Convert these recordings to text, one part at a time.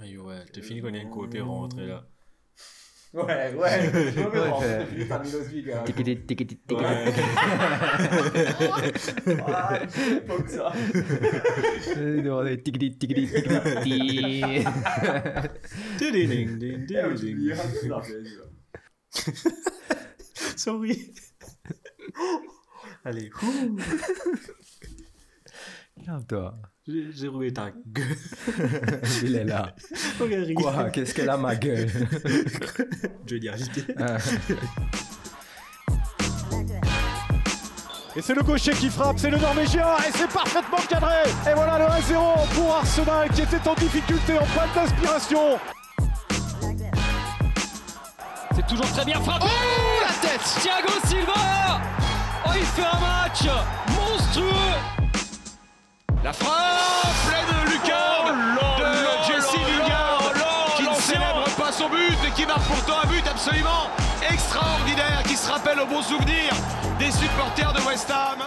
Aïe, ouais, t'as fini qu'on ait une coopérant rentré là. Ouais, ouais. En fait. Fini par Milos Viga. Tikiti, tikiti, tikiti. Ouais. Ah, pas que ça. Non, euh, tikiti, tikiti, tikiti. Ding, ding, ding, ouais. Sorry. Allez, ouh, Calme-toi. J'ai roulé ta gueule. Il est là. Quoi? Qu'est-ce qu'elle a ma gueule? Je vais dire. Ah. Et c'est le gaucher qui frappe, c'est le Norvégien, et c'est parfaitement cadré Et voilà le 1-0 pour Arsenal qui était en difficulté, en panne d'inspiration C'est toujours très bien frappé Oh la tête Thiago Silva Oh il fait un match monstrueux La frappe pleine de Lucas de Jesse Lingard qui ne célèbre pas son but et qui marque pourtant un but absolument extraordinaire qui se rappelle au bon souvenir des supporters de West Ham.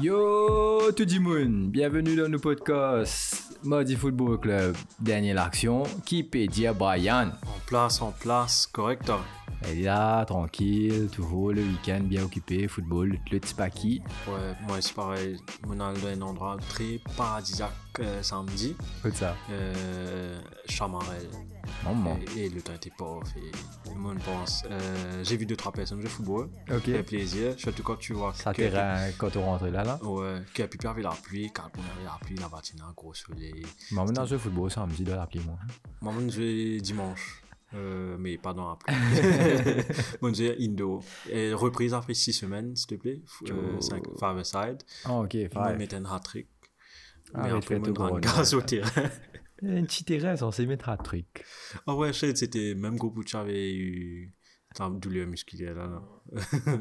Yo tout le monde, bienvenue dans nos podcasts Modi Football Club, dernière action, qui dire Brian En place, en place, correct. Elle est là, tranquille, toujours le week-end, bien occupé, football, le paquis. Ouais, moi c'est pareil. Allé dans un endroit très paradisiaque euh, samedi. Comme ça? Euh, Chamarel. Et, et, le temps était pauvre. Et le monde pense. Euh, j'ai vu deux trois personnes jouer au football. Ok. Fait plaisir. Surtout quand tu vois. Ça que, que, quand on rentre là, là? Ouais. Qui a pu perdre la pluie, quand on avait la pluie, la matinée, un gros soleil. Moi, je joue au football samedi dans la pluie, moi. Moi, je joue dimanche. Euh, mais pas dans la pluie. bon, je Indo. Et reprise après six semaines, s'il te plaît. Euh, oh. cinq, five aside. Ah, ok, five. On met un hat-trick. Ah, mais après, on grâce au terrain. 1시대가선생님이다트릭 아, ah ouais, c'était même groupe où tu avais eu Attends, douleur musculaire là, non.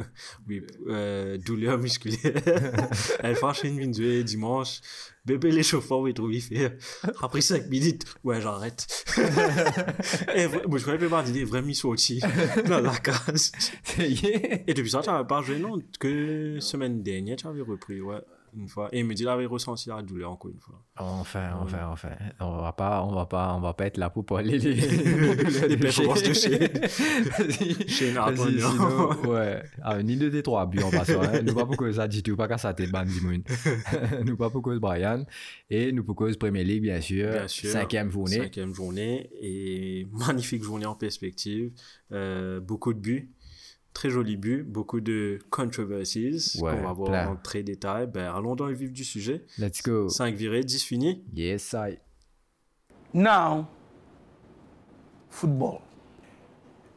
oui, euh, douleur musculaire. Elle fâche une minute dimanche. Bébé l'échauffement, oui, trop vite. Après 5 minutes, ouais, j'arrête. Et moi, je voulais pas mardi, vraie mission aussi. Dans la case. Et depuis ça, tu n'avais pas joué, non? Que semaine dernière, tu avais repris, ouais une fois. Et il me dit, il avait ressenti la douleur encore une fois. Enfin, enfin, enfin. On va pas, on va pas, on va pas être là pour parler les, Les performances de que Hartman, sinon, ouais. Ah, ni deux des trois buts en passant. Hein. Nous pas pour cause ça du tout, pas qu'à ça t'es ban du monde. Nous pas pour cause Brian. Et nous pour cause Premier League, bien sûr. Bien sûr. Cinquième journée. Cinquième journée et magnifique journée en perspective. Euh, beaucoup de buts, très jolis buts, beaucoup de controversies Ouais, qu'on va voir plein. en très détail. Ben, allons dans le vif du sujet. Let's go. 5 virés, 10 finis. Yes, I. Now, football.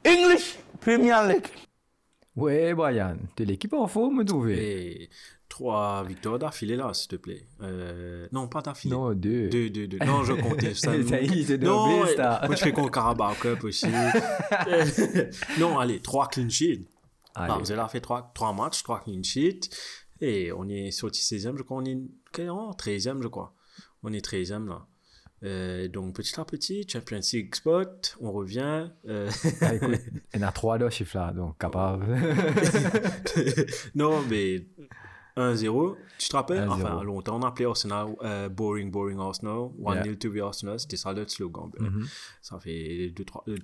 English Premier League. Ouais, Brian. T'es l'équipe en faux, me trouver. 3 victoires d'affilée là, s'il te plaît. Euh, non, pas d'affilée. Non, deux. Deux, deux, deux. Non, je comptais ça. Ça y est, c'est non, moi je fais qu'on Carabao Cup aussi? non, allez, 3 clean sheets. Allez. Vous avez fait 3, trois matchs, 3 clean sheets. Et on est sorti 16e, je crois. On est quel rang 13e, je crois. On est 13e là. Euh, donc petit à petit, Champions League spot, on revient. euh, Ah, écoute, il y en a trois là, chiffres là, donc capable. non, mais 1-0. Tu te rappelles? 1-0. Enfin, longtemps, on appelait Arsenal euh, Boring, Boring Arsenal. 1-0 Yeah. to the Arsenal, c'était ça le slogan. Ben, Mhm. Ça fait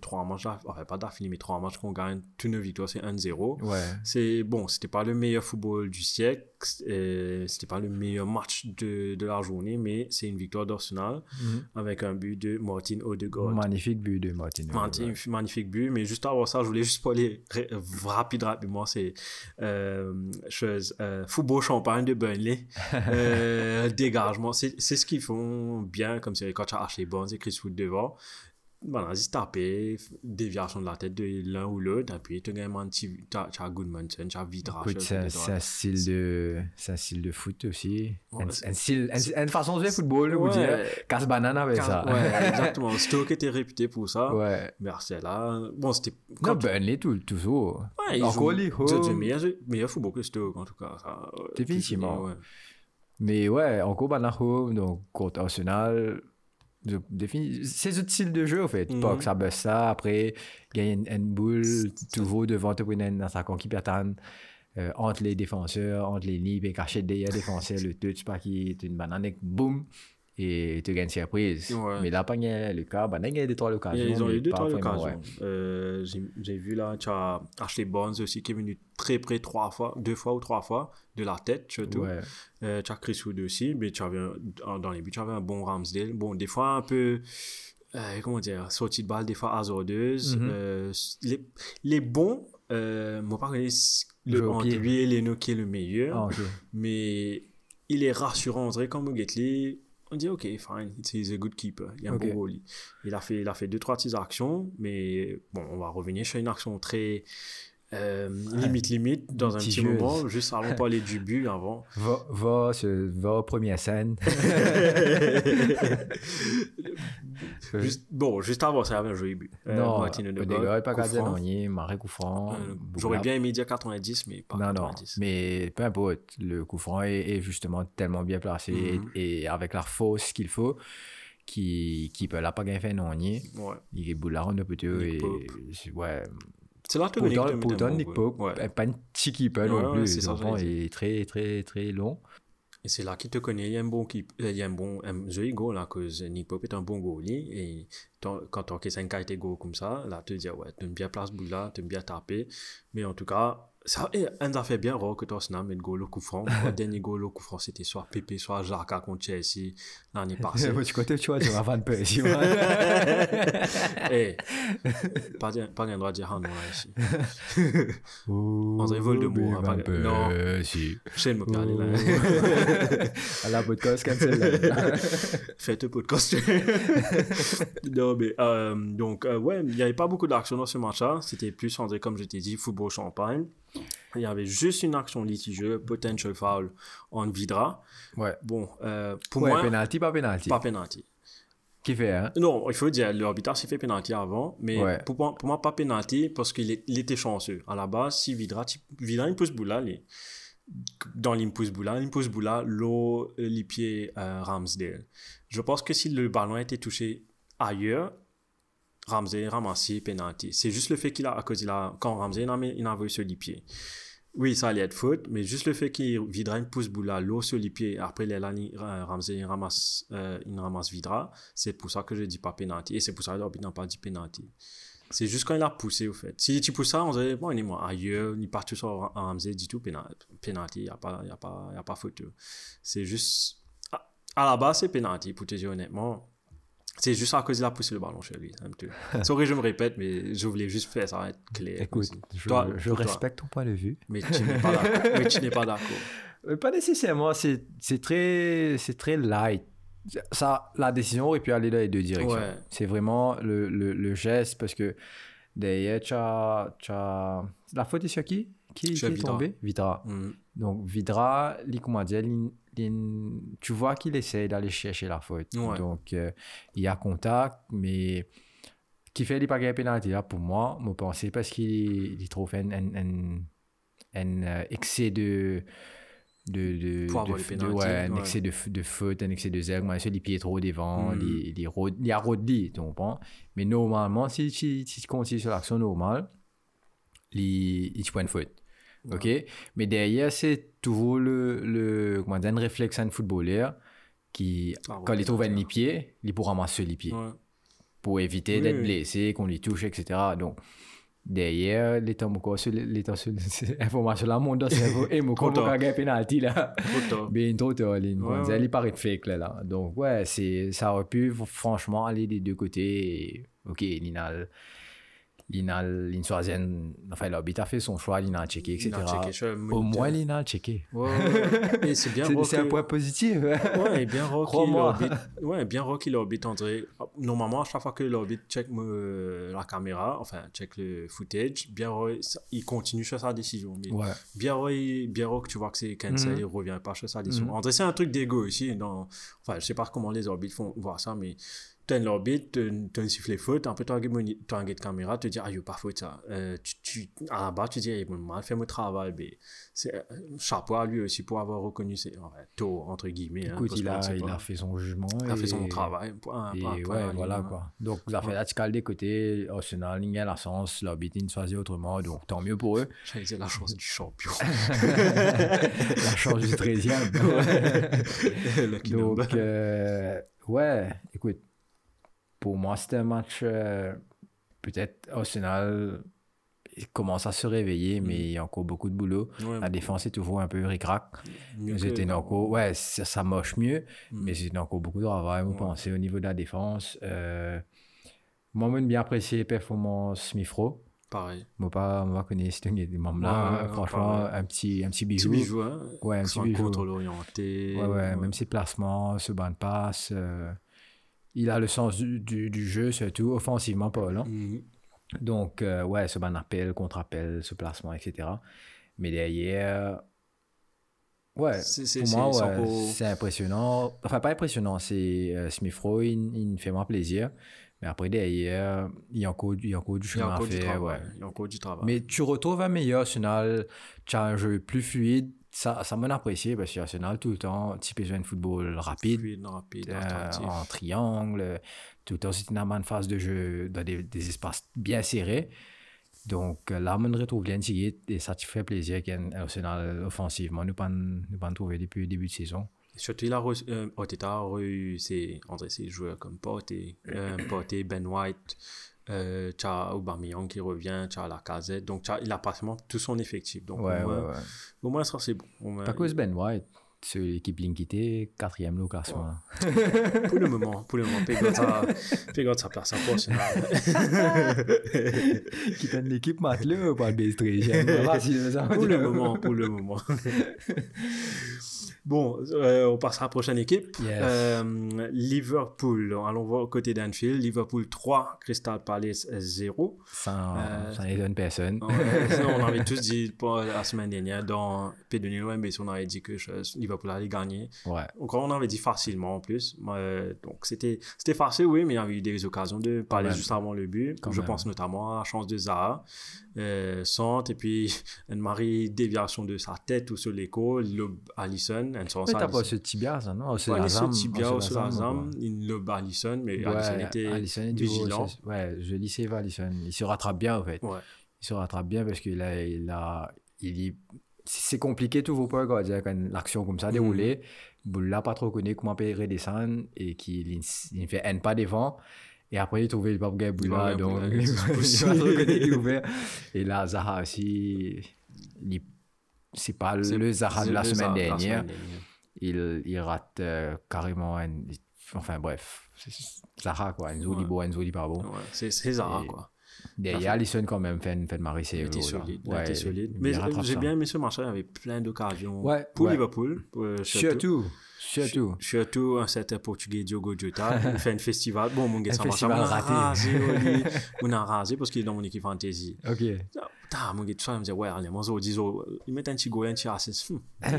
3 matchs, d'aff- enfin pas d'affilée, mais 3 matchs qu'on gagne. Toutes nos victoires, c'est 1-0. Ouais. C'est bon, c'était pas le meilleur football du siècle, euh, c'était pas le meilleur match de, de la journée, mais c'est une victoire d'Arsenal Mhm. avec un but de Martin Odegaard. Magnifique but de Martin. Magnifique, magnifique but, mais juste avant ça, je voulais juste parler rapide, rapidement, c'est euh, chose, euh, football champagne de Burnley, euh, dégagement, c'est c'est ce qu'ils font bien, comme c'est quand tu as Ashley Barnes et Chris Wood devant, voilà, taper, déviation de la tête de l'un ou l'autre, et puis tu as un petit, tu as, tu as Goodmanson, tu as Vidra, c'est un, style de, c'est un style de foot aussi. Ouais, un, style, un- une façon de jouer football, vous Ouais. dire. Casse banane avec ça. Ouais, exactement. Stoke était réputé pour ça. Ouais. Merci là. Bon, c'était. Non, Burnley, tout, toujours. Ouais, ils Encore les c'est du meilleur, meilleur football que Stoke, en tout cas. Ça, euh, Définitivement. ouais. Mais ouais, encore banane donc contre Arsenal. Je définis- C'est ce style de jeu, en fait. Mhm. Pas que ça baisse ça, après, gagner une, une boule, toujours devant te prendre attaquant qui perd euh, entre les défenseurs, entre les lignes, et caché derrière les défenseurs, le touch, pas qui est une banane, et boum, et tu gagnes surprise. Ouais. Mais là, pas gagné le cas, bah, il y a deux, trois occasions. Ils ont eu deux, trois occasions. ouais. Euh, J'ai vu là, tu as Ashley Barnes aussi qui est venu très près trois fois, deux fois ou trois fois, de la tête surtout. Ouais. Euh, tu as Chris Wood aussi, mais tu avais un- dans les buts, tu avais un bon Ramsdale. Bon, des fois un peu, euh, comment dire, sortie de balle, des fois hasardeuse. Mhm. Euh, les, les bons, euh, moi pas connais le pied. lui Leno qui est le meilleur, Ah, mais il est rassurant. On dirait comme Gately, on dit ok, fine, he's a good keeper. Il y a un bon goalie. Il a fait, il a fait deux trois petites actions, mais bon, on va revenir sur une action très euh, limite limite dans un petit moment, juste avant de parler du but avant. Va, va, va aux premières scènes. Juste- bon, juste avant, ça avait joli but. Euh, non, Martin au Odegaard, dégât, pas non, Marais Couffrand. Euh, J'aurais bien aimé dire 90, mais pas Non, non, 90. mais peu importe, le coup franc est, est justement tellement bien placé Mhm. et, et avec la force qu'il faut, qui, qui peut là pas gagner non. Ouais. Il est boulard de Nick et ouais. C'est là que Nick Pourtant, Pope est un pourtant bon Nick goal. Pope, Ouais. pas un petit keeper Ouais, non ouais, plus. j'allais il est très, très, très long. Et c'est là qu'il te connaît. Il y a un bon keep, euh, il y a un bon, un joli goal là, que Nick Pope est un bon goalie. Et quand tu as 5 été goal comme ça, là, tu te dis, ouais, tu bien place bout là, tu bien taper. Mais en tout cas, ça, et un a fait bien rare que Tottenham met le goal au coup franc. Le dernier coup franc, c'était soit Pépé, soit Jacques contre Chelsea l'année passée. tu côté, tu vois, tu vas faire peu ici. Eh, pas, un droit de dire ah non là ici. André Voldemort, Oh, hein, pas- non. si. Je me parler là. À la podcast, cancel. Faites un podcast. non, mais, euh, donc, euh, ouais, il n'y avait pas beaucoup d'action dans ce match-là. C'était plus, dirait, comme je t'ai dit, football champagne. Il y avait juste une action litigieuse, potential foul en Vidra. Ouais. Bon, euh, pour Ouais, moi, penalty, pas penalty. pas penalty. Qui fait, hein? Non, il faut dire, l'arbitre s'est fait penalty avant, mais Ouais. pour, moi, pour moi, pas penalty parce qu'il était chanceux. À la base, si Vidra, Vidra, il pousse boula, les- dans l'impousse boula, l'impousse boula, l'eau, euh, les pieds euh, Ramsdale. Je pense que si le ballon a été touché ailleurs, Ramsdale ramassé penalty. C'est juste le fait qu'il a, à cause il a, quand Ramsdale il a, mis- il a envoyé sur les pieds. Oui, ça allait être faute, mais juste le fait qu'il Vidra une pousse boula, l'eau sur les pieds, après les Lani, Ramsey il ramasse, euh, il ramasse Vidra, c'est pour ça que je dis pas penalty, et c'est pour ça que l'arbitre n'a pas dit penalty. C'est juste quand il a poussé, au fait. Si tu pousses ça, on dirait, bon, il est moins ailleurs, il part tout sur Ramsey, dit tout, pénal- penalty, il n'y a pas, y a pas, y a pas faute. C'est juste, à, à la base, c'est penalty, pour te dire honnêtement. C'est juste à cause qu'il a poussé le ballon chez lui. un peu. Sorry, je me répète, mais je voulais juste faire ça être clair. Écoute, je, Toi, je pour toi. respecte ton point de vue. Mais tu n'es pas d'accord. pas Pas nécessairement, c'est c'est très, c'est très light. Ça, la décision aurait pu aller dans les deux directions. Ouais. C'est vraiment le, le, le geste parce que derrière, tu as, La faute est sur qui? Qui, qui est Vidra. tombé Vidra. Mm. Donc, Vidra, comment dire, tu vois qu'il essaye d'aller chercher la faute. Ouais. Donc, euh, il y a contact, mais qui fait les paquets pénalty là pour moi, me penser parce qu'il il trouve un, un, un, un, euh, excès de de, de, Pour de, avoir les de- pénaltys, ouais, un ouais. excès de, de faute, un excès de zèle, moi, les pieds trop devant, il, il, rôde- il a rodé, tu comprends? Mais normalement, si, si, si tu continues sur l'action normale, il, il te prend une faute. OK? Mais derrière, c'est toujours le, le comment dire, un réflexe d'un footballeur qui, Ah, quand il trouve un pied, il pourra ramasser les pieds Ouais. pour éviter Oui, d'être oui. blessé, qu'on lui touche, etc. Donc, derrière, l'état encore sur l'état sur l'information là, mon dos et mon Trop tard. va gagner penalty là. Ben, trop tard, il paraît fake là, là. Donc, ouais, ça aurait pu franchement aller des deux côtés. Et, ok, Linal, Linal, Linsoisienne, enfin, l'arbitre a fait son choix, Linal a checké, etc. Au moins, Linal a checké. Ouais, ouais. Et c'est bien un point positif. Ouais, et bien Crois-moi. l'arbitre. Ouais, bien on dirait- Normalement, à chaque fois que l'arbitre check me- la caméra, enfin, check le footage, bien ça- il continue sur sa décision. Mais Ouais. bien il- bien que tu vois que c'est cancel, Mhm. il revient pas sur sa décision. Mhm. Que c'est un truc d'ego ici. Dans... Enfin, je sais pas comment les arbitres font voir ça, mais t'as l'orbite, t'as un sifflet faute, après t'as un guide caméra, tu dis, ah, il pas faute ça. Euh, tu, tu, à la base, tu dis, il m'a mal fait mon travail, mais c'est euh, chapeau à lui aussi pour avoir reconnu ses ouais, tôt, entre guillemets. hein, Écoute, il a, il fait son jugement. Il a fait son travail. Point, Et point, ouais, point, voilà quoi. Donc, avez fait la ticale des côtés, Arsenal, il y a la chance, l'orbite, il choisit autrement, donc tant mieux pour eux. J'allais dire la chance du champion. la chance du 13e. Lucky Donc, euh, ouais, écoute, pour moi, c'était un match, euh, peut-être Arsenal commence à se réveiller, mais il y a encore beaucoup de boulot. Ouais, La défense est toujours un peu ric-rac. C'était encore, ouais, ça, ça moche mieux, Mm. mais c'est encore beaucoup de travail, vous pensez, au niveau de la défense. Euh, moi, j'ai bien apprécié les performances Smith-Rowe. Pareil. Moi, pas, moi, connais ce des membres là. Ouais, ouais, Franchement, un petit, un petit Petit bijou. bijou, hein. Ouais, un petit bijou. contrôle orienté. Ouais, ouais, même ses placements, ce banc de passe. euh, il a le sens du, du, du jeu, surtout offensivement, Paul. hein. Mhm. Donc, euh, ouais, ce banc d'appel, contre-appel, ce placement, etc. Mais derrière, ouais, pour moi, c'est ouais, impressionnant. Enfin, pas impressionnant, c'est euh, Smith Rowe, il, il me fait moins plaisir. Mais après, derrière, il y a encore, il y a encore du chemin à faire. Il y a encore du travail. Mais tu retrouves un meilleur Arsenal, tu as un jeu plus fluide. Ça, ça m'a apprécié parce que Arsenal, tout le temps, tu besoin de football rapide, Fluide, rapide, euh, en triangle. Tout le temps, c'était une phase de jeu dans des, des espaces bien serrés. Donc euh, là, on retrouve bien tiré et ça te fait plaisir qu'un Arsenal offensivement, nous pas nous pas trouvé depuis le début de saison. Surtout, euh, Oteta a eu ses joueurs comme Porté, euh, Porté, Ben White, euh, tu as Aubameyang qui revient, tu as la casette. Donc, as- il a pratiquement tout son effectif. Donc, Ouais, au, moins, ouais. au moins, ça, c'est bon. Pas cause Ben White, c'est l'équipe Linkité, quatrième au classement. Pour le moment, pour le moment, Pégot sa place à. Qui donne l'équipe matelot ou pas le pour le moment, pour le moment. Bon, euh, on passe à la prochaine équipe. Yes. Euh, Liverpool. Allons voir côté d'Anfield. Liverpool 3, Crystal Palace 0. Ça, Euh, personne. Ouais, ça, on avait tous dit pas la semaine dernière dans P2 OMB, on avait dit que euh, Liverpool allait gagner. Ouais. Encore, on avait dit facilement en plus. Euh, donc, c'était facile, oui, mais il y avait eu des occasions de parler juste avant le but. Quand Je même. pense notamment à la chance de Zaha. Euh, centre, et puis une marie déviation de sa tête ou sur l'épaule, lobe Allison. une chance Mais t'as pas ce tibia, ça, non? C'est Ouais, la il est sur zame. le tibia c'est zame, il lobe Allison, mais. Allison Ouais, était Alisson est du vigilant. c'est- Ouais, je dis c'est Alisson. Il se rattrape bien, en fait. Ouais. Il se rattrape bien parce qu'il a, il a, il y- c'est compliqué tout vos pas quand une action comme ça déroulée. Boula pas trop connu comment peut redescendre et qu'il il il fait un pas devant. Et après, il trouvait le pape Boula, Ouais, donc il c'est ouvert. Et là, Zaha aussi, il- c'est pas le Zaha de la semaine dernière. Il, il rate euh, carrément un- Enfin bref, c'est- Zaha quoi, Enzo Ouais. beau, Enzo beau. Ouais, c'est Zaha, Et- quoi. Derrière, Alisson quand même fait fait une marée Il était solide. il était solide. Mais j'ai bien aimé ce match. Il y avait plein d'occasions Ouais, pour. Liverpool. euh, surtout. Surtout, surtout. Certain Portugais Diogo Jota. Il fait un festival. Bon, mon gars, ça marche. festival On a raté. rasé. On a rasé parce qu'il est dans mon équipe fantasy. Ok. Putain, mon gars, tout ça, il me dit, ouais, allez, moi, je dis, oh, il met un petit goût, un petit. Hum,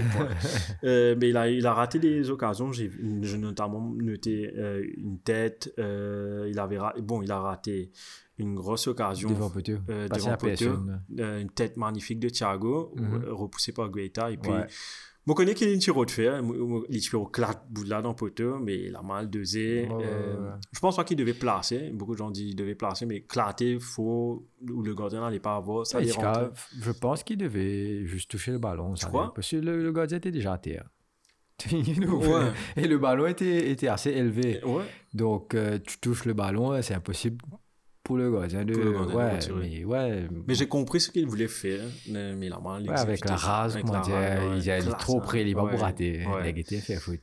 euh, mais il a, il a raté des occasions. J'ai notamment noté euh, une tête. euh, il avait bon, il a raté une grosse occasion. Devant poteau. euh, devant personne. Euh, une tête magnifique de Thiago, Mhm. euh, repoussée par Guaita. Et puis, Ouais. Je connais qu'il y a une tiro de fer. Il tire au clat bout là dans le poteau, mais il a mal ouais, Euh. Je pense pas qu'il devait placer. Beaucoup de gens disent qu'il devait placer, mais clater, faux, ou le gardien n'allait pas avoir. Ça allait rentrer. je pense qu'il devait juste toucher le ballon. ça crois? Parce que le, le gardien était déjà à terre. Ouais. Et le ballon était, était assez élevé. Ouais. Donc, euh, tu touches le ballon, c'est impossible pour le de. Pour le ouais, retirer. mais ouais. Mais j'ai compris ce qu'il voulait faire. Mais Ouais, avec la rase, Avec comment la dire, ouais. il est trop près, il Ouais, pour rater. Il a été fait faute,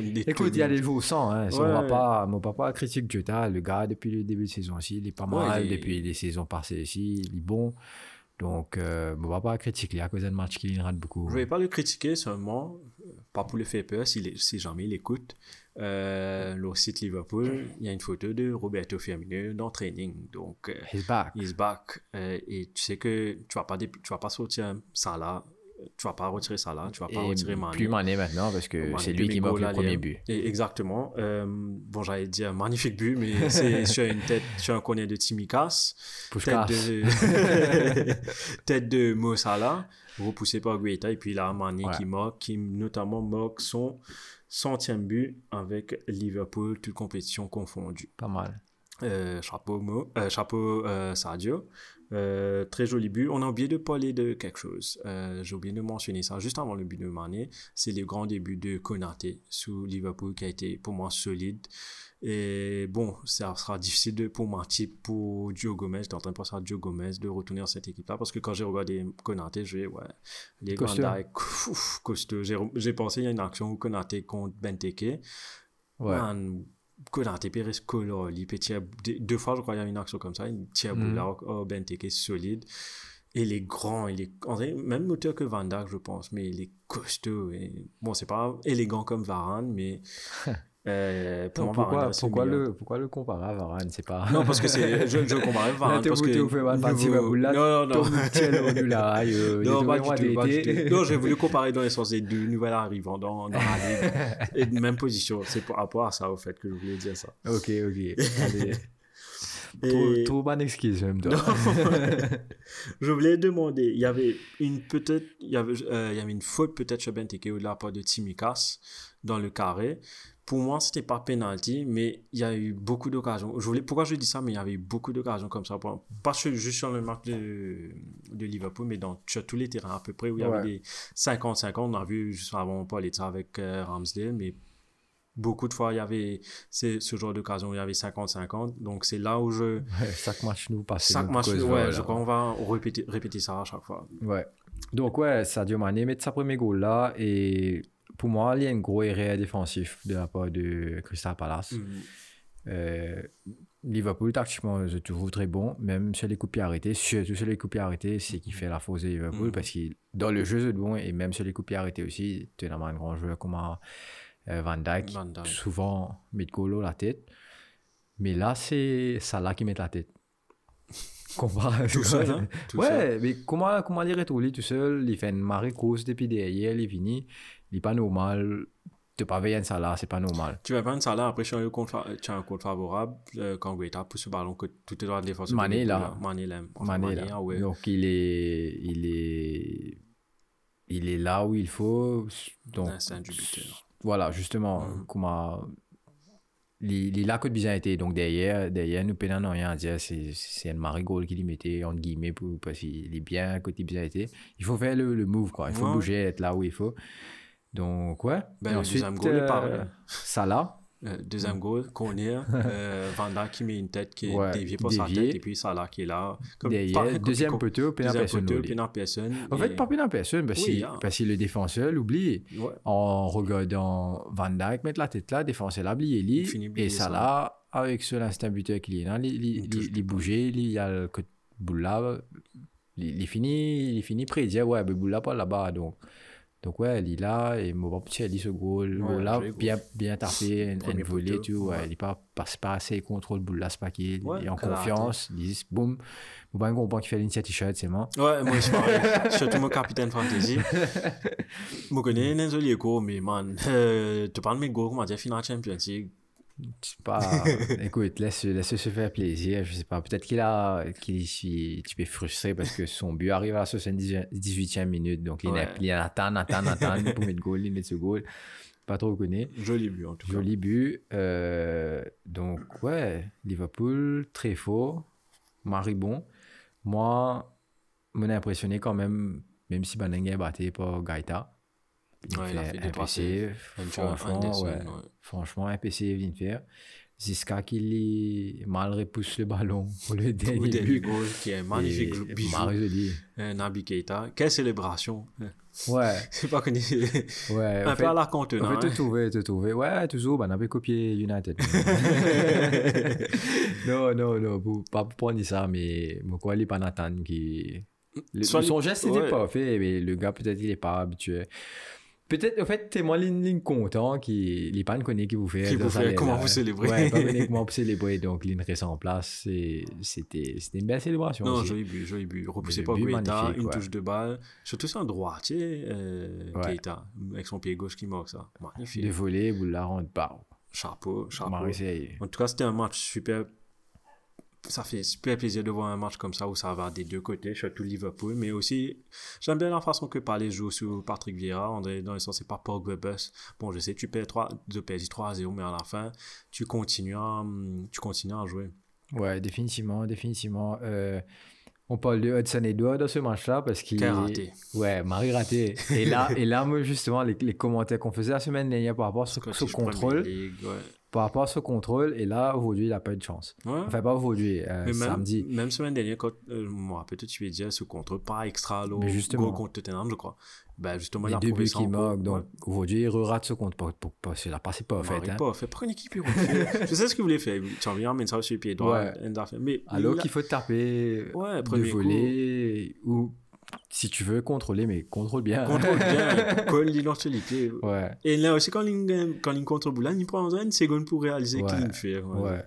il est Écoute, il y a des jours sans. Hein. Si on Ouais. va pas, mon papa critique Jota, le gars, depuis le début de saison aussi, il est pas Ouais, mal. il Depuis les saisons passées aussi, il est bon. Donc, euh, mon papa critique, il y a cause d'un match qu'il rate beaucoup. Je vais pas le critiquer seulement, pas pour le faire peur, si, si jamais il écoute. Euh, le site Liverpool, il y a une photo de Roberto Firmino dans training. Donc, euh, He's back. he's back. Euh, et tu sais que tu ne vas, pas dé- tu vas pas sortir ça là tu vas pas retirer ça là, tu vas pas Et retirer Mané. plus Mané maintenant parce que c'est lui qui marque le premier but. Et exactement. Euh, bon, j'allais dire magnifique but, mais c'est sur une tête, sur un corner de Timikas. Tête de, tête de Mo Salah, repoussé par Guaita. Et puis là, Mané Ouais. qui marque, qui notamment marque son centième but avec Liverpool, toute compétition confondue. Pas mal. Euh, chapeau, Mo, euh, chapeau euh, Sadio. Euh, très joli but. On a oublié de parler de quelque chose. J'ai oublié de mentionner ça juste avant le but de Mané. C'est le grand début de Konaté sous Liverpool qui a été pour moi solide. Et bon, ça sera difficile de, pour mentir pour Joe Gomez. J'étais en train de penser à Joe Gomez de retourner dans cette équipe-là parce que quand j'ai regardé Konaté, je vais, ouais, les Van Costaud. J'ai j'ai pensé, il y a une action où Konaté contre Benteke. Ouais. Man, Konaté Pérez Cololi, deux fois, je crois, il y a une action comme ça, une tire Mhm. boula au Benteke solide. Et il est grand, il est, même hauteur que Van Dijk, je pense, mais il est costaud. Et, bon, c'est pas élégant comme Varane, mais euh, pour moi, pourquoi, pourquoi, le, pourquoi le comparer à Varane C'est pas. Non, parce que c'est, je, je comparais Varane t'es parce que. non, non, euh, non, est pas du tout. Non, j'ai voulu comparer dans les sens des deux nouvelles arrivants dans, dans la ligue. Et de même position. C'est par rapport à ça, au fait, que je voulais dire ça. Ok, ok. Allez. Et- Trop, trop bonne excuse, même toi. je voulais demander, il y avait une peut-être, il y avait, euh, il y avait une faute peut-être chez Benteke ou de la part de Timikas dans le carré. Pour moi, c'était pas penalty, mais il y a eu beaucoup d'occasions. Je voulais, pourquoi je dis ça, mais il y avait eu beaucoup d'occasions comme ça. Pas juste sur le match de, de Liverpool, mais dans sur tous les terrains à peu près où il y avait des 50-50. On a vu juste avant parler de ça avec euh, Ramsdale, mais beaucoup de fois, il y avait c'est ce genre d'occasion où il y avait 50-50. Donc c'est là où je, Ouais, chaque match nous passe. chaque match, cause, ouais, voilà. je crois qu'on va répéter, répéter ça à chaque fois. Ouais. Donc, ouais, Sadio Mané met sa première goal là. Et pour moi, il y a un gros erreur défensif de la part de Crystal Palace. Mm. Euh, Liverpool, tactiquement, c'est toujours très bon, même sur les coups arrêtés. Surtout sur les coups arrêtés, c'est qui fait la force de Liverpool Mhm. parce que dans le jeu, c'est bon. Et même sur les coups arrêtés aussi, tu as un grand joueur comme euh, Van Dijk, Van Dijk. souvent met Golo la tête. Mais là, c'est Salah qui met la tête. Comparé- Tout seul, hein, tout seul. ouais, mais comment, comment dire tout lui tout seul Il fait une marée course depuis derrière, il est fini. Il n'est pas normal. Tu pas veiller à Salah, c'est pas normal. Tu vas prendre ça là, après tu as un compte, fa- tu as un compte favorable euh, quand Guetta pousse ce ballon que tout est droit de défense. Mané, là. Mané là. Enfin, Mané, là. ah ouais. Donc il est, il est, il est là où il faut. Donc L'instinct du buteur. voilà, justement, Mhm. comment il, il est là que bien été. Donc derrière, derrière nous pénons rien à dire. C'est, c'est un marigot qui lui mettait entre guillemets pour parce qu'il est bien côté bien été. Il faut faire le, le move quoi. Il faut Ouais. bouger, être là où il faut. Donc ouais. Ben, Et ensuite, deuxième goal est euh. Salah. Euh, deuxième goal, euh, Van Dijk qui met une tête qui est Ouais, déviée par sa tête et puis Salah qui est là. Comme, Derrière, pareil, deuxième comme- poteau, pénal personne. En et- fait, pas pénal personne parce, Oui, que, hein. parce que le défenseur l'oublie. Ouais. en regardant Van Dijk mettre la tête là, lui, finit et là, avec ce l'instinct buteur qu'il est là, il, il, Il y a le côté boula, il, il finit, il finit près, il dit ouais, mais boula pas là-bas, donc. Donc ouais, il est là, et mon petit a dit ce goal, Ouais, goal là, joli goal. bien, bien tapé, un, un poteau, tout, ouais, ouais. il est pas, pas, pas assez contrôle boula, c'est pas qu'il Ouais, il est en confiance, il dit boum, vous pas comprendre qu'il fait l'initiative t-shirt, c'est moi. Ouais, moi. Surtout mon capitaine fantasy. Je connais Nenzo Lieko, mais man, euh, tu parles mes goals, comment dire, final Champions League. C'est pas... Écoute, laisse, laisse se faire plaisir. Je sais pas. Peut-être qu'il a, qu'il est petit peu frustré parce que son but arrive à la 78e minute. Donc, il, Ouais. il attend, attend, attend pour mettre goal, il met ce goal. Pas trop reconnu. Joli but en tout cas. Joli but. Euh, donc, ouais, Liverpool, très fort. Maribon. Moi, m'en impressionné quand même, même si Banengue est battu par Gaïta. Il Ouais, il a fait fait Franchement, ouais. ouais. Franchement, un PC vient de faire. Ziska qui lui mal repousse le ballon pour le Au dernier but. goal, qui est magnifique Et bijou. Euh, Naby Keita. Quelle célébration. Ouais, C'est pas connu. ouais. Un en peu fait, à la en contenant. fait, hein. tu trouvé. Ouais, toujours, ben, on avait copié United. non, non, non, pour- pas pour prendre ça, mais moi, quoi, il est pas Nathan qui. Le- son les- geste était ouais. pas fait, mais le gars, peut-être, il est pas habitué. Peut-être, en fait, moi ligne content qui les connaît qui vous fait. Qui vous fait comment vous célébrez. Ouais, pas connaît comment vous célébrez. Donc, l'une reste en place. c'est- C'était c'était une belle célébration. Non, joli but, joli but. Repoussé par Guetta, une ouais. touche de balle. Surtout c'est un droitier, euh, Ouais. Avec son pied gauche qui marque ça. Magnifique. De voler, vous la rentre pas. Chapeau, chapeau. En tout cas, c'était un match super. Ça fait super plaisir de voir un match comme ça où ça va des deux côtés, surtout Liverpool. Mais aussi, j'aime bien la façon que Palais joue sur Patrick Vieira. On est dans le sens, c'est pas Pogba Bus. Bon, je sais, tu perds 3, de PSG 3 à 0, mais à la fin, tu continues à, hum, tu continues à jouer. Ouais, définitivement, définitivement. Euh, on parle de Hudson Edouard dans ce match-là parce qu'il Quel raté. Ouais, Marie raté. Et là, et là justement, les, les commentaires qu'on faisait la semaine dernière par rapport à ce, ce contrôle, ouais. Par rapport à ce contrôle, et là, aujourd'hui, il n'a pas eu de chance. Ouais. Enfin, pas aujourd'hui, euh, Mais même, samedi. même semaine dernière, quand, euh, moi, peut-être tu veux dire ce contre, pas extra low, Mais justement. goal contre Tottenham, je crois. Ben, justement, il Les a deux buts qui manquent. Donc, aujourd'hui, il rate ce compte. Pour, pour, pour, c'est la passé pas, en fait. Marie Hein. pas fait. Pourquoi une équipe Je sais ce qu'il voulait faire. Tu envie d'amener ça sur le pied droit. Ouais. Mais Alors il qu'il faut taper, Ouais, premier coup. voler, ou si tu veux contrôler, mais contrôle bien. contrôle bien, colle pieds. Ouais, Et là aussi, quand il, quand il contrôle là, il prend une seconde pour réaliser Ouais. qu'il faire. ouais.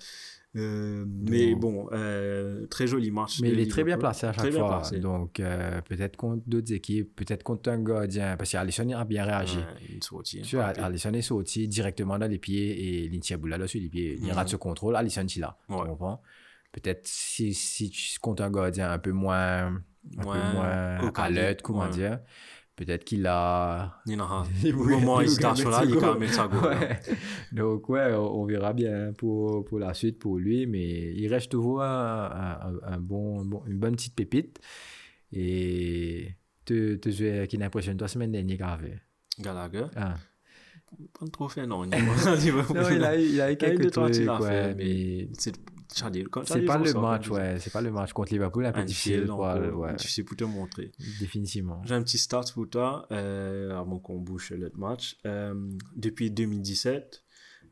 Euh, mais bon, euh, très joli match. Mais il est très bien placé à Très chaque bien fois. placé. Donc, euh, peut-être contre d'autres équipes, peut-être contre un gardien, parce qu'Alisson a bien réagi. Ouais, sortie. Tu vois, Alisson est sorti directement dans les pieds et Lintiaboula là sur les pieds. Il Mhm. rate ce contrôle. Alisson, il là. Tu Ouais. comprends? Peut-être si, si tu comptes un gardien un peu moins, un peu Moins au alerte, comment ouais. dire, peut-être qu'il a. Il a Au moment il voulait hésitation là, il ce quand même. Ouais. Donc, ouais, on, on verra bien pour, pour la suite pour lui, mais il reste toujours un, un- un bon, un bon- une bonne petite pépite. Et te, te jouer qui n'impressionne toi semaine dernière Gravé. Gallagher. Ah. Pas trop fait, non. Non, il a, eu- il a eu quelques trucs, ouais, faire, mais C'est Charlie, quand c'est pas le match, ouais, c'est pas le match contre Liverpool, un peu Un difficile, quoi, ouais, difficile pour te montrer. définitivement. J'ai un petit start pour toi, euh, avant qu'on bouge le match. Euh, depuis 2017,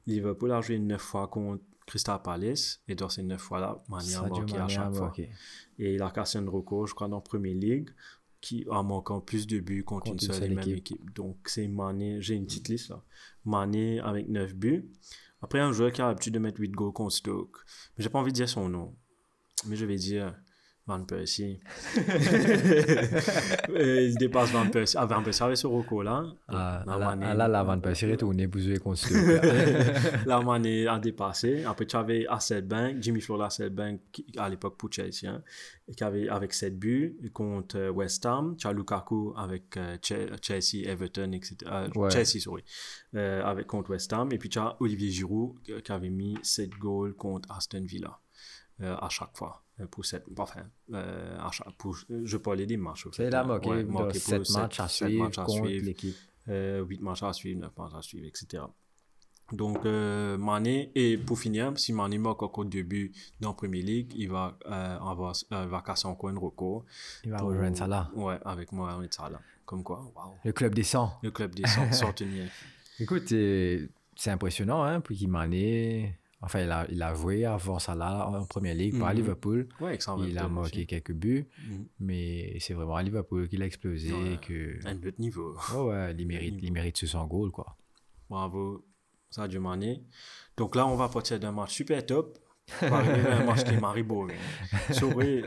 Liverpool a joué 9 fois contre Crystal Palace, et dans ces 9 fois-là, Mani a marqué à chaque fois. Et il a cassé un record, je crois, dans la Premier League, qui a manqué plus de buts contre, Contre une seule seule et même équipe. équipe. Donc, c'est Mané, j'ai une petite liste là. Mané avec 9 buts. Après, un joueur qui a l'habitude de mettre 8 goals contre Stoke. Mais j'ai pas envie de dire son nom. Mais je vais dire Van Persie. Euh, il dépasse Van Persie. Ah, Van Persie avait ce record là. Ah, là, là, vanne pas serrée, tourner pour jouer contre la Mané a dépassé. Après, tu avais Hasselbank, Jimmy Flora Hasselbank, à l'époque pour Chelsea, hein, qui avait avec 7 buts contre euh, West Ham. Tu as Lukaku avec euh, Che- Chelsea, Everton, etc. Euh, Ouais. Chelsea, sorry. Euh, avec, contre West Ham. Et puis, tu as Olivier Giroud qui avait mis 7 goals contre Aston Villa. à chaque fois. Pour cette, enfin, euh, pour, je parlais des matchs. C'est là, hein. marqué Ouais, 7 sept- matchs à sept suivre matchs à contre suivre. l'équipe. Euh, 8 matchs à suivre, 9 matchs à suivre, etc. Donc, euh, Mané, et pour finir, si Mané marque encore deux buts dans la Premier League, il va, euh, avoir, euh, va casser encore un record. Il va pour- rejoindre là. Ouais, avec Mohamed Salah. Comme quoi, waouh. Le club descend. Le club descend sans tenir. Écoute, c'est impressionnant, hein, qu'il Mané. Enfin, il a, il a joué avant ça là en première ligue par Mhm. Liverpool. Ouais, Il a marqué quelques buts, Mhm. mais c'est vraiment à Liverpool qu'il a explosé. Ouais. Que... Un autre niveau. Ouais, ouais, il mérite, il mérite ce 100 goals, quoi. Bravo, Sadio Mané. Donc là, on va partir d'un match super top. On va arriver à un match qui est Marie Boring.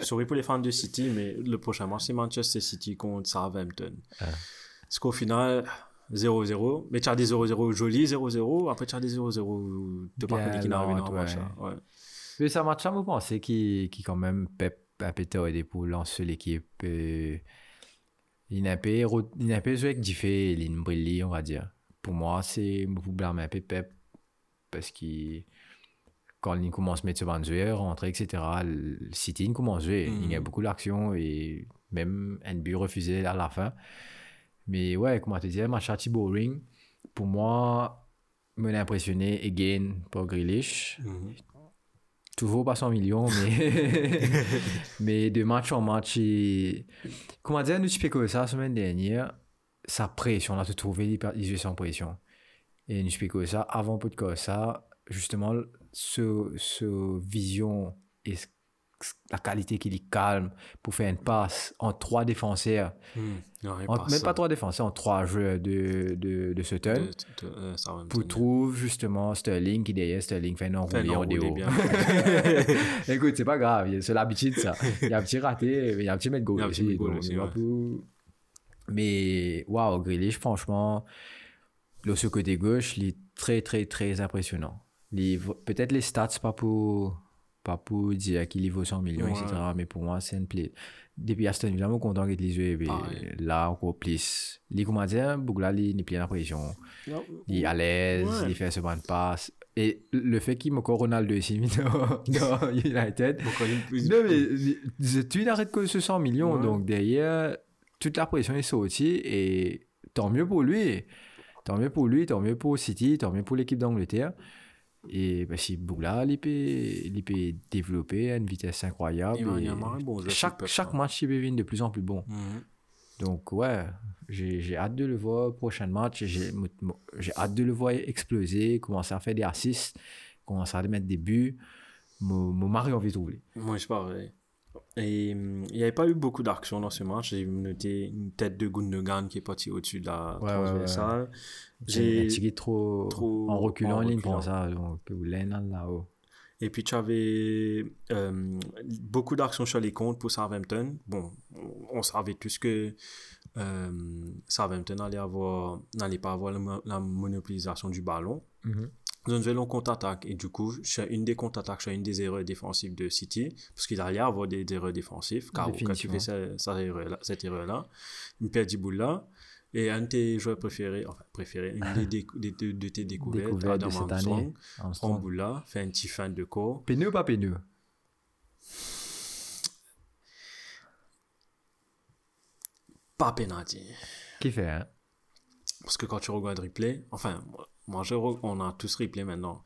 Sorry, pour les fans de City, mais le prochain match, c'est Manchester City contre Southampton. Parce qu'au final, 0-0. Mais des 0-0 jolis, 0-0. Après, des 0-0 de par Bien contre qui match. là. Ouais. Mais ça match là, vous pensez qu'il qu'il quand même pep un peu aidé pour lancer l'équipe. Il n'a pas pas joué avec Diffé et Lynn Brilly, on va dire. Pour moi, c'est vous blâmer un peu Pep parce que quand il commence à mettre ce banc de joueurs, rentrer, etc., le City commence à jouer. Il y a Mhm. beaucoup d'actions et même un but refusé à la fin. Mais ouais, comment te dire, match archi boring. Pour moi, me l'a impressionné again pour Grealish Mhm. toujours pas 100 millions, mais, mais de match en match, il... comment dire, nous tu ça la semaine dernière, sa pression, là, te trouver, il jouait sans pression. Et nous que ça, avant peu de ça, justement, ce, ce vision et ce- la qualité qu'il est calme pour faire une passe en trois défenseurs. Non, il En- passe, même pas trois défenseurs, en trois joueurs de, de, de Sutton. de- de- euh. Pour trouver justement Sterling qui derrière Sterling fait un enroulé en déo. Écoute, c'est pas grave, c'est l'habitude ça. Il y a un petit raté, mais il y a un petit de Il goal aussi. de goal ouais. pour- Mais waouh, Grealish, franchement, là, ce côté gauche, il est très, très, très impressionnant. Peut-être les stats, pas pour, pas pour dire qu'il vaut 100 millions, Ouais. etc. Mais pour moi, c'est une plaie. Depuis Aston Villa, je suis content qu'il les Pareil. Là, encore plus. Il comment dire, Bougla, il n'est plus la pression. Non, Il est à l'aise, Ouais. il fait ce bonne passe. Et le fait qu'il me Ronaldo ici dans, dans United. Non, mais tu n'arrêtes que ce 100 millions. Ouais. Donc derrière, toute la pression est sortie. Et tant mieux pour lui. Tant mieux pour lui, tant mieux pour City, tant mieux pour l'équipe d'Angleterre. Et bah, Boula, il peut, il peut développer à une vitesse incroyable. Et bon chaque, chaque match, il venir de plus en plus bon. Mhm. Donc, ouais, j'ai hâte de le voir prochain match. J'ai hâte de le voir exploser, commencer à faire des assists, commencer à mettre des buts. Mon mari a envie de trouver. Moi, je pareil. Et hum, il n'y avait pas eu beaucoup d'action dans ce match. J'ai noté une tête de Gundogan qui est partie au-dessus de la Ouais, ouais, ouais. transversale. J'ai tiré trop, trop en reculant, en reculant. prend ça. Donc, l'avez là-haut. Et puis, tu avais euh, beaucoup d'actions sur les comptes pour Southampton. Bon, on- savait tous que euh, Southampton avoir- n'allait pas avoir la, mo- la monopolisation du ballon. Ont une long contre-attaque. Et du coup, sur une des contre-attaques, sur une des erreurs défensives de City, parce qu'il allait avoir des, des erreurs défensives, car quand tu fais ça- ça erreur-là- cette erreur-là, il perd du bout là. Et un de tes joueurs préférés, enfin préférés, une des, des- de, de tes découvertes, Découverte de Adam cette Armstrong, prend bout là, fait un petit fin de corps. Péneux ou pas péneux? Pas penalty. Qui fait hein? Parce que quand tu regardes replay, enfin, moi, je on a tous replay maintenant.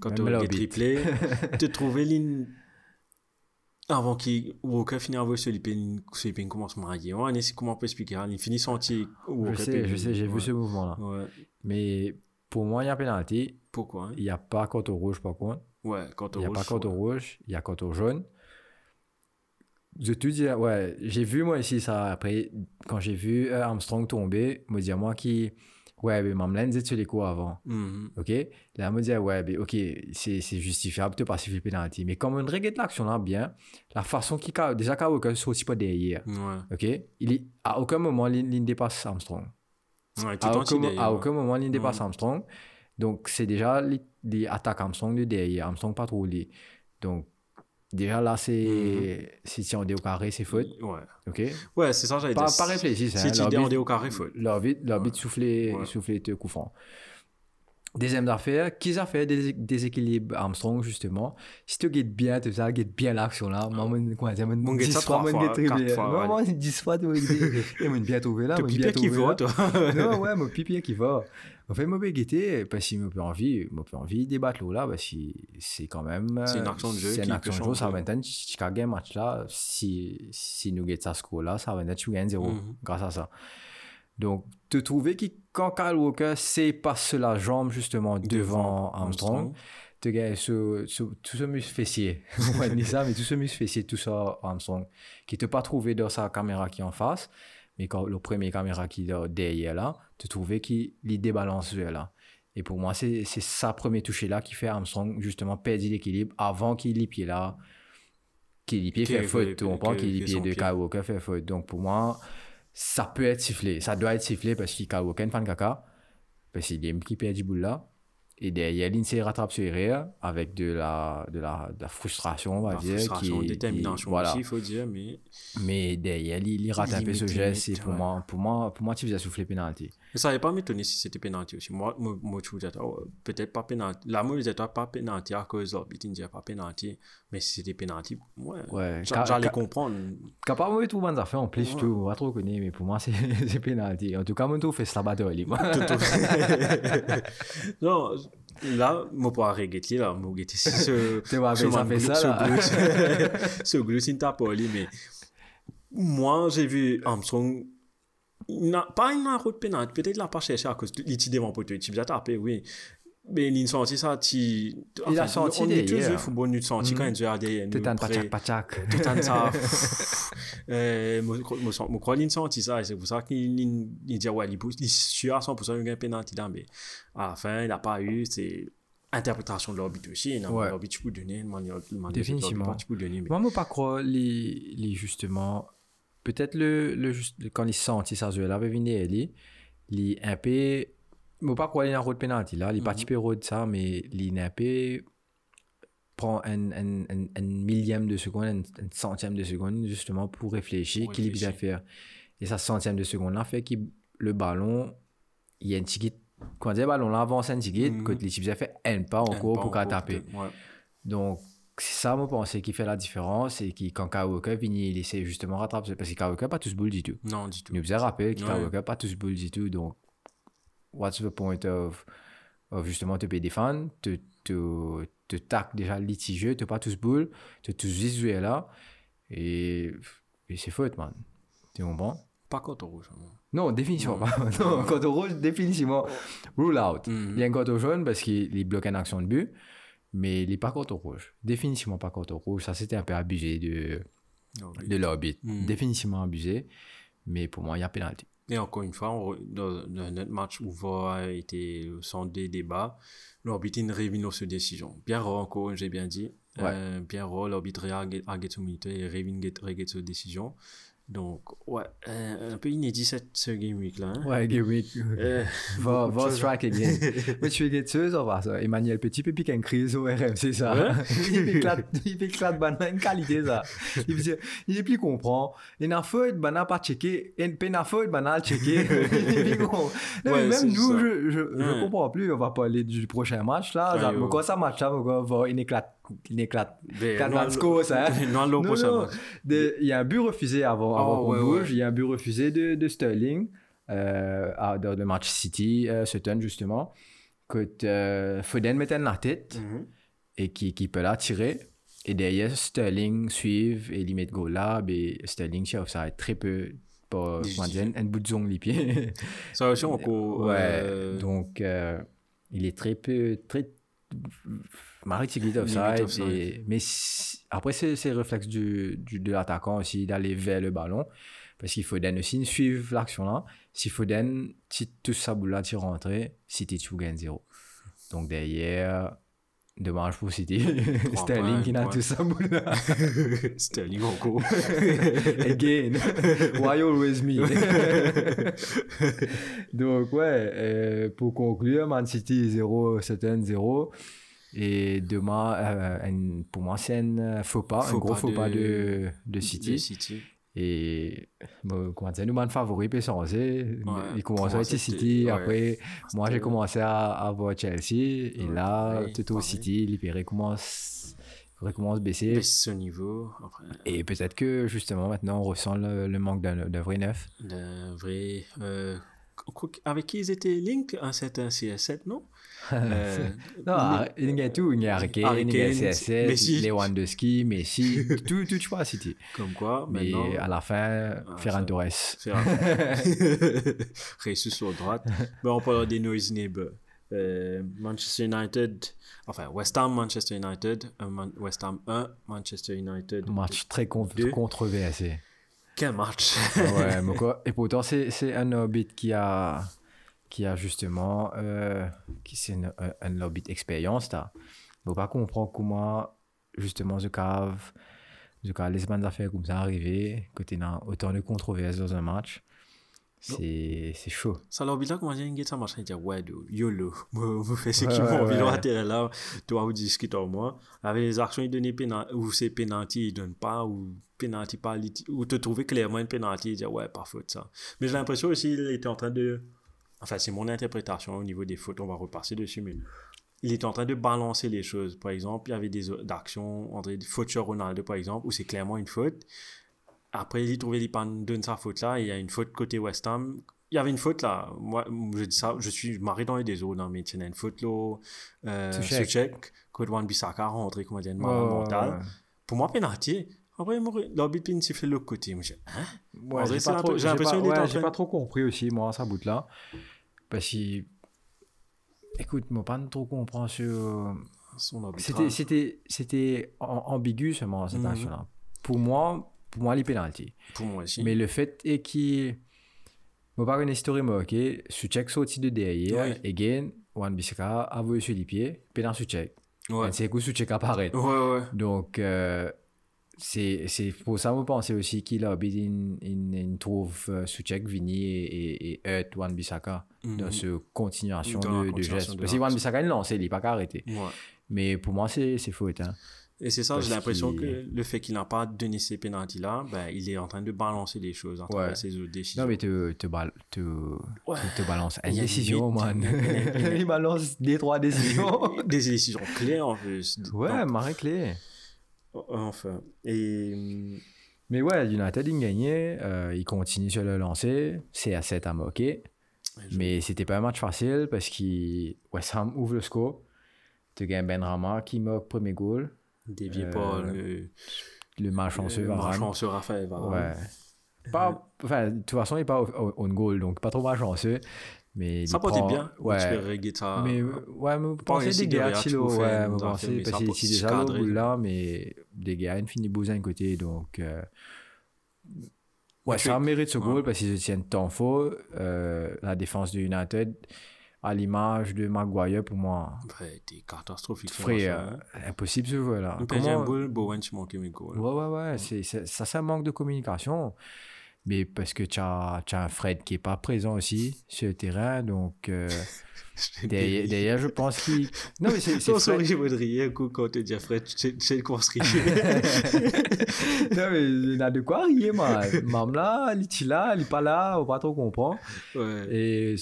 Quand Même tu regardes replay, tu trouves ligne avant qu'il Walker finisse à voir ce ligne commence à marier. On a comment on peut expliquer, hein, il finit senti Je sais, je sais, j'ai vu ce mouvement-là. Ouais. Mais pour moi, il y a pénalité. Pourquoi hein? Il n'y a pas carton rouge par contre. Ouais, quand Il n'y a rouge, pas carton ouais. rouge, il y a carton jaune. Ouais, j'ai vu moi ici ça. Après, quand j'ai vu euh, Armstrong tomber, me dire moi qui, ouais, mais dit tu les coups avant? Mhm. Ok? Là, me dire, ouais, mais ok, c'est c'est justifiable de pas siffler penalty. Mais comme on regarde l'action là bien, la façon qu'il a, déjà qu'il a sorti pas derrière. Ouais. Ok? Il est, à aucun moment, il, il dépasse Armstrong. Ouais, À aucun, est- à aucun moment, il dépasse Mhm. Armstrong. Donc, c'est déjà les, les attaques Armstrong de derrière. Armstrong pas trop lié. Donc, déjà là, c'est si tu en au carré, c'est faute. Ouais. OK? Ouais, c'est ça, j'allais dire. pas. Si hein. tu en au carré, faute. L'arbitre l'arbitre Ouais. soufflait, Ouais. soufflait te coup franc. Deuxième affaire, qui a fait des déséquilibre Armstrong, justement? Si tu guettes bien, tu sais, guettes bien l'action là. Comment dire, mon, Mon guette 10 ça fois, trois quatre bien. fois, Non, ouais. moi, 10 fois, tu me dis, mon bien trouvé là, T'as mon pipi bien qui trouvé va, là. toi? non, ouais, mon pipi qui va. En fait, moi, je guetter, parce qu'il m'a pas envie, m'a pas envie de débattre là, parce que c'est quand même. C'est une euh, action de jeu C'est qui une action de jeu, ça va maintenant, si tu gagnes un match là, si, si nous gagnons ça score là, ça va maintenant, tu gagnes 0 Mhm. grâce à ça. Donc, te trouver que quand Kyle Walker sait passer la jambe justement devant, Armstrong, te gagnes ce, ce, tout ce muscle fessier, on va dire ça, mais tout ce muscle fessier, tout ça Armstrong, qui te pas trouvé dans sa caméra qui est en face, mais quand le premier caméra qui est derrière là, te trouver qu'il il débalance là. Et pour moi, c'est sa premier toucher là qui fait Armstrong justement perdre l'équilibre avant qu'il les pieds là, qu'il pieds Que- fait faute. que- Tu comprends? que- qu'il que pieds son de pied. Kyle Walker fait faute. Donc pour moi, ça peut être sifflé. Ça doit être sifflé parce qu'il Kyle Walker fan caca. Parce qu'il aime qui perd du bout là. Et derrière, l'INSEE rattrape sur erreur avec de la, de la, de la frustration, on va La dire. frustration, qui- détermination qui- voilà. aussi, il faut dire, mais... Mais derrière, il, peu ce geste. Et pour, moi, pour, moi, pour moi, tu faisais souffler pénalty. Mais ça n'allait pas m'étonner si c'était penalty aussi. Moi, moi, moi je disais, oh, peut-être pas. Là, moi, je disais, pas penalty à cause de l'arbitre, il pas penalty. Mais si c'était penalty, ouais, Ouais, j'allais comprendre. Capable de tout bonnes affaires en plus, tout, on va trop connaître, mais pour moi, c'est pénalty. En tout cas, mon tour fait ça battre moi. Tout- tout- non, là, moi, pour arrêter, là, moi, j'ai ce... Tu vois, ça fait ça, ce là. ce glucine t'a pas mais moi, j'ai vu Armstrong, il n'a pas une route pénale, peut-être il n'a pas cherché à cause de l'IT devant poteau, il t'a tapé, oui. Mais il senti ça, tu... Il a On Mhm. quand il joue derrière nous. Tout un après- pachak pachak. Euh, c'est pour ça qu'il il- il dit, ouais, il pousse, il est sûr à 100% qu'il y a un penalty là, mais à la fin, il n'a pas eu, c'est interprétation de aussi, Ouais. l'arbitre, tu peux donner, le manière- le manière- Définitivement. l'arbitre, tu peux donner, mais... Moi, je pas croire les, les justement. Peut-être le, le quand ils ça jouer là, avec Vinelli, il un peu. Je pas croire qu'il a un rôle penalty là, il Mhm. rôle de ça, mais il un peu prend un, un, un, un millième de seconde, un, centième de seconde justement pour réfléchir, qu'il est faire. Et ça centième de seconde là fait que le ballon, il y a une petite. Quand le ballon là avance un petit que les types fait un pas encore pour qu'à taper. Donc, c'est ça, moi, pense, qui fait la différence. Et qui, quand Walker vient, il essaie justement de rattraper. Parce que Walker pas tous boule du tout. Non, du tout. Il nous faisait rappeler que. Walker pas tous boule du tout. Donc, what's the point of, of justement te payer défendre, te, te, te tac déjà litigieux, te pas tous boule, te tous visuel là. Et, et c'est faute, man. Tu comprends? Pas contre rouge. Non, définitivement pas. non, quand rouge, définitivement, rule out. A un carton jaune parce qu'il il bloque une action de but, mais n'est pas carton rouge. Définitivement pas carton rouge. Ça, c'était un peu abusé de, oui. de l'arbitre. Mhm. Définitivement abusé. Mais pour moi, il y a pénalité. Et encore une fois, on dans, dans notre match où VAR a été au centre des débats, l'arbitre a révélé cette décision. Bien rare encore, j'ai bien dit. Ouais. Euh, bien rare, l'arbitre a son minute et révélé cette décision. Donc, ouais, un peu inédit cette, ce game week là. hein. Ouais, Gary, Euh, va, va strike again. Mais tu es guetteuse, ça va ça. Emmanuel Petit peut piquer une crise au RM, c'est ça. Ouais. il éclate, il éclate banane, une qualité ça. Il dit, il plus comprend. Il n'a faute, banane pas checké. Il n'a faute, banane checké. Il Ouais, même nous, ça. je, je, je Ouais. comprends plus. On va parler du prochain match là. Ouais, Ça, mais quand ça match là, on va voir, il éclate. Il éclate. Hein. Il y a un but refusé avant, avant Oh, ouais, bouge. ouais. Il y a un but refusé de, de Sterling euh, à- dans le match City, euh, Sutton justement, que euh, Foden mettait dans la tête Mhm. et qui, qui peut la tirer. Et derrière, Sterling suive et le goal là. Mais Sterling, ça ça très peu. Dire, un bout de les pieds. Ça aussi, encore. ouais, euh, donc euh, il est très peu. Très, Marie Limite offside. mais si- après, c'est le réflexe du, du- de l'attaquant aussi d'aller vers le ballon. Parce qu'il Foden aussi suivre l'action là. Si Foden, si tout ça boule là, tu rentres, City, tu gagnes zéro. Donc derrière, dommage pour City. Sterling qui n'a tout ça boule là. Sterling encore. Again, why always me? Donc, ouais, euh, pour conclure, Man City 0, Sutton 0. Et demain, euh, pour moi, c'est un faux pas, Faux un gros pas faux de- pas de, de City. De City. Et bon, comment dire, nous, favori, peut changer. Ouais, il pour commence moi, avec c'était- City. ouais. Après, moi, j'ai commencé à, à voir Chelsea. Et Ouais, là, tout au. City, l'Hyper commence, recommence à baisser. Baisse ce niveau. Après, Et peut-être que justement maintenant on ressent le, le manque d'un vrai neuf. d'un vrai. euh, avec qui ils étaient link? Un certain CS7, non? Euh, Non, mais- il y a tout, il y a Harry CSS, Messi. Lewandowski, Messi, tout, tout, tu vois, City. Comme quoi, Mais à la fin, Ferran ça- Torres. C'est Ressus sur droite. Mais on parle des noise neighbors. Euh, Manchester United, enfin West Ham, Manchester United, un Man- West Ham 1, Manchester United. Match très con- controversé. Quel match? Ouais, mais quoi. Et pourtant, c'est c'est un Hobbit qui a, qui a justement. Euh, qui c'est un, un, un Hobbit expérience, là. Ne pas comprendre comment, justement, ce cave. Ce cave, les bonnes affaires comme ça arriver, que tu as autant de controverses dans un match. C'est c'est chaud. Ça dit là, comment il ça marche, il dit ouais, YOLO, vous faites ce qui m'ont envie atterrir là, toi, vous discutez en moi. Avec les actions, ils donnent pénalty, ou c'est pénalty, ils donnent pas, ou pénalty pas, ou te trouver clairement une pénalty, il dit ouais, pas faute ça. Mais j'ai l'impression aussi, il était en train de. Enfin, c'est mon interprétation au niveau des fautes, on va repasser dessus, mais il était en train de balancer les choses. Par exemple, il y avait des actions, entre des fautes sur Ronaldo, par exemple, où c'est clairement une faute. Après, il trouvait les pannes de sa faute là, et il y a une faute côté West Ham. Il y avait une faute là. Moi, je dis ça, je suis marré dans les deux zones, hein, mais il y a une faute là. Euh, Soucek. Soucek, que Wan Bissaka rentré, comment dire, ouais. Pour moi, pénalty. Après, l'arbitre il siffle de l'autre côté. Dis, hein? Ouais, j'ai pas trop- j'ai j'ai pas- ouais, j'ai pas trop compris aussi, moi, ça bout là. Parce que Écoute, moi, pas trop comprendre sur. Son C'était, c'était, c'était am- ambigu seulement cette Mhm. action-là. Pour moi, pour moi, les pénalty. Pour moi aussi. Mais le fait est qu'il. Moi, pas une histoire, moi, ok. Souchek sorti de derrière. Oui. Again, Wan Bissaka a volé sur les pieds. Pénal Souchek. Ouais. C'est coup Souchek apparaît. Ouais, ouais. Donc, euh, c'est c'est pour ça que je pense aussi qu'il a une, une, une trouve euh, Souchek, Vini et, et, et Hurt Wan Bissaka dans Mhm. cette continuation Dans de, gestes. Parce que Wan. Bissaka, il lance, il n'est pas qu'à arrêter. Ouais. Mais pour moi, c'est c'est faute. Hein. Et c'est ça, j'ai l'impression que le fait qu'il n'a pas donné ces pénaltys là, ben, il est en train de balancer les choses à Ouais. travers ses autres décisions. Non, mais te, te, bal- te, Ouais. te, te balance une décision, man. Il balance des trois décisions. Des décisions claires en plus. ouais, marée clé. Enfin. Et. Mais ouais, United, il gagnait. Euh, il continue sur le lancer. C'est à 7 à moquer. Mais c'était pas un match facile parce qu'il West Ham ouvre le score. Tu gagnes Ben Rama qui moque premier goal. Dévié Euh, par le. Le malchanceux le Varane. malchanceux Raphaël Varane. Ouais. Pas, enfin, de toute façon, il n'est pas on goal, donc pas trop malchanceux. Mais Ça portait bien. Ouais. Que ça. mais ouais, pas pensez des de gars, Chilo, ouais, pensez, mais parce ça que pas c'est si déjà au cadré. bout là, mais des gars, ils finissent beau d'un côté, donc. euh, Ouais, ça mérite ce Ouais. goal parce qu'ils se tiennent tant faux. Euh, la défense de United, à l'image de Maguire, pour moi, Ouais, t'es catastrophique. frère, hein. euh, impossible ce jeu là. Comment- Bowen, tu manquais mes goals. Ouais, ouais, ouais. C'est, ça, c'est un manque de communication. Mais parce que tu as, un Fred qui n'est pas présent aussi sur le terrain. Donc, euh, derrière, derrière, je pense qu'il. Non, mais c'est, Non, Fred. je voudrais rire quand- quand tu dis Fred, tu sais- qu'on se non, mais il a de quoi rire, man. Mam là, il est là, il n'est pas là, on va pas trop comprendre. Ouais. Et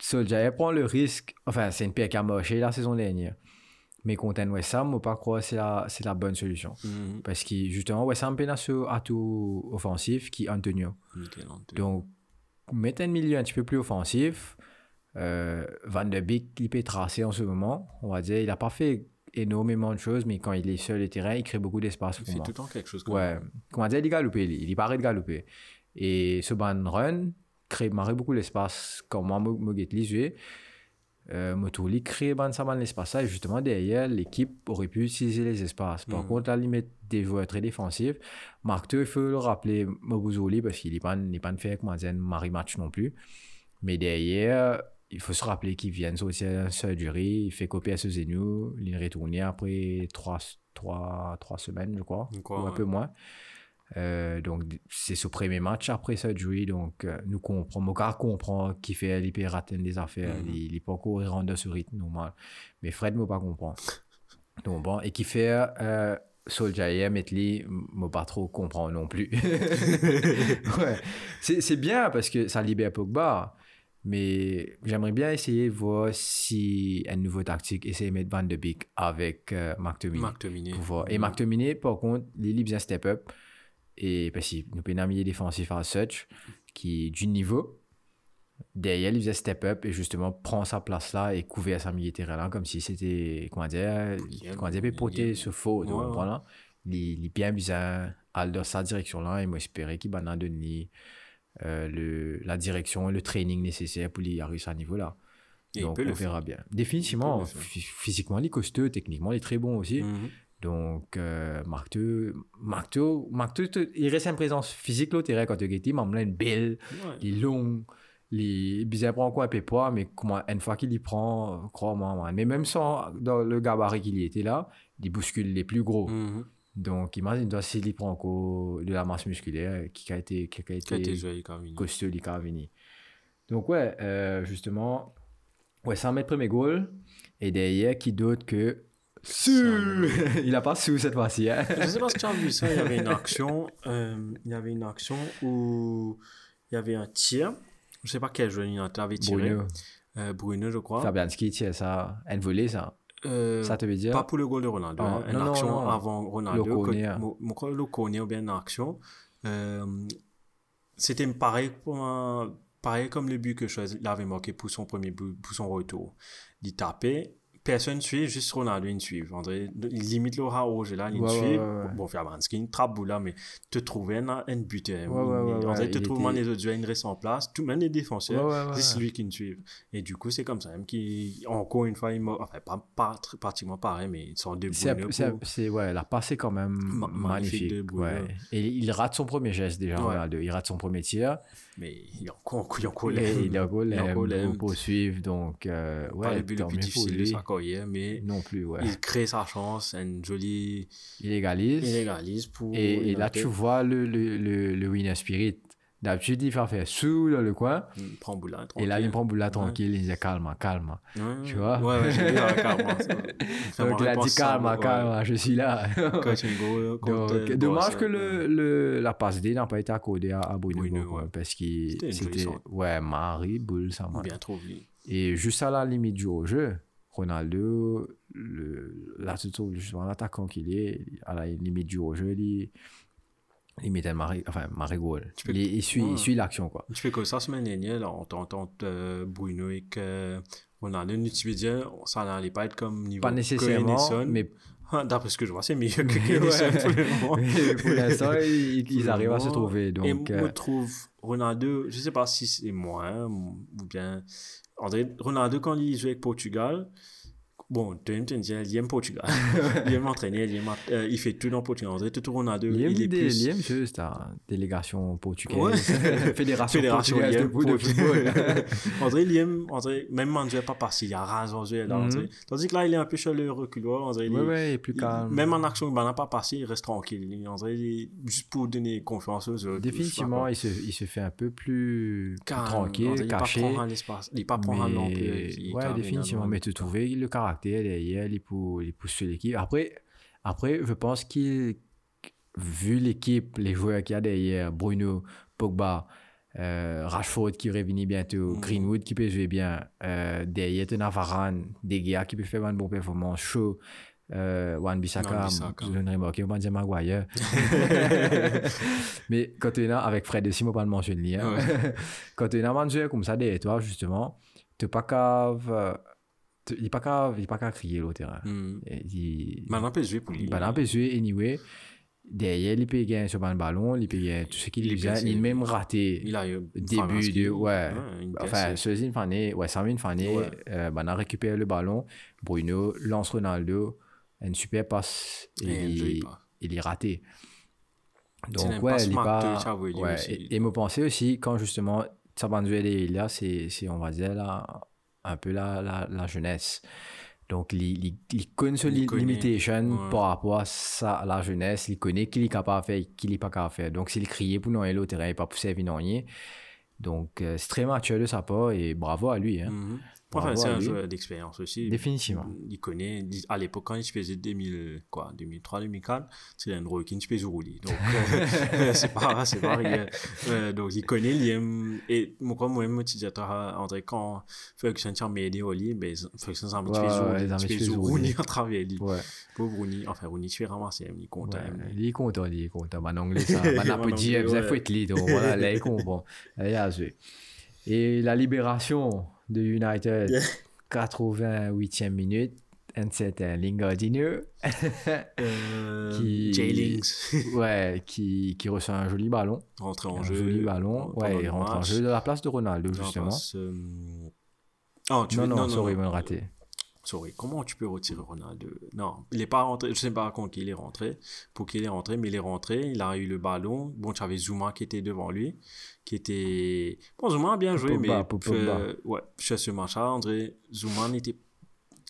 Solskjaer prend le risque. Enfin, c'est une paire qui a marché la saison dernière. Mais contre un West Ham, pas croire que c'est la, c'est la bonne solution. Mhm. Parce que justement, West Ham à ce atout offensif qui est Antonio. Nickel. Donc, mettre un milieu un petit peu plus offensif. Euh, Van de Beek, il peut tracer en ce moment. On va dire, il n'a pas fait énormément de choses, mais quand il est sur le terrain, il crée beaucoup d'espace pour fait moi. tout le temps quelque chose. comme Ouais, comment dire, il galope, il, il paraît de galoper. Et ce ban run crée beaucoup d'espace. Quand moi, je me jouer, euh, Motouli crée ban ça ban l'espace et justement derrière, l'équipe aurait pu utiliser les espaces. Par Mhm. contre, à la limite des joueurs très défensifs, Marc il faut le rappeler, Mobouzoli, parce qu'il n'est pas, pas fait, comment dire, un mari match non plus. Mais derrière, il faut se rappeler qu'il vient de sortir un surgery, il fait copier à ce genou, il est retourné après trois, trois, trois semaines, je crois, Quoi, ou un ouais. peu moins. Euh, donc, c'est ce premier match après surgery, donc euh, nous comprenons, Moka comprend qu'il fait l'hyper rater des affaires, Mhm. il n'est pas encore rendu ce rythme normal. Mais Fred ne pas comprendre. Donc bon, et qui fait euh, Solskjaer, Metli, ne pas trop comprendre non plus. ouais. C'est bien parce que ça libère Pogba. Mais j'aimerais bien essayer de voir si un nouveau tactique, essayer de mettre Van de Beek avec euh, Marc voir. Et Marc Tomini, par contre, il est bien step up. Et parce qu'il nous peut un milieu défensif à Such, qui est du niveau. Derrière, il faisait step up et justement prend sa place là et couvert sa milieu terrain là comme si c'était, comment dire, comment dire, porter ce faux. Voilà. Il, est bien aller dans sa direction là et moi j'espérais qu'il va donner euh, le, la direction et le training nécessaire pour y arriver à ce niveau là. Et Donc on verra bien. Définitivement, Il physiquement, il est costaud, techniquement, il est très bon aussi. Mhm. Donc, euh, il reste une présence physique là, quand tu es il m'a une belle, il est long, il bizarre prend encore un peu poids, mais comment, une fois qu'il y prend, crois-moi, mais même sans, dans le gabarit qu'il y était là, il bouscule les plus gros. Mhm. Donc, imagine, toi, s'il y prend encore de la masse musculaire qui a été, qui a été, costaud, il a. Donc, ouais, euh, justement, ouais, 100 mètres premier goal, et derrière, qui d'autre que. Sous Il a pas sous cette fois-ci, hein. Je sais pas si tu as vu ça, il y avait une action, euh, il y avait une action où il y avait un tir. Je sais pas quel joueur United avait tiré. Bruno, Euh, Bruno, je crois. Fabianski tire ça, un volée, ça. Euh, Ça te veut dire Pas pour le goal de Ronaldo. Ah, hein. non, une non, action non. avant Ronaldo. Mo- mo- le Locone ou bien une action. Euh, C'était pareil, pour un- pareil comme le but que Chose il avait marqué pour son premier but, pour son retour. Il tapait, personne suit, juste Ronaldo, il suit. Limite le rouge là, il suit. Bon, faire un skin, trappe là, mais te trouver un, un buteur. André, ouais, te il trouve était- les autres joueurs, il reste en place. Tout le monde est défenseur. Ouais, ouais, ouais, c'est ouais. lui qui nous suit. Et du coup, c'est comme ça, même qui, encore une fois, il m'a, enfin, pas, pas pareil, mais ils sont deux C'est, ouais, la passe est quand même Ma- magnifique. Et il rate son premier geste déjà. Ronaldo. Il rate son premier tir. Mais il y a encore, il a encore il a encore Il poursuivre. Donc, euh, Pas ouais, le but le plus difficile de sa carrière, mais Non plus, ouais. il crée sa chance, une jolie, Il égalise. il égalise pour. Et, et là, tu vois le, le, le, le winner spirit. D'habitude, il va faire sous dans le coin. Il prend Boula. Et là, il prend boule là Ouais. tranquille. Il dit calme, calme. Ouais, Tu vois? Ouais, ouais, j'ai calme. Enfin, Donc, ma il a dit calme, calme, je suis là. Donc, dommage que le, le, la passe D n'a pas été accordée à, à Bruno, Bruno, quoi, ouais. parce que C'était ouais Marie boule ça man. Bien trouvé. et juste à la limite du jeu Ronaldo le là tu trouves justement l'attaquant qu'il est à la limite du jeu il il mettait Marie enfin Marie goal il, il suit Ouais. il suit l'action quoi Tu fais que ça, semaine dernière, là, on t'entend euh, Bruno et que Ronaldo, tu veux dire, ça n'allait pas être comme niveau pas nécessairement mais Ah, D'après ce que je vois, c'est mieux que Kenison pour le moment. pour l'instant ils, ils arrivent à se trouver Et donc moi, euh, je trouve Ronaldo, je sais pas si c'est moi hein, ou bien. André, Ronaldo, quand il joue avec Portugal, bon, tu aimes te il aime Portugal. il aime entraîner, il, aime, euh, il fait tout dans Portugal. André, tout Ronaldo, il y a il est des plus. liens monsieur c'est la délégation portugaise Ouais. fédération, Fédération portugaise de, de football André, il aime, André, même Mandé pas passé, il a raison joué là. André. Tandis que là, il est un peu sur le reculoir, André. il ouais il est plus il- calme Même en action, il n'a pas passé, il reste tranquille. André, il juste pour donner confiance aux autres. Définitivement, il se, il se fait un peu plus, plus Calme, tranquille, André, caché. Il ne pas prendre l'espace, il pas prendre non plus. Il ouais, définitivement. Mais tu trouvais le caractère derrière, il pour, il sur l'équipe. Après, après, je pense qu'il, vu l'équipe, les joueurs qu'il y a derrière, Bruno, Pogba, euh, Rashford qui revenir bientôt, Mhm. Greenwood qui peut jouer bien, euh, derrière, tu as Varane, De Gea qui peut faire une bonne performance, Shaw, euh, Wan Bissaka, je ne remarqué, on va dire Maguire. Mais quand tu es là avec Fred aussi, on pas le mentionner. Hein. quand tu es là, un joueur comme ça derrière toi, justement, tu n'es pas cave. Il n'est pas qu'à crier au terrain. Et Il peut jouer pour lui. il va jouer anyway. Derrière, il peut gagner sur le ballon, il peut gagner tout ce qu'il Il blessé. Il même raté Il a début de. Ouais. Enfin. Sezine Fané, ouais, Samin Fané, Ouais. euh, ben, a récupéré le ballon. Bruno lance Ronaldo, une super passe. Et, il, il est raté. Donc, ouais, il pas. ouais, et, et me penser aussi, quand justement, Sabanzuel est là, c'est, c'est, on va dire, là, un peu la, la, la jeunesse. Donc, il, il, il connaît ce Il li- connaît, limitation ouais. par rapport à ça, à la jeunesse. Il connaît qu'il est capable de faire et qu'il n'est pas capable de faire. Donc, s'il criait pour non au terrain, il pas pour servir non. Donc, euh, c'est très mature de sa part et bravo à lui. Hein. Mhm. Enfin, c'est un lui. joueur d'expérience aussi. Définitivement. Il connaît, à l'époque, quand il faisait 2000, quoi, 2003, 2004, c'est un rookie qui faisait rouler. Donc, euh, c'est pas, c'est pas rien. Euh, donc, il connaît, il et moi, comme moi-même, André, quand Ferguson t'a m'aider au lit, ben, Ferguson s'en Ouais, fait rouler, à travers lui. Pauvre Rooney, enfin, Rooney, tu fais ramasser, il est content. Il est content, il est content. En anglais, ça. On fait le donc voilà, là, il comprend. Là, il a joué. Et la libération de United, 88e minute, un certain Lingardinho, Euh, Qui- Jay Lings, ouais, qui, qui reçoit un joli ballon. rentré en un jeu. joli ballon. Ouais, il rentre en match. jeu de la place de Ronaldo, justement. place, euh, Oh, tu Non, veux- non, sorry, non. il raté. Sorry, comment tu peux retirer Ronaldo? Non, il n'est pas rentré, je sais pas qui il est rentré, pour qui il est rentré, mais il est rentré, il a eu le ballon. Bon, tu avais Zuma qui était devant lui, qui était... Bon, Zuma a bien joué, mais... pour Pogba. euh, ouais, sur ce match-là, André, Zuma n'était...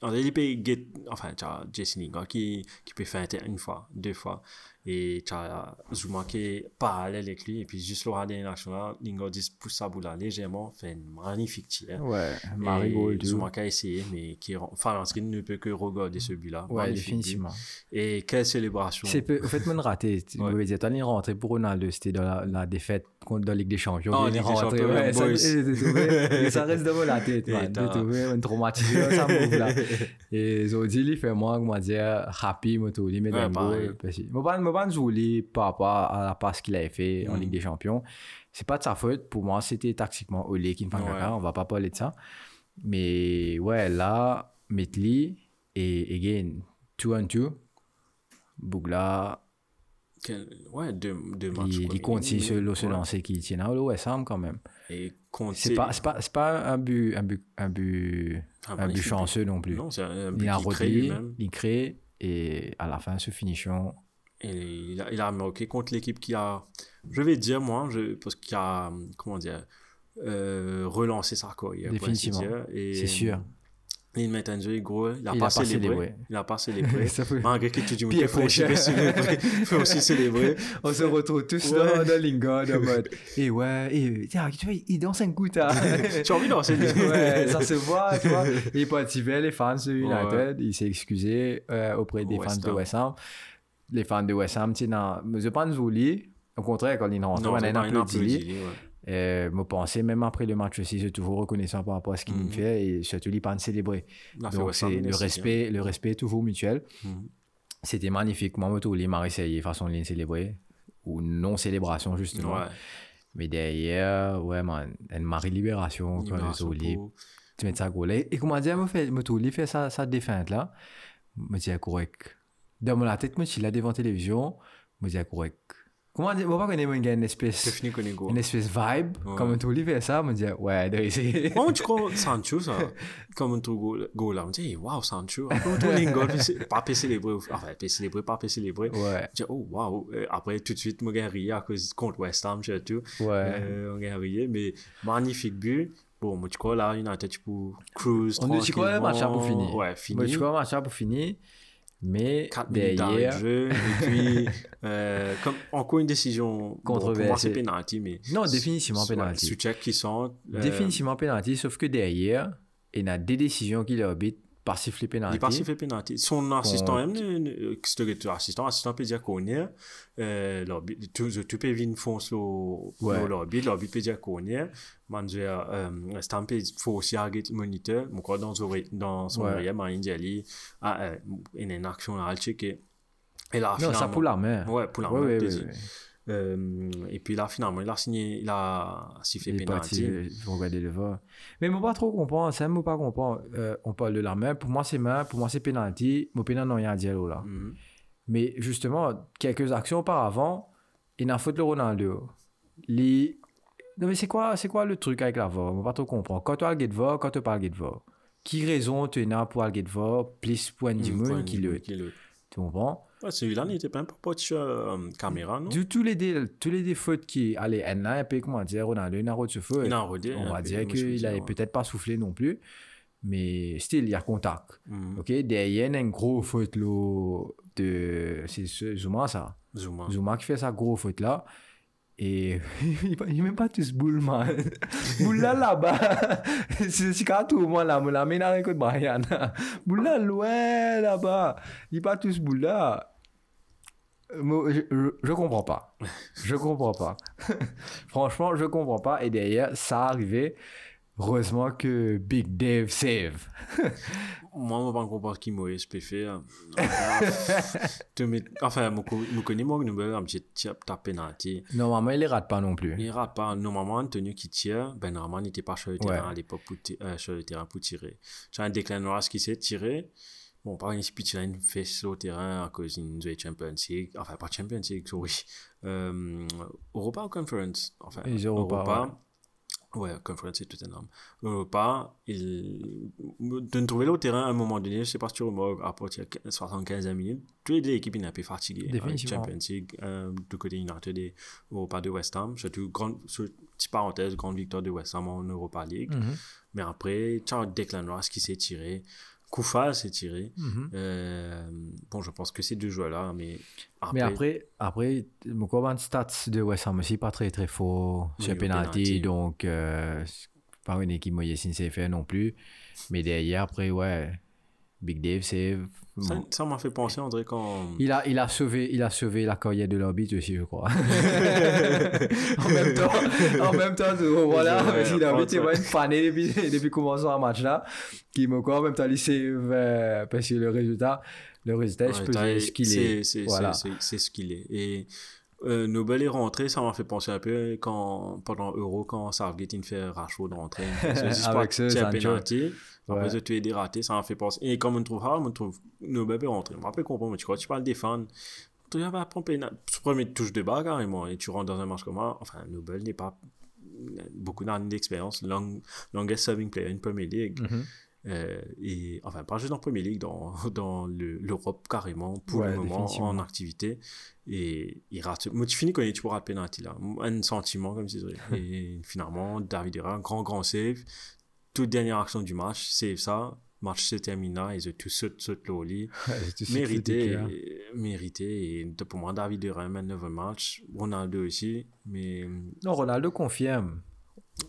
André, il peut get... Enfin, tu as Jesse Lingard qui, qui peut faire une fois, deux fois, et tu as Zuma qui est parallèle avec lui, et puis juste le là, Lingard dit pousse sa boule là légèrement, fait une magnifique tir. Ouais, Marigold. qui a essayé, mais qui enfin, parce qu'il ne peut que regarder ce but-là. Ouais, Magnifique définitivement. but. Et quelle célébration. C'est peu, en fait, mon raté. Tu Ouais. m'avais dit, t'as rentré pour Ronaldo, c'était dans la, la défaite contre la Ligue des Champions. Oh, Il est rentré, ouais, ça, et, reste dans la tête, man. t'as- un traumatisme, ça move là. Et dit, il fait moi, comment dire, happy, moi, tout, il met Ouais, des jouer par rapport à la passe qu'il avait fait en Mm. Ligue des Champions. C'est pas de sa faute. Pour moi, c'était tactiquement Olé qui ne fait caca. On va pas parler de ça. Mais ouais, là, Metli, Et again, 2 on 2. Bougla, Ouais, deux, deux matchs. il, continue se, le- Ouais. lancer qui tient à le West Ham quand même. Et C'est pas, c'est pas, c'est pas un but, un but, un but, un un but chanceux non plus. Non, c'est un, un il but a crée lui-même. il crée et à la fin, ce finition. Et il a, il a marqué contre l'équipe qui a, je vais dire moi, je, parce qu'il a, comment dire, euh, relancé sa carrière. pour ainsi Définitivement. C'est sûr. Il met un jeu gros, il a Il pas célébré. Il a pas célébré. Malgré que tu dis, il faut aussi célébrer. Il faut aussi célébrer. On se retrouve tous Ouais. dans, dans Lingard en mode Et ouais, et, tiens, tu vois, il danse un coup, t'as. Tu as envie d'en célébrer. ouais, ça se voit, tu vois. Il est parti vers les fans de United, il s'est excusé euh, auprès des West fans de Ham. West Ham. Les fans de West Ham, tu sais, mais je pense voulu. Au contraire, quand ils rentrent, Non, on a c'est un pas un applaudi. applaudi, ouais. Euh, me penser, même après le match aussi, je suis toujours reconnaissant par rapport à ce qu'il Mhm. me fait et surtout, il pas célébrer. Donc, c'est le c'est respect, le respect est toujours mutuel. Mhm. C'était magnifique. Moi, tout les m'a essayé façon de les célébrer ou non célébration justement. Ouais. Mais derrière, ouais, man, une marée libération quand je suis tu mets ça goal. Et, comment dire, me fait, me tout, il fait sa, sa défense là, me dit correct. Dans mon tête, me suis là devant la télévision, me dit correct. Comment dire, moi, pas qu'on ait une espèce, une espèce vibe, comme tout, fait ça, me dit, ouais, de- c'est. Comment tu crois Sancho, ça Comme un truc go là, on dit, waouh, Sancho. Après, on puis c'est pas pas célébré. Enfin, pas célébré, pas pas célébré. Ouais, Je dis, oh, waouh. Euh, Après, tout de suite, moi, j'ai ri à cause contre West Ham, surtout. ouais. On a ri, mais magnifique but. Bon, moi, tu crois, là, United, tu peux cruise. On dit le match a pour finir. Ouais, fini. Moi, je crois, match a pour finir. Mais 4 minutes d'arrêt de derrière, jeu. Et puis, euh, comme, encore une décision. Bon, Controversée. c'est penalty, mais. non, définitivement penalty. Sous-check qui sont. euh, Définitivement penalty, sauf que derrière, il y a des décisions qui l'arbitre par siffler Il penalty. est pas sifflé penalty. Son assistant, même, c'est que assistant, assistant peut dire qu'on est, euh, tu, tu peux venir foncer au, Ouais. l'arbitre, l'arbitre peut dire qu'on est, man, je, euh, Stamp, il faut aussi arrêter le moniteur, mon quoi, dans, son- dans son Ouais. oreille, man, il dit, ali, ah, euh, il y a une action à checker. Et là, Non, ça pour la main. Ouais, pour la main, ouais, peut ouais. Euh, et puis là, finalement, il a signé, il a sifflé Il penalty. faut regarder le VAR. Mais moi, pas trop comprendre. Ça, moi, pas comprendre. Euh, on parle de la main. Pour moi, c'est main. Pour moi, c'est penalty. Mon penalty, non, il y a un dialogue là. Mhm. Mais justement, quelques actions auparavant, il n'a faute le Ronaldo. Les... Non, mais c'est quoi, c'est quoi le truc avec la VAR On pas trop comprendre. Quand tu as le VAR, quand tu parles de VAR, qui raison tu as pour le VAR, plus point qui de- le. qui le- Tu comprends? Ouais, celui-là n'était pas un peu pas euh, caméra, non? Du- tous, les tous les défauts qui. Allez, elle a un peu, comment dire, il a reçu feu. Il a rodé. On un va dire qu'il n'avait peut-être pas soufflé non plus. Mais still, il y a contact. Mhm. Ok, derrière, il y a une grosse faute là, de. C'est ce- Zuma, ça. Zuma. Zuma qui fait sa grosse faute là. Et il n'est même pas tous boule, man. boule là là-bas. c'est quand tout le monde là, me la mène avec le Brian. boule là loin là-bas. Il n'est pas tous boule là. Euh, Je, je, je comprends pas. Je comprends pas. Franchement, je comprends pas. Et derrière, ça arrivé. Heureusement que Big Dave save. Moi, je ne pas comprendre ce qu'il m'a fait. Enfin, je connais moi, nous un petit tape penalty. Normalement, il les rate pas non plus. Il rate pas. Normalement, Antonio qui tire, ben normalement, il n'était pas sur le terrain à l'époque euh, sur le terrain pour tirer. Tu as un Declan Rice qui s'est tiré. Bon, par exemple, a une fesse au terrain à cause jouée Champions League. Enfin, pas Champions League, sorry. Euh, Europa ou Conference? Enfin, Les Europa, Ouais, Conference, c'est tout énorme. Europa, il... de trouver au terrain à un moment donné, je ne sais pas si tu remarques, à partir de 75 minutes, toutes les équipes un peu fatiguées. Avec. Champions League, euh, du côté United et Europa de West Ham. Surtout, grande, sur- petite parenthèse, grande victoire de West Ham en Europa League. Mhm. Mais après, tu as Declan Rice qui s'est tiré. Koufal s'est tiré. Mhm. Euh, bon, je pense que ces deux joueurs-là, mais après, Mais après, après mon comment stats de West Ham aussi pas très très fort Oui, sur penalty, penalty. donc euh, pas une équipe moyenne si c'est fait non plus. Mais derrière, après, ouais, Big Dave, c'est. ça ça m'a fait penser, André, quand. Il a, il, a sauvé, il a sauvé la carrière de l'arbitre aussi, je crois. en même temps, en même temps, voilà, si l'arbitre ouais. est une fané depuis, depuis commençant un match là, qui me quoi, en même temps, il euh, parce que le résultat, le résultat, je Ouais, peux t'as- dire ce qu'il est. Voilà. C'est ce qu'il est. Et euh, Nobel est rentré, ça m'a fait penser un peu quand, pendant Euro, quand Southgate il fait Rashford rentrer. Avec ce Sancho. penalty. Après, ça, tu es dératé, ça m'a fait penser. Et comme on trouve on trouve Nobel peut rentrer. Je me rappelle comprendre, mais tu crois, tu parles défendre? Tu vas prendre pénal. Tu premier touche de bas carrément et tu rentres dans un match comme ça. Enfin, Nobel n'est pas beaucoup d'années d'expérience. Long, longest serving player in Premier League. Mhm. Euh, et enfin, pas juste en Premier League, dans, dans le- l'Europe carrément, pour Ouais, le moment, en activité. Et il rate. Moi, tu finis quand tu pourras penalty là. Un sentiment comme si Et finalement, David Herrera, grand, grand save. Toute dernière action du match, save ça. Match se termine là, ils ont tous sauté sauté le lit. C'est tout Mérité, mérité. Et pour moi, David Herrera mène 9 match. Ronaldo aussi. Mais Non, Ronaldo confirme.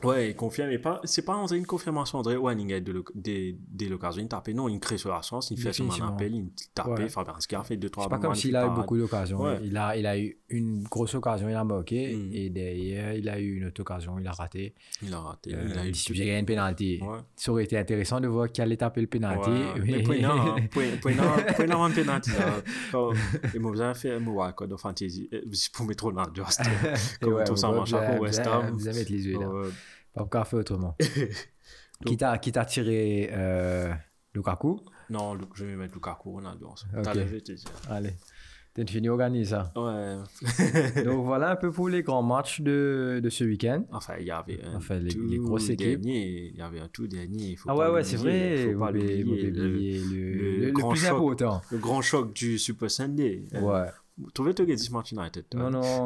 Ouais, il confirme, mais pas, c'est pas une confirmation, André, ouais, il a des l'occasion, il tape, non, il crée sur la chance, il fait son appel, il tape, Ouais. Fabien Scar fait deux, trois C'est pas comme s'il a eu beaucoup d'occasions. Ouais. Il, a, il a eu une grosse occasion, il a marqué. Mm. Et derrière, il a eu une autre occasion, il a raté. Il a raté, Euh, il a eu il gagné une penalty. Ouais. Ça aurait été intéressant de voir qui allait taper le penalty. Ouais, mais pour pour pour pour heure, un penalty, là. Quand- Et moi, vous avez fait un mot, ouais, quoi, de fantasy, euh, pour mettre Ronaldo, comme tout ça à avez- West Ham. Vous avez les yeux là. Pas encore fait autrement. qui t'a qui t'a tiré euh, Lukaku? Non, je vais mettre Lukaku, Ronaldo, ensemble. Ok. T'as levé, je te dis. Allez. T'es fini organise ça. Ouais. Donc voilà un peu pour les grands matchs de, de ce week-end. Enfin, il y avait un Enfin, les- tout les grosses équipes. dernier, il y avait un tout dernier, faut Ah ouais, ouais, c'est vrai. faut pas le- oublier le, le le- le grand plus choc. important. le grand choc du Super Sunday. Euh, Ouais. Trouvez toi qui dit Smart United. Non, non, non.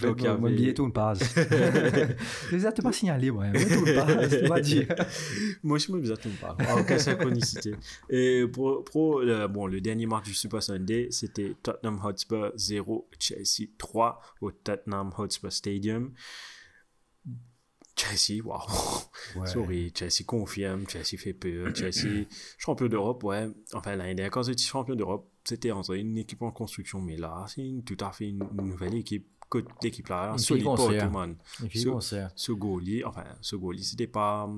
Donc, il y mon avait- billet tourne pas. Les t'es pas signalé, ouais. Mais tourne pas, c'est pas dit. Moi, je me bizarre tout pas. Ah, Aucune synchronicité. Et pour, pour le, bon, le dernier match du Super Sunday, c'était Tottenham Hotspur 0, Chelsea 3 au Tottenham Hotspur Stadium. Chelsea, waouh. Ouais. Sorry, Chelsea confirme, Chelsea fait peur, Chelsea champion d'Europe, ouais. Enfin, l'année dernière, quand c'était champion d'Europe, c'était en une équipe en construction, mais là, c'est une- tout à fait une, une nouvelle équipe. Que l'équipe là, solide pour tout, puis, Ce- c'est- Ce goalie, enfin, ce goalie, c'était pas.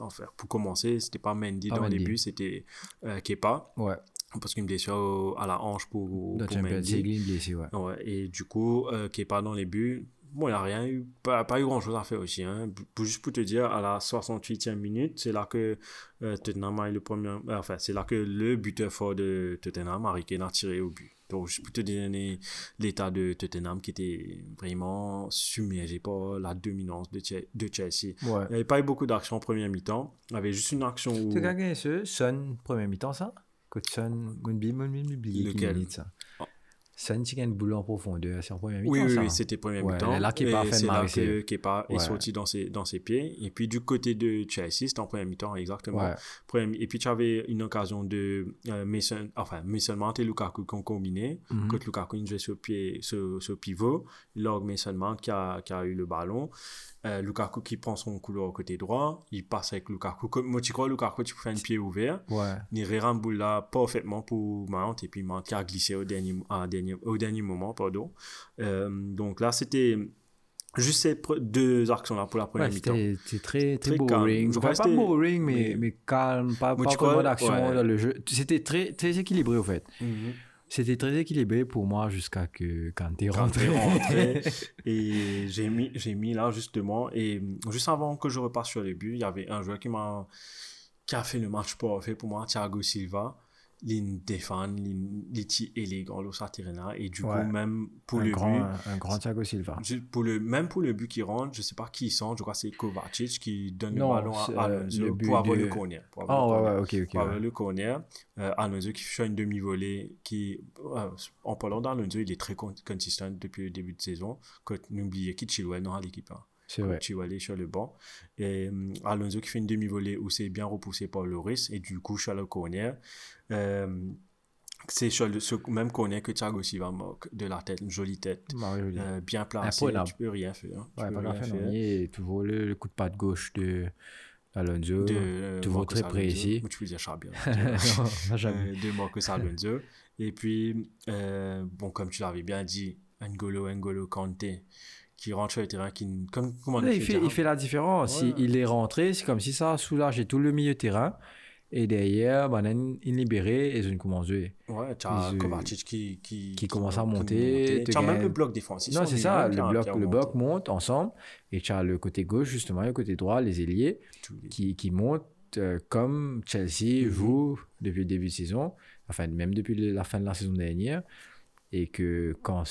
Enfin, pour commencer, c'était pas Mendy Pas dans les Mendy. buts, c'était euh, Kepa, Ouais. parce qu'une blessure à la hanche pour, pour Mendy. League, ouais. Ouais, et du coup, euh, Kepa dans les buts, bon, il n'a rien eu, pas, pas eu grand chose à faire aussi. Hein. Juste pour te dire, à la 68e minute, c'est là que euh, Tottenham a eu le premier. euh, Enfin, c'est là que le buteur fort de Tottenham, Harry Kane, a tiré au but. Donc, juste pour te donner l'état de Tottenham qui était vraiment submergé par la dominance de, Che- de Chelsea. Ouais. Il n'y avait pas eu beaucoup d'actions en première mi-temps. Il y avait juste une action où. Tu as gagné ce Sun, première mi-temps, ça? Côte Gunby, oublié qui Lequel? ça? Oh. Sun, tu gagnes boule en profondeur, c'est en première mi-temps, Oui, oui, oui, c'était première Ouais, mi-temps. là, Kepa a Et fait c'est là que ses- Kepa est sorti dans ses, dans ses pieds. Et puis du côté de Chelsea, c'était en première mi-temps, exactement. Ouais. Première- Et puis tu avais une occasion de euh, Mason, enfin, Mason Mount et Lukaku qui ont combiné. Mhm. Quand Lukaku jouait sur, pied, sur, sur pivot, lors Mason Mount qui a, qui a eu le ballon. Euh, Lukaku qui prend son couloir au côté droit, il passe avec Lukaku. Comme, moi, tu crois, Lukaku, tu peux faire un pied ouvert. Ouais. Il remboule là parfaitement pour Mount et puis Mount qui a glissé au dernier, à dernier, au dernier moment. Pardon. Euh, donc là, c'était juste ces deux actions-là pour la première Ouais, mi-temps. c'était très, très, boring. Enfin, pas boring, mais, mais- calme, pas, pas vraiment d'action ouais. dans le jeu. C'était très, très équilibré, au fait. Mhm. C'était très équilibré pour moi jusqu'à que quand t'es rentré. rentré. Et j'ai mis, j'ai mis là justement, et juste avant que je repasse sur les buts, il y avait un joueur qui m'a qui a fait le match parfait pour moi, Thiago Silva. Est élégant, le Satirena, et du Ouais. coup, même pour le grand, but, un grand Thiago Silva. pour le, même pour le but qui rentre, je sais pas qui il sent, je crois que c'est Kovacic qui donne Non, le ballon à euh, Alonso pour avoir de- le corner. Pour avoir Ah le ouais, corner. ouais, ok, ok. Avoir ouais. le corner. Euh, Alonso qui fait une demi-volée qui, euh, en parlant d'Alonso, il est très con- consistant depuis le début de saison. N'oubliez qu'il Chilwell dans l'équipe. Hein. Vrai. Chilwell est sur le banc. Et euh, Alonso qui fait une demi-volée où c'est bien repoussé par Loris et du coup sur le corner. Euh, c'est sur le, ce même corner que Thiago Silva marque de la tête, une jolie tête. Mario, il- Euh, bien placé, Imprenable. tu peux rien faire. hein. Tu ouais, peux pas rien faire. Et toujours le, le coup de patte gauche de Alonso. de euh, toujours Marcos très précis. Tu peux dire Chabia. jamais. euh, de Marcos Alonso. Et puis, euh, bon, comme tu l'avais bien dit, N'Golo, N'Golo Kanté, qui rentre sur le terrain, qui, comme, comment il, fait, il fait la différence. Ouais. Il, il est rentré, c'est comme si ça a soulagé tout le milieu terrain. Et derrière, ben, il est libéré et ils commencent à jouer. Ouais, tu as Kovacic qui, qui, qui commence à monter, te Tu as même le bloc défensif. Non, on c'est est ça, le bloc, le bloc monte ensemble. Et tu as le côté gauche, justement, et le côté droit, les ailiers qui, qui montent. euh, comme Chelsea Mhm. joue depuis le début de saison, enfin même depuis la fin de la saison dernière, et que quand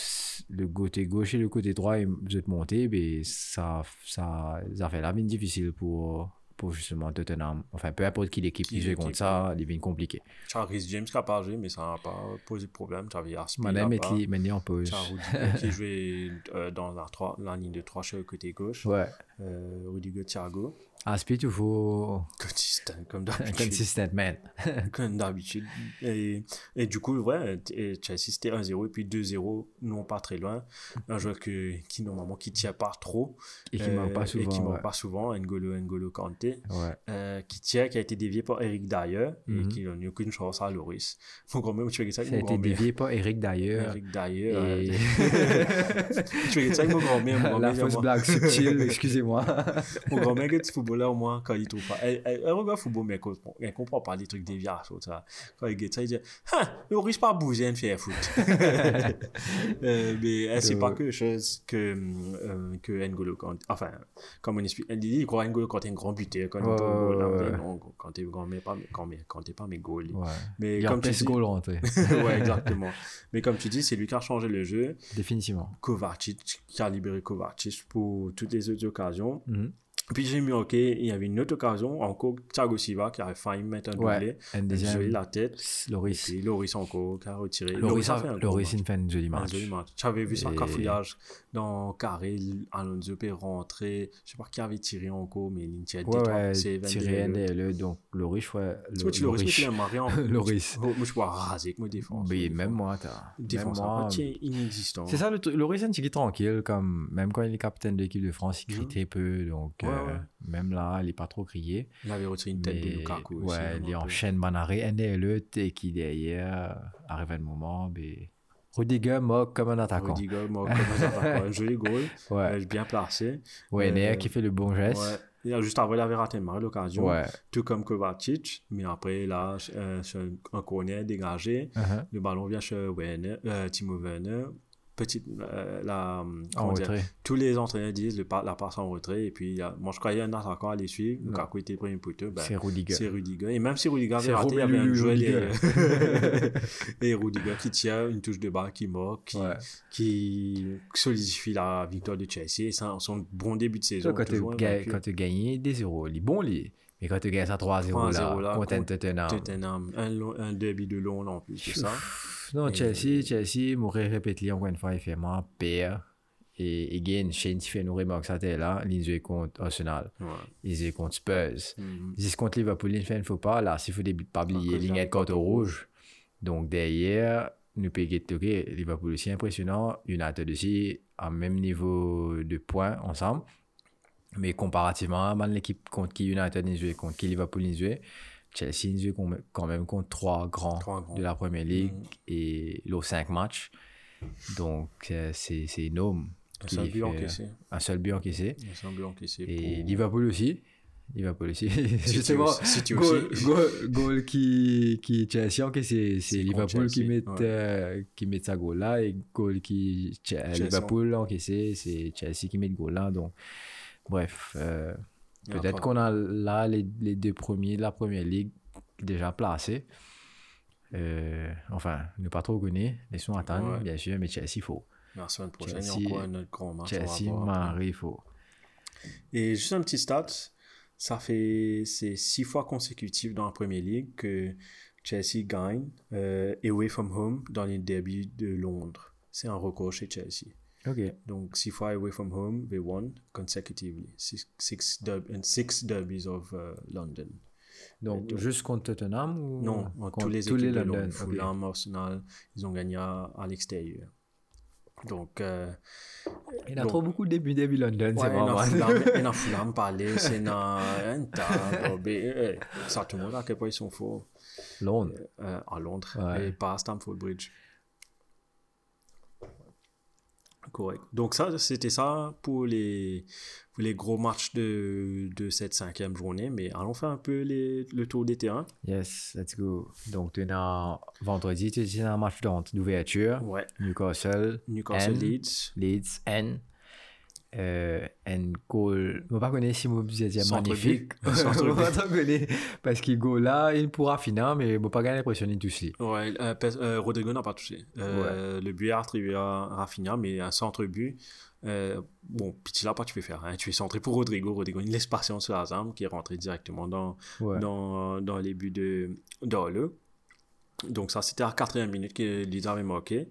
le côté gauche et le côté droit vous êtes montés, ben, ça, ça, ça fait la vie difficile pour, pour justement Tottenham. Enfin, peu importe qui l'équipe qui Qui joue contre ça, il devient compliqué. Rhys James qui n'a pas joué, mais ça n'a pas posé de problème. Tu avais Aspi Madame est là-bas. li- maintenant en pause. Tu as Rudiger qui jouait euh, dans la, trois- la ligne de 3 sur le côté gauche. Ouais. Euh, Rudiger, Thiago. Aspi, il faut Consistant, comme d'habitude. consistent man. Comme d'habitude. Et, et du coup, ouais, Chelsea c'était 1-0 et puis 2-0, non pas très loin. Un joueur que, qui normalement qui tient pas trop. Et qui euh, manque pas souvent. Et qui ouais. pas souvent, N'Golo, N'Golo Kanté. Ouais. euh, qui tient, qui a été dévié par Eric Dyer Mhm. et qui n'a eu aucune chance à Loris. Mon grand-mère, tu fais ça avec Ça a mon été grand-mère. dévié par Eric d'ailleurs. Eric Dyer. Et- euh, tu fais ça avec mon grand-mère. Mon La grand-mère, fausse blague subtile, excusez-moi. Mon grand-mère, qui est footballeur, moi, quand il trouve pas. Elle, elle, elle regarde le football, mais elle comprend, elle comprend pas les trucs déviations, ça. Quand il guette ça, il dit Ah, Loris pas bouger, elle fait foot. Euh, mais elle sait pas que chose que, euh, que N'Golo Kanté. Enfin, comme on explique, elle dit il croit N'Golo Kanté est un grand buteur. Quand tombe au goal, ouais, non, quand t'es grand-mère, pas, quand, quand t'es pas mes goals. Ouais. Mais Il un comme tu dis, goal rentré. ouais, exactement. Mais comme tu dis, c'est lui qui a changé le jeu. Définitivement. Kovacic, qui a libéré Kovacic pour toutes les autres occasions. Mhm. Puis j'ai mis OK, il y avait une autre occasion, encore Thiago Silva qui avait failli mettre un doublé. Un a deuxième. la tête. Loris. Et Loris encore qui a retiré. Loris, a fait un Loris, match. il fait un joli Un match. Tu avais vu ça, Et- cafouillage dans Carré, Alonso est rentré. Je sais pas qui avait tiré encore, mais était Ouais, trois- ouais, c'est tiré NDLE, donc Loris, ouais. Tu vois, tu Loris, mais tu l'as marré en Loris. Moi, je vois raser avec moi défense. Oui, même moi, t'as. Défense, moi. tiens, inexistant. C'est ça le. Loris, c'est un petit tranquille, comme même quand il est capitaine de l'équipe de France, il Mhm. très peu, donc Ouais, euh, même là, il est pas trop crié. Il avait retiré une tête de Mais, Lukaku aussi. ouais, il un peu. enchaîne Banaré, NDLE, et qui derrière arrive un moment, ben, Rudiger moque comme un attaquant. Rudiger, moi, comme un attaquant. Un joli goal, Ouais, euh, bien placé. ouais, euh, Neuer qui fait le bon geste. Ouais. Euh, juste avant, il avait raté marée l'occasion. Ouais. Tout comme Kovacic. Mais après, là, euh, un corner dégagé, Uh-huh. le ballon vient chez Werner, euh, Timo Werner. Petite, euh, la, En dire, retrait. tous les entraîneurs disent le, la passe en retrait. Et puis, a- moi, je croyais un attaquant à les suivre. Lukaku était le premier poteau. Ben, C'est Rudiger. c'est Rudiger. Et même si Rudiger avait raté, il y avait un joueur Rudiger. derrière. Et Rudiger qui tient une touche de balle qui moque, qui, Ouais. qui solidifie la victoire de Chelsea. Et c'est un- son bon début de saison. Ça, quand tu toujours ga- invaincu. quand tu gagnes des 0 il est bon, Mais quand tu gagnes à 3-0 3-0 là, là, contre Tottenham. Tottenham, un, un derby de long en plus, c'est ça. Non, Et- Chelsea, Chelsea, m'aurait répété encore une fois, il fait moins pire. Et again, Shane fait nous remarque ça là, il joue contre Arsenal, Ouais. il joue contre Spurs. Mhm. Il joue contre Liverpool, il fait un faux pas, là, s'il faut pas oublier, cause il d'un y a carton rouge. Donc derrière, nous payons Liverpool aussi impressionnant, United aussi, à même niveau de points ensemble. Mais comparativement à l'équipe contre qui United il joue, contre qui Liverpool il joue, Chelsea il joue quand même contre trois grands, Trois grands. de la Premier League Mhm. et les cinq matchs. Donc euh, c'est énorme. Un seul but encaissé. Un seul but encaissé. Un seul but encaissé. Et pour- Liverpool aussi. Liverpool aussi. Justement. City goal, aussi. goal- goal qui, qui Chelsea, ok, c'est Liverpool qui met, ouais. euh, qui met sa goal là et goal qui Che- Chelsea. Liverpool encaissé, c'est Chelsea qui met le goal là. Donc, bref, euh, peut-être qu'on a là les, les deux premiers de la première ligue déjà placés. Euh, enfin, ne pas trop connaître, laissons attendre, Ouais. bien sûr, mais Chelsea, il faut. La semaine prochaine, il y Chelsea- encore un autre grand match. Chelsea. Marie, il faut. Et juste un petit stat, ça fait c'est six fois consécutif dans la Premier League que Chelsea gagne euh, away from home dans les derbies de Londres. C'est un record chez Chelsea. Donc six fois away from home, they won consecutively. Six, six, derb- and six derbies of uh, London. Donc, donc- juste contre Tottenham ou Non, contre tous les équipes de London, Londres. Fulham, Arsenal, ils ont gagné à, à l'extérieur. Donc, euh, Il y a Donc- trop beaucoup de débuts début London, c'est na Fulham, et na Fulham parler, c'est na un tas, ça tout le monde à quel point ils sont forts Londres. euh, à Londres Ouais. et pas à Stamford Bridge. Correct. Donc ça, c'était ça pour les, pour les gros matchs de, de cette cinquième journée. Mais allons faire un peu les, le tour des terrains. Yes, let's go. Donc, tu as vendredi, tu as un match d'ouverture. Ouais. Newcastle, Newcastle N. Leeds. Leeds, N. euh, un goal, je ne connais pas si Centre magnifique. Je parce qu'il go là, il pourra finir, mais je ne pas gagner l'impression de toucher. Ouais, euh, euh, Rodrigo n'a pas touché. Euh, Le but est attribué à Rafinha, mais un centre-but. Euh, bon, Pitti là, pas tu peux faire. Hein. Tu es centré pour Rodrigo. Rodrigo, il laisse patience sur la zambe qui est rentré directement dans, Ouais. dans, dans les buts de d'Orle. Donc ça, c'était à la quatrième minute que Lisa avait marqué.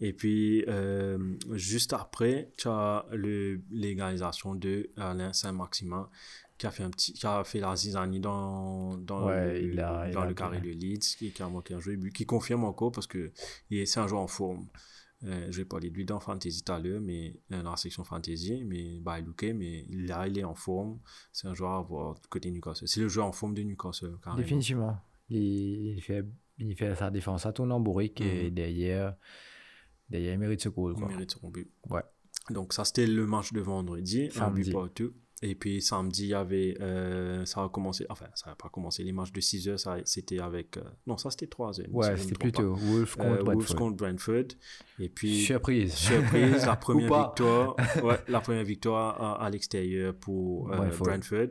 Et puis, euh, juste après, tu as le- l'égalisation de Alain Saint-Maximin qui a fait un petit qui a fait la zizanie dans, dans, Ouais, le, il a- il dans a le carré de Leeds qui, qui a marqué un jeu but qui confirme encore parce que c'est un joueur en forme euh, je vais parler de lui dans Fantasy tout à l'heure mais euh, dans la section Fantasy mais bah il est mais là il est en forme c'est un joueur à voir du côté Newcastle c'est le joueur en forme de Newcastle carrément. Définitivement. Il, il fait, il fait sa défense à tourner en bourrique et Mhm. derrière, derrière, il mérite ce goal. il Quoi. mérite son but Ouais. donc ça c'était le match de vendredi un Samedi. but partout et puis samedi il y avait euh, ça a commencé enfin ça n'a pas commencé les matchs de 6 heures ça c'était avec euh, non ça c'était 3 heures Ouais, c'était plutôt contre Euh, Wolves Bradford. contre Brentford. Et puis, Surprise. surprise, la première victoire, ouais, la première victoire à, à l'extérieur pour euh, Brentford.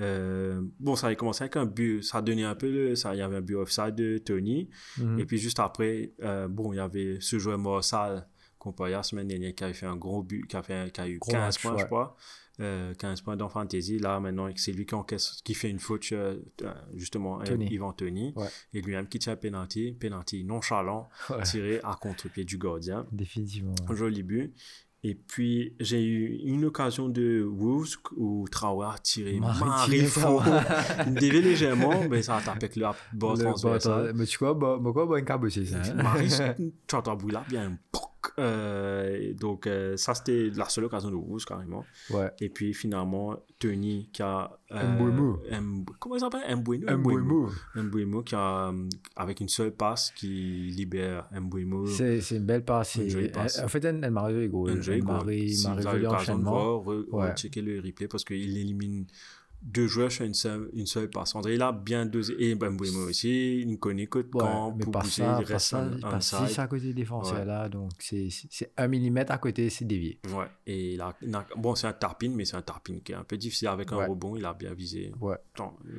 Euh, bon, ça avait commencé avec un but, ça donnait un peu le, ça, il y avait un but offside de Tony. Mhm. Et puis juste après, euh, bon, il y avait ce joueur Morsal comparé à la semaine dernière qui avait fait un gros but, qui a, fait, qui a eu Gros 15 match, points, je crois. Euh, 15 points dans Fantasy. Là, maintenant, c'est lui qui encaisse, qui fait une faute, euh, justement, euh, Tony. Ivan Tony. Ouais. Et lui-même qui tire un penalty, penalty nonchalant, Ouais. tiré à contre-pied du gardien. Définitivement. Un joli but. Et puis, j'ai eu une occasion de Wolves où Traoré a tiré. Traoré. Il dévie légèrement, mais ça a tapé avec le bord transversal. Mais tu vois, bah, quoi, bah, une cabossée, ça. hein. Marie, tu entends là, bien. Euh, donc, euh, ça, c'était la seule occasion de Wolves, carrément. Ouais. Et puis, finalement, Tony qui a. Mb- comment il s'appelle? Mbouemou. Mbouemou. Mbouemou qui a, euh, avec une seule passe, qui libère Mbouemou. C'est c'est une belle passe. Une passe. En fait, elle elle m'a réveillé gros. Elle m'a révélé l'enchaînement. rechecker le replay parce qu'il élimine deux joueurs sur une seule, une seule passe. André, il a bien dosé. Et Mbouemou aussi, il connaît que de Ouais, quand mais pousser, ça, il reste ça, un, pas un si side. à côté des défenseurs Ouais. là, donc c'est un millimètre à côté, c'est dévié. Ouais, et il a, il a- bon, c'est un tarpine, mais c'est un tarpine qui est un peu difficile avec un Ouais. rebond. Il a bien visé. Ouais.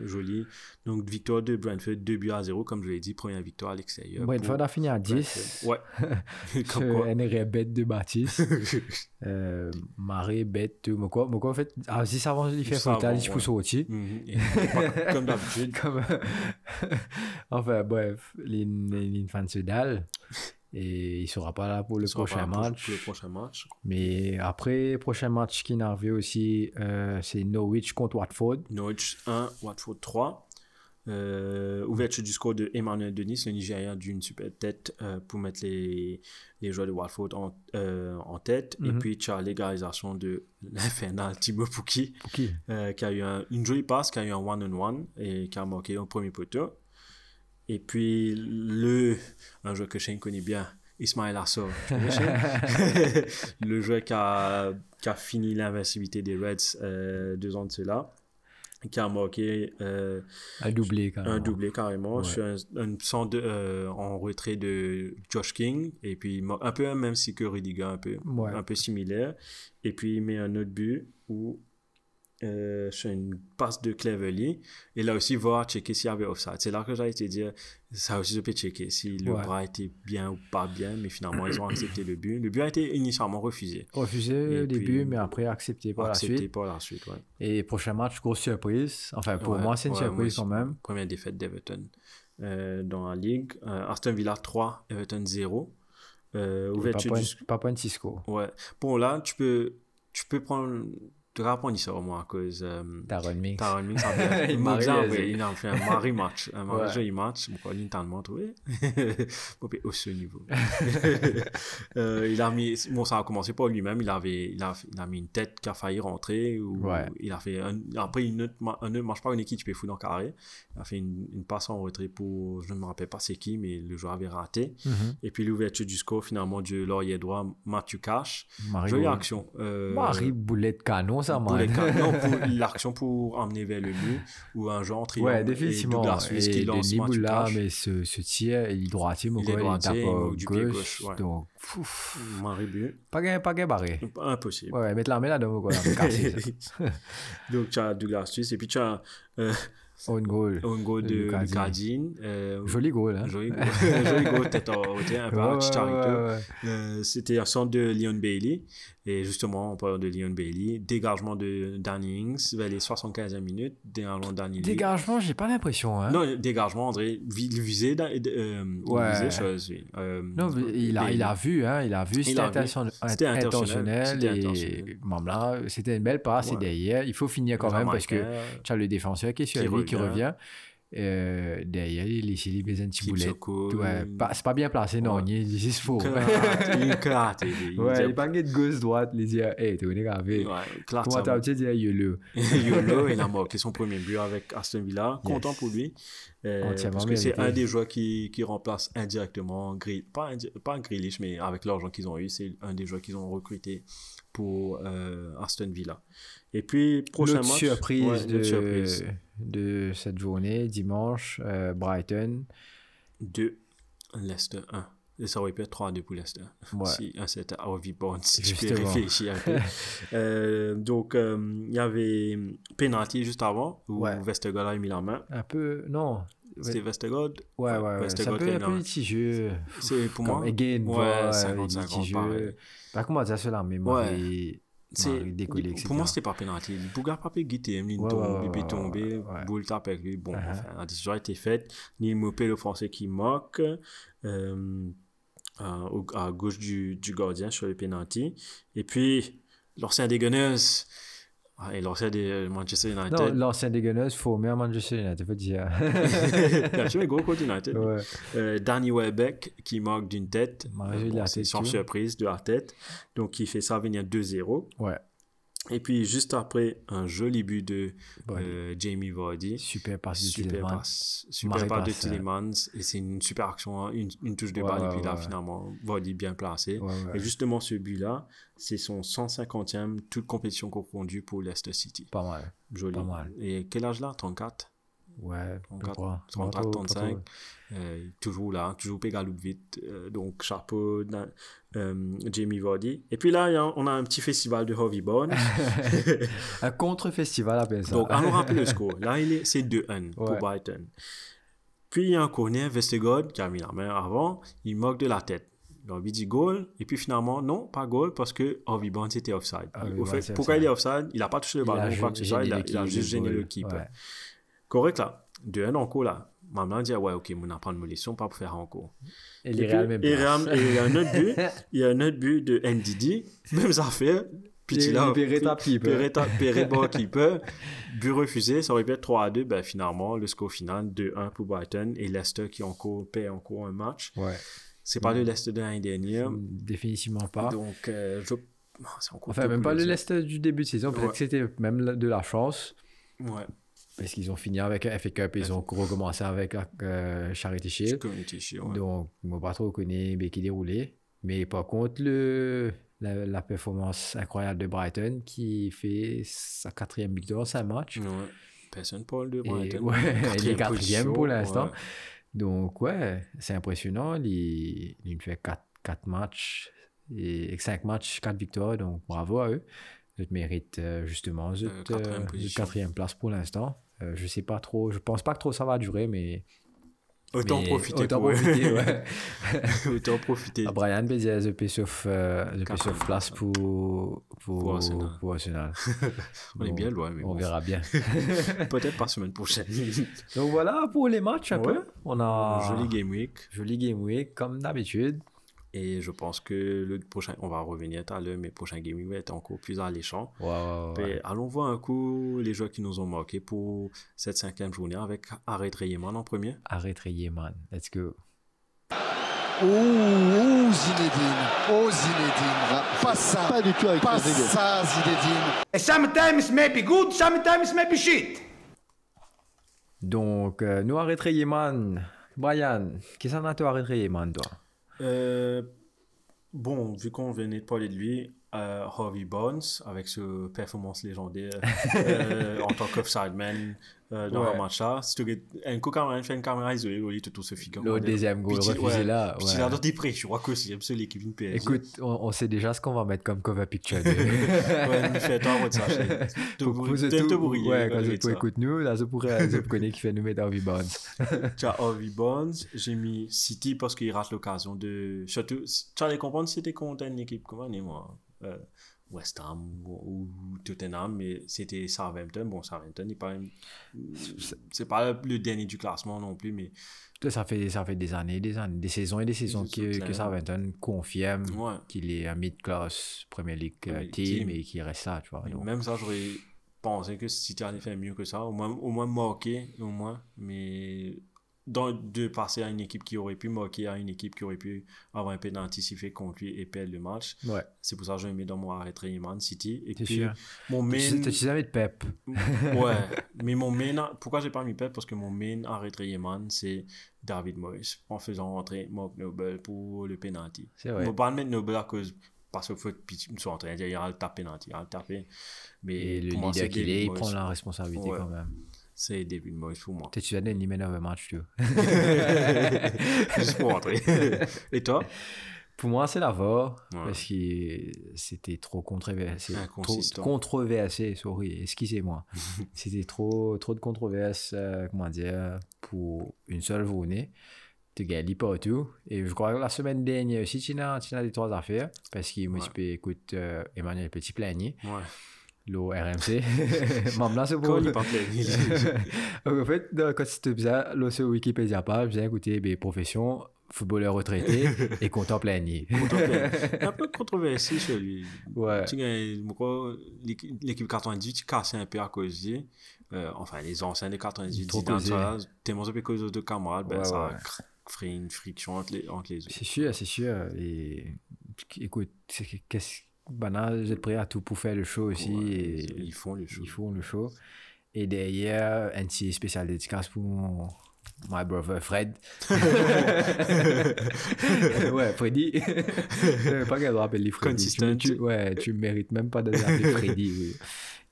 Joli. Donc, victoire de Brentford, 2 buts à 0, comme je l'ai dit, première victoire à l'extérieur. Brentford pour a fini à 10. Brentford. Ouais. comme quoi. Un est bête de Baptiste. euh, Maré, bête. Mais quoi, mais quoi, en fait, ah, si ça avance, il fait Ça faute, avance, il ouais. pousse au dessus. Mhm. Et pas- comme d'habitude. Comme... enfin, bref, fans se dalle. Et il sera pas là pour le prochain match. pour le prochain match. Mais après, prochain match qui n'a aussi, euh, c'est Norwich contre Watford. Norwich 1, Watford 3. Euh, ouverture du score de Emmanuel Denis, le Nigérien d'une super tête euh, pour mettre les, les joueurs de Watford en, euh, en tête. Et Mhm. puis tu as l'égalisation de l'infernal Pour qui euh, qui a eu un- une jolie passe, qui a eu un one-on-one et qui a marqué un premier poteau. Et puis le, un joueur que Shane connaît bien, Ismail Assor, le joueur qui a, qui a fini l'invincibilité des Reds deux ans de cela, qui a marqué euh, Un doublé même. un doublé carrément Ouais. sur un, un centre de- euh, en retrait de Josh King et puis un peu même si que Rudiger un peu Ouais. un peu similaire et puis il met un autre but où euh, sur une passe de Cleverly et là aussi voir checker s'il y avait offside c'est là que j'ai été dire ça aussi je peux checker si le Ouais. bras était bien ou pas bien mais finalement ils ont accepté le but le but a été initialement refusé Refusé au début, mais après accepté par accepté la suite. par la suite ouais. Et prochain match, grosse surprise. Enfin, pour Ouais, moi, c'est une surprise quand même. Première défaite d'Everton euh, dans la ligue. Euh, Aston Villa 3, Everton 0. Euh, Pas ouverture point, du... pas point Cisco. Ouais. Bon, là, tu peux, tu peux prendre... Tu vas prendre ça au moins à cause... Euh, Taron Mix. Taron bien- Il il il a fait un mari match, un mari joli match. Mon collègue t'a montré. Bon, puis, au ce niveau. Euh, il a mis, bon, ça a commencé par lui-même. Il avait, il a, il a mis une tête qui a failli rentrer. Ou Ouais. Il a fait un, après une autre, un autre, marche pas une équipe, tu peux foutre dans le carré. Il a fait une, une passe en retrait pour, je ne me rappelle pas c'est qui, mais le joueur avait raté. Mhm. Et puis l'ouverture du score finalement du laurier droit, Mathieu Cash. Marie Jolie action. Euh, Marie Boulette Canon, ça, pour man. les cas- non, pour l'action pour emmener vers le but ou un genre triangle. Ouais, et définitivement. Douglas Suisse qui Et Cash. mais ce, ce tir, il est droitier, mon Il gars, tape du pied gauche. ouais. Donc, pas gain, pas gain barré. Impossible. Ouais, mettre la main là-dedans, mon gars, me casser ça. Donc, tu as Douglas Suisse et puis tu as euh, On goal. un goal de. Lucadine. euh, Joli goal, hein. Joli goal. Joli goal, tête en hauteur, un peu Ouais, ouais, ouais. Euh, C'était un centre de Leon Bailey. Et justement, en parlant de Leon Bailey, dégagement de Danny Ings vers les 75e minutes. Dégagement Danny. Dégagement, j'ai pas l'impression, hein. Non, dégagement, André. Il visait, euh, Ouais. visait chose, oui. Euh, Non, mais il a, il a vu, hein, il a vu, c'était intentionnel, c'était et intentionnel. là, c'était une belle passe et derrière, il faut finir quand même parce que tu as le défenseur qui est sur lui, qui revient. revient. Euh, derrière, il laisse les. Kipsoko, Ouais, pas- c'est pas bien placé, non, Ouais. il il- c'est faux. Il Ouais, disait- il pas de gauche-droite, il dit, hey, t'es. Ouais, Comment ça t'as dit, YOLO. Yolo, il a marqué son premier but avec Aston Villa. Content pour lui. Euh, parce que c'est un des joueurs qui, qui remplace indirectement, pas, pas Grealish, mais avec l'argent qu'ils ont eu, c'est un des joueurs qu'ils ont recruté pour euh, Aston Villa. Et puis, prochain match. surprise, ouais, de, surprise. De cette journée, dimanche, euh, Brighton. 2, Leicester 1. Et ça aurait pu être 3-2 pour Leicester. Ouais. Si un certain Harvey Barnes, si tu peux Justement. réfléchir un peu. Euh, donc, euh, il y avait penalty juste avant, où Ouais. Vestergaard a mis la main. Un peu, non. C'était Vestergaard? Ouais, ouais, ouais. C'est un Vestergaard peu, un peu litigieux. C'est pour moi? Comme again, Ouais, ouais, 50-50, litigieux. pareil. Par contre, ça, c'est la mémoire. Ouais. et- Pour moi, c'était pas penalty. Bouga pas pu guetter, il tombe, ouais, ouais. boule tape avec lui. Bon, Uh-huh. enfin, la décision a été faite. Neil Mopé, le français qui moque, euh, à, au- à gauche du, du gardien sur le penalty. Et puis, l'ancien des Gunners, ah, et l'ancien des Manchester Non, United. l'ancien dégueuleuse, faut à Manchester United, faut dire. il a gros contre United? ouais. Euh, Danny Welbeck qui marque d'une tête. Euh, de c'est sans surprise de la tête. Donc, il fait ça venir 2-0. Ouais. Et puis, juste après, un joli but de euh, Jamie Vardy. Super passe de Super Tielemans. passe, super passe de hein. Tillemans. Et c'est une super action, hein, une, une touche de Ouais, balle. ouais, et puis là, ouais. finalement, Vardy bien placé. Et justement, ce but-là, c'est son 150e, toute compétition confondue pour Leicester City. Pas mal. Joli. Pas mal. Et quel âge là 34 Ouais, je 34, crois. Pas 34, trop, pas 35. trop. Euh, toujours là, toujours pégalou vite. Euh, donc, chapeau, euh, Jamie Vardy. Et puis là, on a un petit festival de Harvey Barnes. Un contre-festival, appelle ça. donc, allons rappeler le score. Là, il est, c'est 2-1 pour Ouais. Brighton. Puis, il y a un corner, Vestergaard, qui a mis la main avant. Il moque de la tête. Donc, il dit goal. Et puis, finalement, non, pas goal parce que Harvey Barnes était offside. Au fait, était pourquoi offside. il est offside? Il n'a pas touché le Il a ballon. Il a, il juste gêné le keeper. Ouais. Correct là. 2-1 en cours là. Maman dit, ouais, ok, on apprend une leçon, pas pour faire en cours. Et il y a un autre but, il y a un autre but de NDD, même affaire. Puis tu l'as- Peretta keeper. Peretta- Peretta keeper. But refusé, ça aurait pu être 3 à 2. Ben, finalement, le score final 2-1 pour Brighton et Leicester qui encore paie encore un match. Ouais. C'est pas le Leicester de l'année dernière. Définitivement pas. Donc, euh, je... Enfin, même pas le. Leicester du début de saison. Peut-être Ouais. que c'était même de la chance. Ouais, Parce qu'ils ont fini avec FA Cup. Ils ont recommencé avec euh, Charity Shield. Community Shield, ouais. Donc, on pas trop mais qui déroulé. Mais par contre, le, la, la performance incroyable de Brighton qui fait sa quatrième victoire en cinq matchs. Ouais. Personne parle de Et, Brighton. ouais, il est Quatrième pour l'instant. ouais. Donc, ouais, c'est impressionnant. Il, il fait 4, matchs et 5 matchs, 4 victoires. Donc, bravo à eux. Ils méritent euh, justement cette Euh, quatrième euh, quatrième place pour l'instant. Euh, je sais pas trop, je pense pas que trop ça va durer, mais. Autant mais profiter Autant pour profiter, ouais. Autant profiter. Ah, Brian Bézier, the piece of, euh, the piece Quatrième of place pour, pour, Pour Arsenal. pour Arsenal. On est bien loin, mais On bon. verra bien. Peut-être pas semaine prochaine. Donc voilà pour les matchs un Ouais. peu. On a Joli game week. joli game week comme d'habitude. Et je pense que le prochain, on va revenir tout à l'heure, mais le prochain game week va être encore plus alléchant. Ouais, ouais, ouais. Et allons voir un coup les joueurs qui nous ont marqué pour cette cinquième journée avec Arrête Rayman en premier. Arrête man. Let's go. Ouh, ouh, Zinedine. Oh, Zinedine. Pas ça. Pas du tout avec Pas ça, Zinedine. Sometimes maybe good, sometimes maybe shit. Donc, euh, nous arrête man. Brian, qu'est-ce qu'on a toi arrête man toi? Euh, bon, vu qu'on venait de parler de lui, euh, Harvey Barnes avec ce performance légendaire euh, en tant qu'offsideman euh, dans Ouais. un match là. C'était un coup quand même fait une caméra isolée lieu de tout ce figure. Le deuxième goal refusé là, Puis ouais. il a d'autres prix, je crois que c'est absolument l'équipe d'une PSG. Écoute, on, on sait déjà ce qu'on va mettre comme cover picture. ouais, mais fais toi, ça. Tout- bourrier. Ouais, quand je écoute nous, là, je pourrais, je connais qui fait nous mettre Harvey Barnes. Tu as Harvey Barnes, j'ai mis City parce qu'il rate l'occasion de. Surtout, tu allais comprendre si c'était contre une équipe, comment moi euh, West Ham ou, ou Tottenham, mais c'était Southampton. Bon, Southampton n'est pas. C'est pas le dernier du classement non plus, mais Ça fait, ça fait des années, des années, des saisons et des saisons que, que Southampton confirme ouais. qu'il est un mid-class Premier League euh, Premier team, team. et qu'il reste là, tu vois. Donc. Même ça, j'aurais pensé que City allait faire mieux que ça, au moins, au moins marquer, au moins, mais de passer à une équipe qui aurait pu marquer à une équipe qui aurait pu avoir un penalty sifflé contre lui et perdre le match. Ouais, C'est pour ça que je l'ai mis dans mon arrêt Man City. Et puis, sûr? mon main. Tu jamais de Pep? ouais, mais mon main. Pourquoi j'ai pas mis Pep? Parce que mon main arrêt Man, c'est David Moyes en faisant rentrer Mark Noble pour le penalty. C'est vrai. ne vais pas mettre Noble à cause. Parce qu'il faut ils sont en train de dire il y a le taper il y a le taper. Mais Et le leader qu'il est, il prend la responsabilité Ouais. quand même. C'est David Moyes pour moi. Peut-être que tu as donné une of match, tu vois. Juste pour rentrer. Et toi? Pour moi, c'est la VAR, Ouais. parce que c'était trop controversé. Trop controversé, sorry, excusez-moi. c'était trop, trop de controverses, euh, comment dire, pour une seule journée. Tu gagnes partout. Et je crois que la semaine dernière aussi, tu as, tu as des trois affaires, parce que moi, Ouais. tu peux écouter euh, Emmanuel Petit Planier, Ouais. l'ORMC. Maintenant, c'est Quand pour... en fait, quand c'était bizarre, là, sur Wikipédia, pas, j'ai écouté mes professions, footballeur retraité et planier. un peu controversé sur lui. Ouais. Tu l'équipe l'équipe 98, tu cassais un peu à cause. Euh, enfin, les anciens des 98, Trop Zidane, causé. ça, tellement un peu cause de camarades, ben, ça créé une friction entre les, entre les deux. C'est sûr, c'est sûr. Et écoute, c'est que- qu'est-ce banal, j'ai prêt à tout pour faire le show aussi. Ouais, et ils font le show. Ils font le show. Et derrière, un petit spécial dédicace pour mon my brother Fred. ouais, Freddy. Pas qu'elle doit appeler Freddy. Tu, tu- ouais, tu mérites même pas de l'appeler Freddy. oui.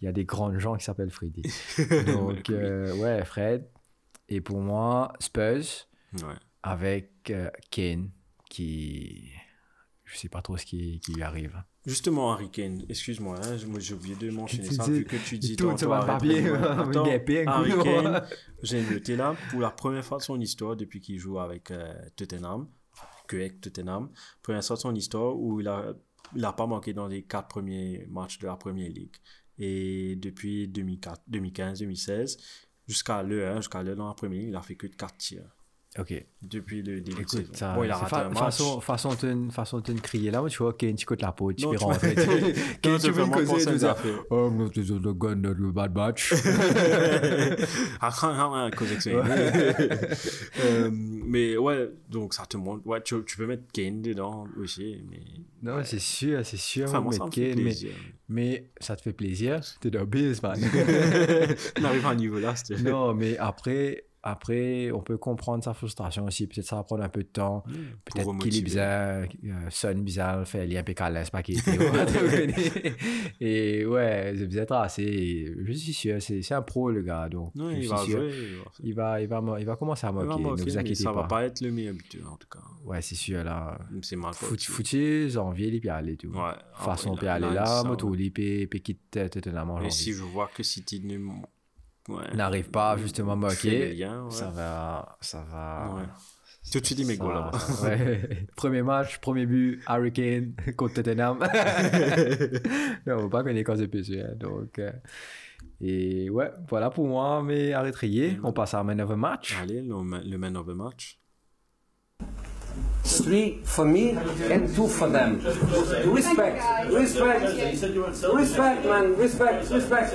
Il y a des grands gens qui s'appellent Freddy. Donc, euh, ouais, Fred. Et pour moi, Spurs Ouais. avec euh, Kane qui. Je sais pas trop ce qui, qui lui arrive. Justement, Harry Kane, excuse-moi, hein, moi j'ai oublié de mentionner ça, vu que tu dis un Harry. Kane, j'ai noté là, pour la première fois de son histoire, depuis qu'il joue avec euh, Tottenham, que avec Tottenham, première fois de son histoire où il a, il a pas manqué dans les quatre premiers matchs de la Première Ligue. Et depuis 2004, 2015, 2016, jusqu'à l'heure, hein, jusqu'à l'heure dans la Première Ligue, il a fait que 4 tirs. Ok. Depuis le début de Écoute, saison. ça, Bon, il a raté un match. façon, façon, de, façon de crier là, tu vois, Kane, tu cotes la peau, tu Non, tu rentrer. m'as- Kane, Non, tu veux vraiment causer, tout ça. Oh, no, this is the gun, a bad match. Ah, ah, ah. Euh, mais ouais, donc ça te montre. Ouais, tu, tu peux mettre Kane dedans aussi. Mais, non, c'est sûr, c'est sûr. enfin, moi, mais ça me fait Kane, mais, plaisir. mais ça te fait plaisir. T'es dans biz, man. On arrive à un niveau là. non, mais après, après, on peut comprendre sa frustration aussi. Peut-être ça va prendre un peu de temps. Pour Peut-être qu'il est bizarre, euh, sonne bizarre, fait lien pécal, c'est pas qu'il était. Et ouais, c'est bizarre. Je suis sûr, c'est un pro le gars. Donc, Non, je il suis va sûr. jouer. il va- Il va, il, va, mo- il va commencer à il va moquer, ne vous inquiétez ça pas. va pas être le meilleur buteur en tout cas. Ouais, c'est sûr, là. C'est mal coaché. foutu, janvier, il peut aller tout. Ouais. Façon, après, peut aller là, moto, il peut quitter Tottenham en Et si je vois que City ne. Ouais. N'arrive pas justement à les moquer, ouais. ça va... Ça va... Ouais. Tout de suite, il met ça- ouais. premier match, premier but, Hurricane contre Tottenham. non, on va pas connaître cause de PC. hein, donc, euh, et ouais, voilà pour moi mes arrêtriers. On passe à Man of a Match. Allez, le, le man of the match. Three for me and two for them. Respect, respect, respect, man, respect, respect.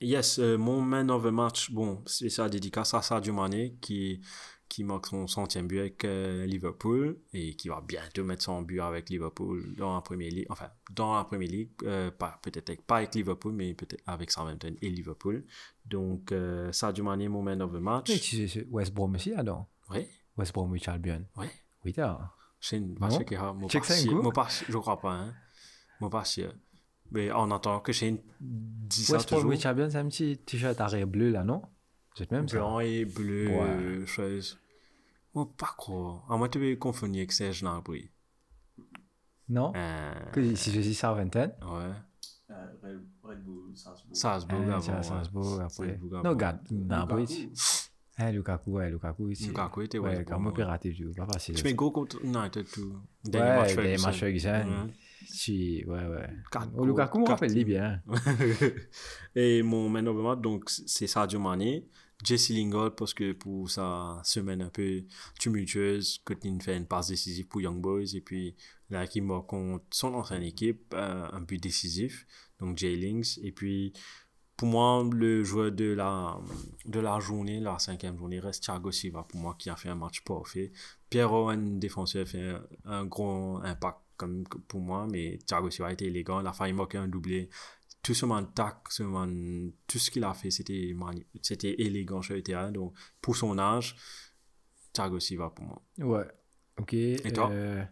Yes, euh, mon man of the match, bon, c'est ça dédicace à Sadio Mané qui, qui marque son centième but avec euh, Liverpool et qui va bientôt mettre son but avec Liverpool dans la Première Ligue, enfin, dans la Première Ligue, euh, pas, peut-être pas avec Liverpool, mais peut-être avec Southampton et Liverpool. Donc, euh, Sadio Mané, mon man of the match. Oui, tu sais, c'est West Brom aussi, non Oui, West Bromwich Albion. oui. Oui, t'as. Je ne vais Non? checker. mon Check pas ça un sûr- coup. mon pas- Je crois pas. Hein. Sûr. Mais en attendant que Shane dit ça West toujours. Bromwich Albion, c'est un petit t-shirt arrêt bleu là, non? C'est même ça? Blanc et bleu, Ouais. chose. Moi, pas croire. À moi, tu peux confondre avec Serge Gnabry. Non? Euh, Que si je dis Southampton ouais. Euh, Red, Bull, Salzbourg. Salzbourg, Ah, avant. à. Salzbourg après. Non, regarde. Lukaku. Hein, Lukaku, ouais, Lukaku. Lukaku était Ouais, West ouais. piraté, tu pas facile. Tu mets go contre United, tout. Ouais, des matchs Ferguson. Si, ouais, ouais. Lukaku, goals, on rappelle bien. Et mon man of the match, donc, c'est Sadio Mané. Jesse Lingard, parce que pour sa semaine un peu tumultueuse, Cotin fait une passe décisive pour Young Boys. Et puis là, qui marque contre son ancienne équipe, euh, un but décisif. Donc, Jay Links. Et puis, pour moi, le joueur de la, de la journée, la cinquième journée, reste Thiago Silva, pour moi, qui a fait un match parfait. Pierre Owen, défenseur, fait un, un gros impact comme pour moi, mais Thiago Silva été élégant. Il a failli marquer un doublé. Tout ce tac, tout qu'il a fait, c'était élégant sur le terrain. Donc, pour son âge, Thiago Silva pour moi. Ouais. Ok. Et toi? euh,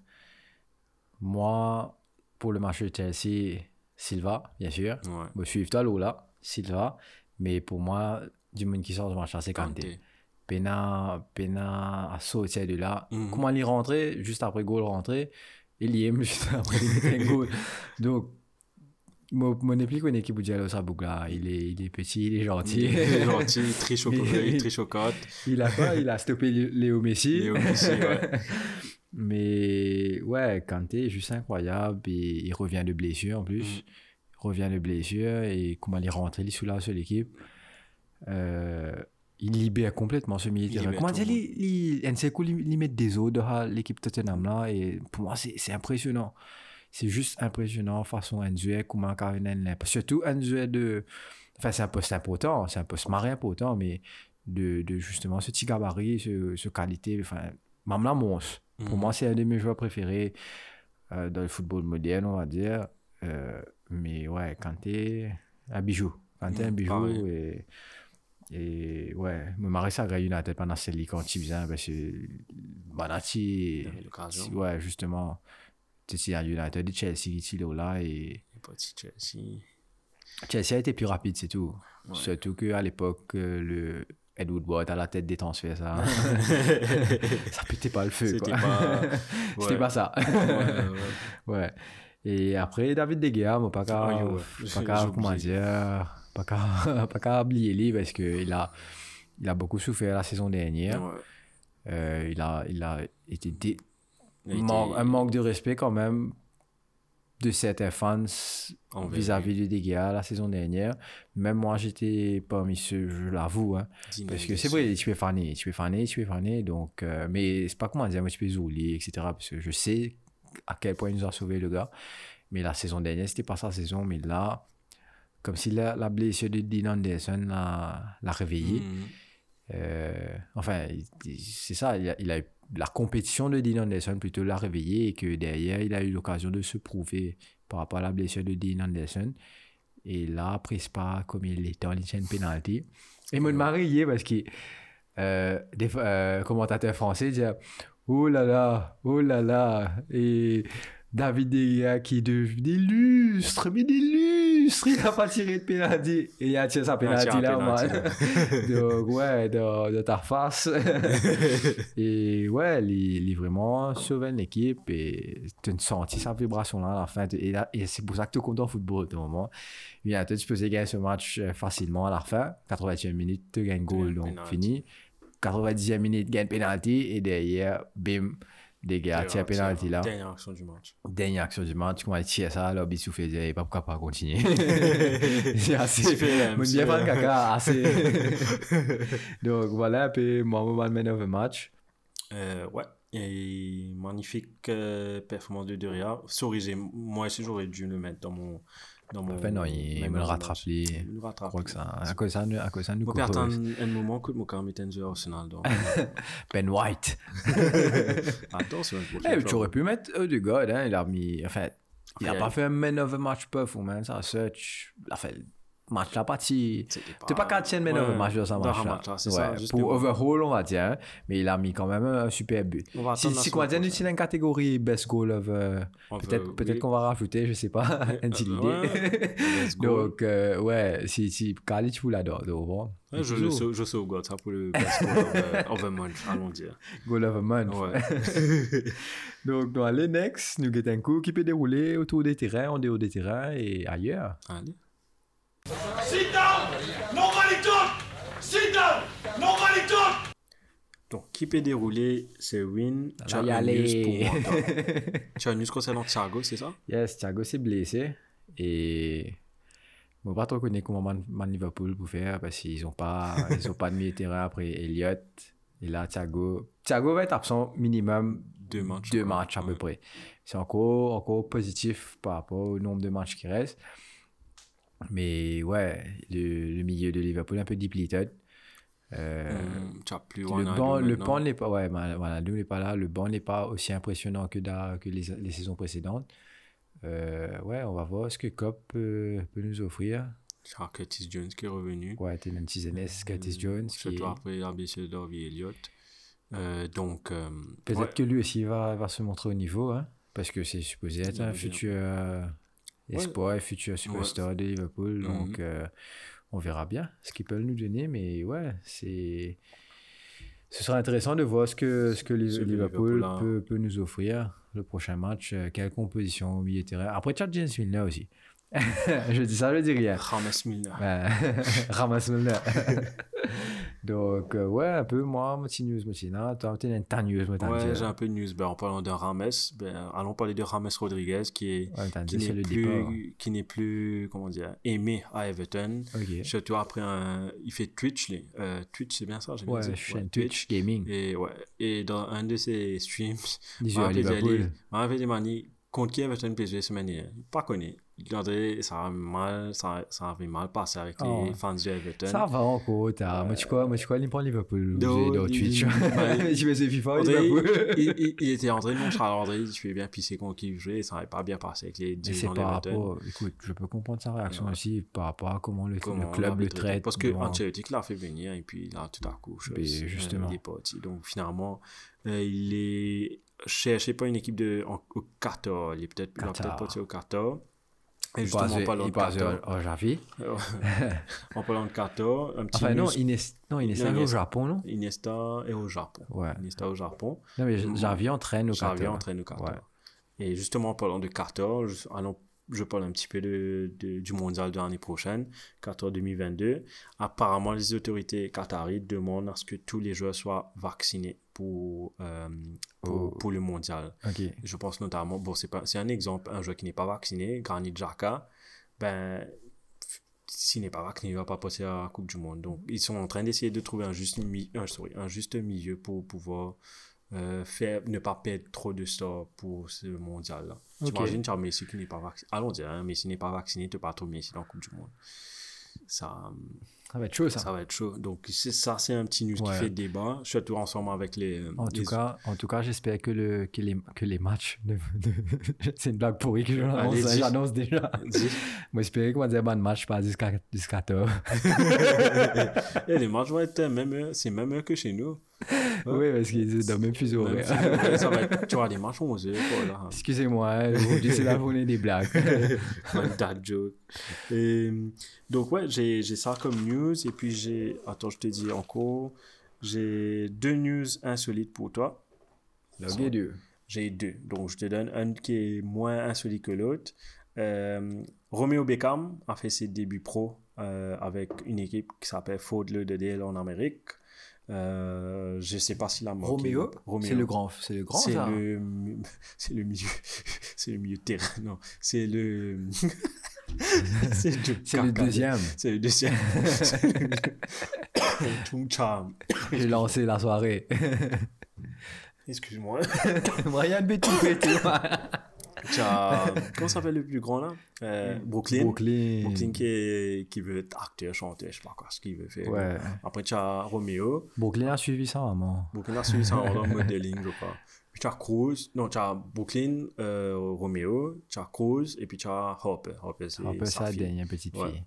Moi, pour le match de Chelsea, Silva, bien sûr. Ouais. Je suis toi, là, Silva. Mais pour moi, du monde qui sort du match, c'est Kanté. Kanté. Pena, Pena a sauté de là. Comment il est rentré Juste après goal rentré. Il un goal. Donc, mon, mon équipe, une équipe où Diallo Sabougla, il est, il est petit, il est gentil. Il est gentil, très Mais- très chocotte. il a quoi Il a stoppé Léo Messi. Léo Messi, ouais. Mais ouais, Kanté est juste incroyable. Et il revient de blessure en plus. Mhm. Il revient de blessure et comment il est rentré, il est sous la seule équipe. Euh, il libère complètement ce milieu de Il terrain. libère Comment dire, il, il, met des eaux dans l'équipe Tottenham là. Et pour moi, c'est impressionnant. C'est juste impressionnant façon Enzué, comment Carvinen Surtout Enzué de. Enfin, c'est un poste important, c'est un poste marré important, mais de, de justement ce petit gabarit, ce, ce qualité. Enfin, même la monstre. Pour Mhm. moi, c'est un de mes joueurs préférés euh, dans le football moderne, on va dire. Euh, mais ouais, Kanté, un bijou. Kanté, un Mhm, bijou. pareil. Et, et ouais, me marrer à United pendant cette ligue quand il vient, parce que Banati, ouais, justement, c'est à United, Chelsea, il est là et Chelsea. Chelsea a été plus rapide, c'est tout. Ouais. Surtout qu'à l'époque, euh, le Ed Woodward à la tête des transferts, ça, ça pétait pas le feu. C'était pas- C'était ouais. pas ça. Ouais. Et après, David De Gea, moi, pas Ah, comment dire, pas qu'à, pas qu'à oublier lui parce qu'il a, il a beaucoup souffert la saison dernière. Ouais. Euh, il, a, il a été dé- Il un manque de respect quand même de certains fans vis-à-vis de De Gea la saison dernière. Même moi, j'étais parmi ceux, je l'avoue. Hein, parce que c'est vrai, tu peux faner, tu peux faner, tu peux faner. Donc, euh, mais c'est pas comment dire, moi, tu peux zouler, etc. Parce que je sais à quel point il nous a sauvé le gars. Mais la saison dernière, c'était pas sa saison. Mais là, comme si la, la blessure de Dean Anderson l'a, réveillé. Mhm. Euh, enfin, c'est ça, il a, il a la compétition de Dean Anderson plutôt l'a réveillé et que derrière, il a eu l'occasion de se prouver par rapport à la blessure de Dean Anderson. Et là, prise pas comme il était en ligne penalty. Et me marié parce que euh, des euh, commentateurs français disaient Oh là là, oh là là. Et David De Gea qui est devenu illustre, mais illustre, il n'a pas tiré de penalty. Et il a tiré sa penalty là, man. Donc, ouais, de, de ta face. et ouais, il, est vraiment sauvé l'équipe et tu as senti sa vibration là à la fin. Et, c'est pour ça que tu es content au football au moment. United, tu peux gagner ce match euh, facilement à la fin. 80e minute, tu gagnes goal, donc fini. 90e minute, gagne penalty et derrière, bim, des gars, tire penalty là. Dernière action du match. Dernière action du match, comment il tire ça, là, Bissou fait dire, pas pourquoi pas continuer. c'est assez. Mon bien pas caca, assez. donc voilà, puis moi, moment man of the match. Euh, ouais. Et magnifique euh, performance de Doria. Sorry, moi aussi j'aurais dû le mettre dans mon. Dans mon Enfin, non, il même me le rattrape. Il me Je rattrape. crois que ça, à de ça, nous- à de ça, nous courons. attends un moment que mon cas mettait un Arsenal. Donc, Ben White. attends, c'est une Eh, tu aurais pu mettre Odegaard, hein, il a mis, enfin, il a Enfin, pas fait un man of the match performance, ça, search, il a fait match là parti. C'était T'es pas qu'à tienne, le match de dans match un là. match, là, c'est Ouais, ça, pour overhaul, on va dire. hein. Mais il a mis quand même un super but. Si, la si Croatien prochaine. utilise une catégorie best goal of. euh, peut-être oui. qu'on va rajouter, je sais pas, une petite idée. Donc, euh, ouais, si, si Kalic vous l'adore, donc bon. Ouais, je, le sau- je sauvegarde ça pour le best goal of, of the month, allons dire. Goal of a month. Ouais. Donc, dans les next, nous avons un coup qui peut dérouler autour des terrains, en dehors des terrains et ailleurs. Allez. Sit down! Nobody talk! Sit down! Nobody talk! Donc, qui peut dérouler, c'est Win? Tu va as y un aller. news pour moi, toi. Tu as une news concernant Thiago, c'est ça? Yes, Thiago s'est blessé et je ne pas trop connaître comment Man, Man Liverpool pour faire parce qu'ils n'ont pas, ils ont pas de milieu de terrain après Elliott. Et là, Thiago, Thiago va être absent minimum Deux matchs. deux encore. matchs à peu près. C'est encore, encore positif par rapport au nombre de matchs qui restent. Mais ouais, le, le milieu de Liverpool est un peu depleted. Euh, as plus le banc, le banc n'est pas, ouais, Ronaldo n'est pas là. Le banc n'est pas aussi impressionnant que, da- que les, les saisons précédentes. Euh, ouais, on va voir ce que Cop peut, peut nous offrir. As Curtis Jones qui est revenu. Ouais, Tenen Tizenes, Curtis Jones. Qui Surtout est- après la blessure d'Harvey Elliott. Euh, donc, euh, Peut-être ouais. que lui aussi va, va se montrer au niveau, hein, parce que c'est supposé être un futur espoir, un futur superstar de Liverpool. Donc, Mhm. euh, on verra bien ce qu'ils peuvent nous donner. Mais ouais, c'est. Ce sera intéressant de voir ce que, ce que Liverpool, Liverpool peut, peut nous offrir le prochain match. euh, quelle composition au milieu de terrain. Après, tu as James Milner aussi. je dis ça, je dis rien. James Milner. Ouais. Ramasse Milner. Donc, euh, ouais, un peu moi, mon petit news, mon petit là. Toi, tu as une ta news, t'as Ouais, dit, j'ai un peu de news. Ben, en parlant de Rames, ben, allons parler de Rames Rodriguez qui est Ouais, t'as qui dit, n'est plus qui n'est plus comment dire aimé à Everton. Ok. Surtout après un, il fait Twitch, les, euh, Twitch c'est bien ça, j'ai bien Ouais, dit. chaîne Twitch Gaming. Et ouais, et dans un de ses streams, m'a à rappelé d'y Contre qui Everton PSV semaine dernière. Pas connu. André, ça a mal, ça, ça avait mal passé avec Oh. les fans de Everton. Ça va encore, t'as. Moi, tu crois, moi, tu crois, il prend Liverpool. J'ai Twitch. Je faisais FIFA Liverpool. il, il, il était entré Charles André, je fais bien pisser contre qui il jouait, ça n'avait pas bien passé avec les Mais c'est dirigeants par d'Everton. rapport. Écoute, je peux comprendre sa réaction Ouais. aussi par rapport à comment le, Comment le on club le traite. Parce que Ancelotti l'a fait venir et puis là, tout à coup, chose, Mais euh, justement. il est parti. Donc finalement, euh, il est cherché pas une équipe de, en- au Qatar. Il est peut-être il peut-être partir au Qatar. Et Il justement, passe, en parlant il passe au Javi. en parlant de Qatar, un petit Enfin, non, news, Ines- non, est au. Japon, non? Iniesta est au Japon. Ouais. Iniesta au Japon. Non, mais Javi entraîne au Qatar. entraîne au Qatar. Ouais. Et justement, en parlant de Qatar, je, allons, je parle un petit peu de, de- du mondial de l'année prochaine, Qatar 2022. Apparemment, les autorités qatariennes demandent à ce que tous les joueurs soient vaccinés pour, euh, pour, Oh. pour le mondial. Je pense notamment, bon, c'est pas- c'est un exemple, un joueur qui n'est pas vacciné, Granit Xhaka, ben, s'il n'est pas vacciné, il ne va pas passer à la Coupe du Monde. Donc, ils sont en train d'essayer de trouver un juste, mi- un, sorry, un juste milieu pour pouvoir euh, faire, ne pas perdre trop de stars pour ce mondial-là. Ok. T'imagines, tu as Messi qui n'est pas vacciné. Allons dire, hein, Messi n'est pas vacciné, tu pas trop Messi dans la Coupe du Monde. Ça, Ça va être chaud, ça. ça va être chaud. Donc, c'est- ça, c'est un petit news Ouais. qui fait débat, surtout ensemble avec les. En les- tout, cas, en tout cas, j'espère que, le, que, les, que les matchs. C'est une blague pourrie que j'annonce, déjà. Moi, j'espère qu'on va dire bon match pas jusqu'à jusqu'à tard. Et les matchs vont être même c'est même que chez nous. Oui, parce qu'ils sont dans le même fuseau horaire. si- ouais, ça va être- tu vois, les matchs 11 heures, voilà. Excusez-moi, c'est la journée des blagues. Un dad joke. Et, donc, ouais, j'ai j'ai ça comme news. Et puis, j'ai. Attends, je te dis encore. J'ai deux news insolites pour toi. Ok, Dieu. J'ai deux. Donc, je te donne un qui est moins insolite que l'autre. Euh, Romeo Beckham a fait ses débuts pro euh, avec une équipe qui s'appelle Ford Lauderdale en Amérique. Euh, je sais pas a marqué. Roméo, c'est le grand, c'est le grand C'est le, c'est le milieu, c'est le milieu de terrain. Non, c'est le, c'est le, C'est le deuxième. C'est le deuxième. J'ai lancé la soirée. Excuse-moi. Moyen de bêtise, pété. Tu as, comment s'appelle le plus grand là? Euh, Brooklyn. Brooklyn. Brooklyn qui, est- qui veut être acteur, chanteur, je sais pas quoi, ce qu'il veut faire. Ouais. Après, tu as Romeo. Brooklyn a suivi ça, maman. Brooklyn a suivi ça en modeling, je crois. Puis tu as Cruz, non, tu as Brooklyn, euh, Romeo, tu as Cruz, et puis tu as Hopper. Hopper, c'est Un peu sa fille. une petite Ouais. fille.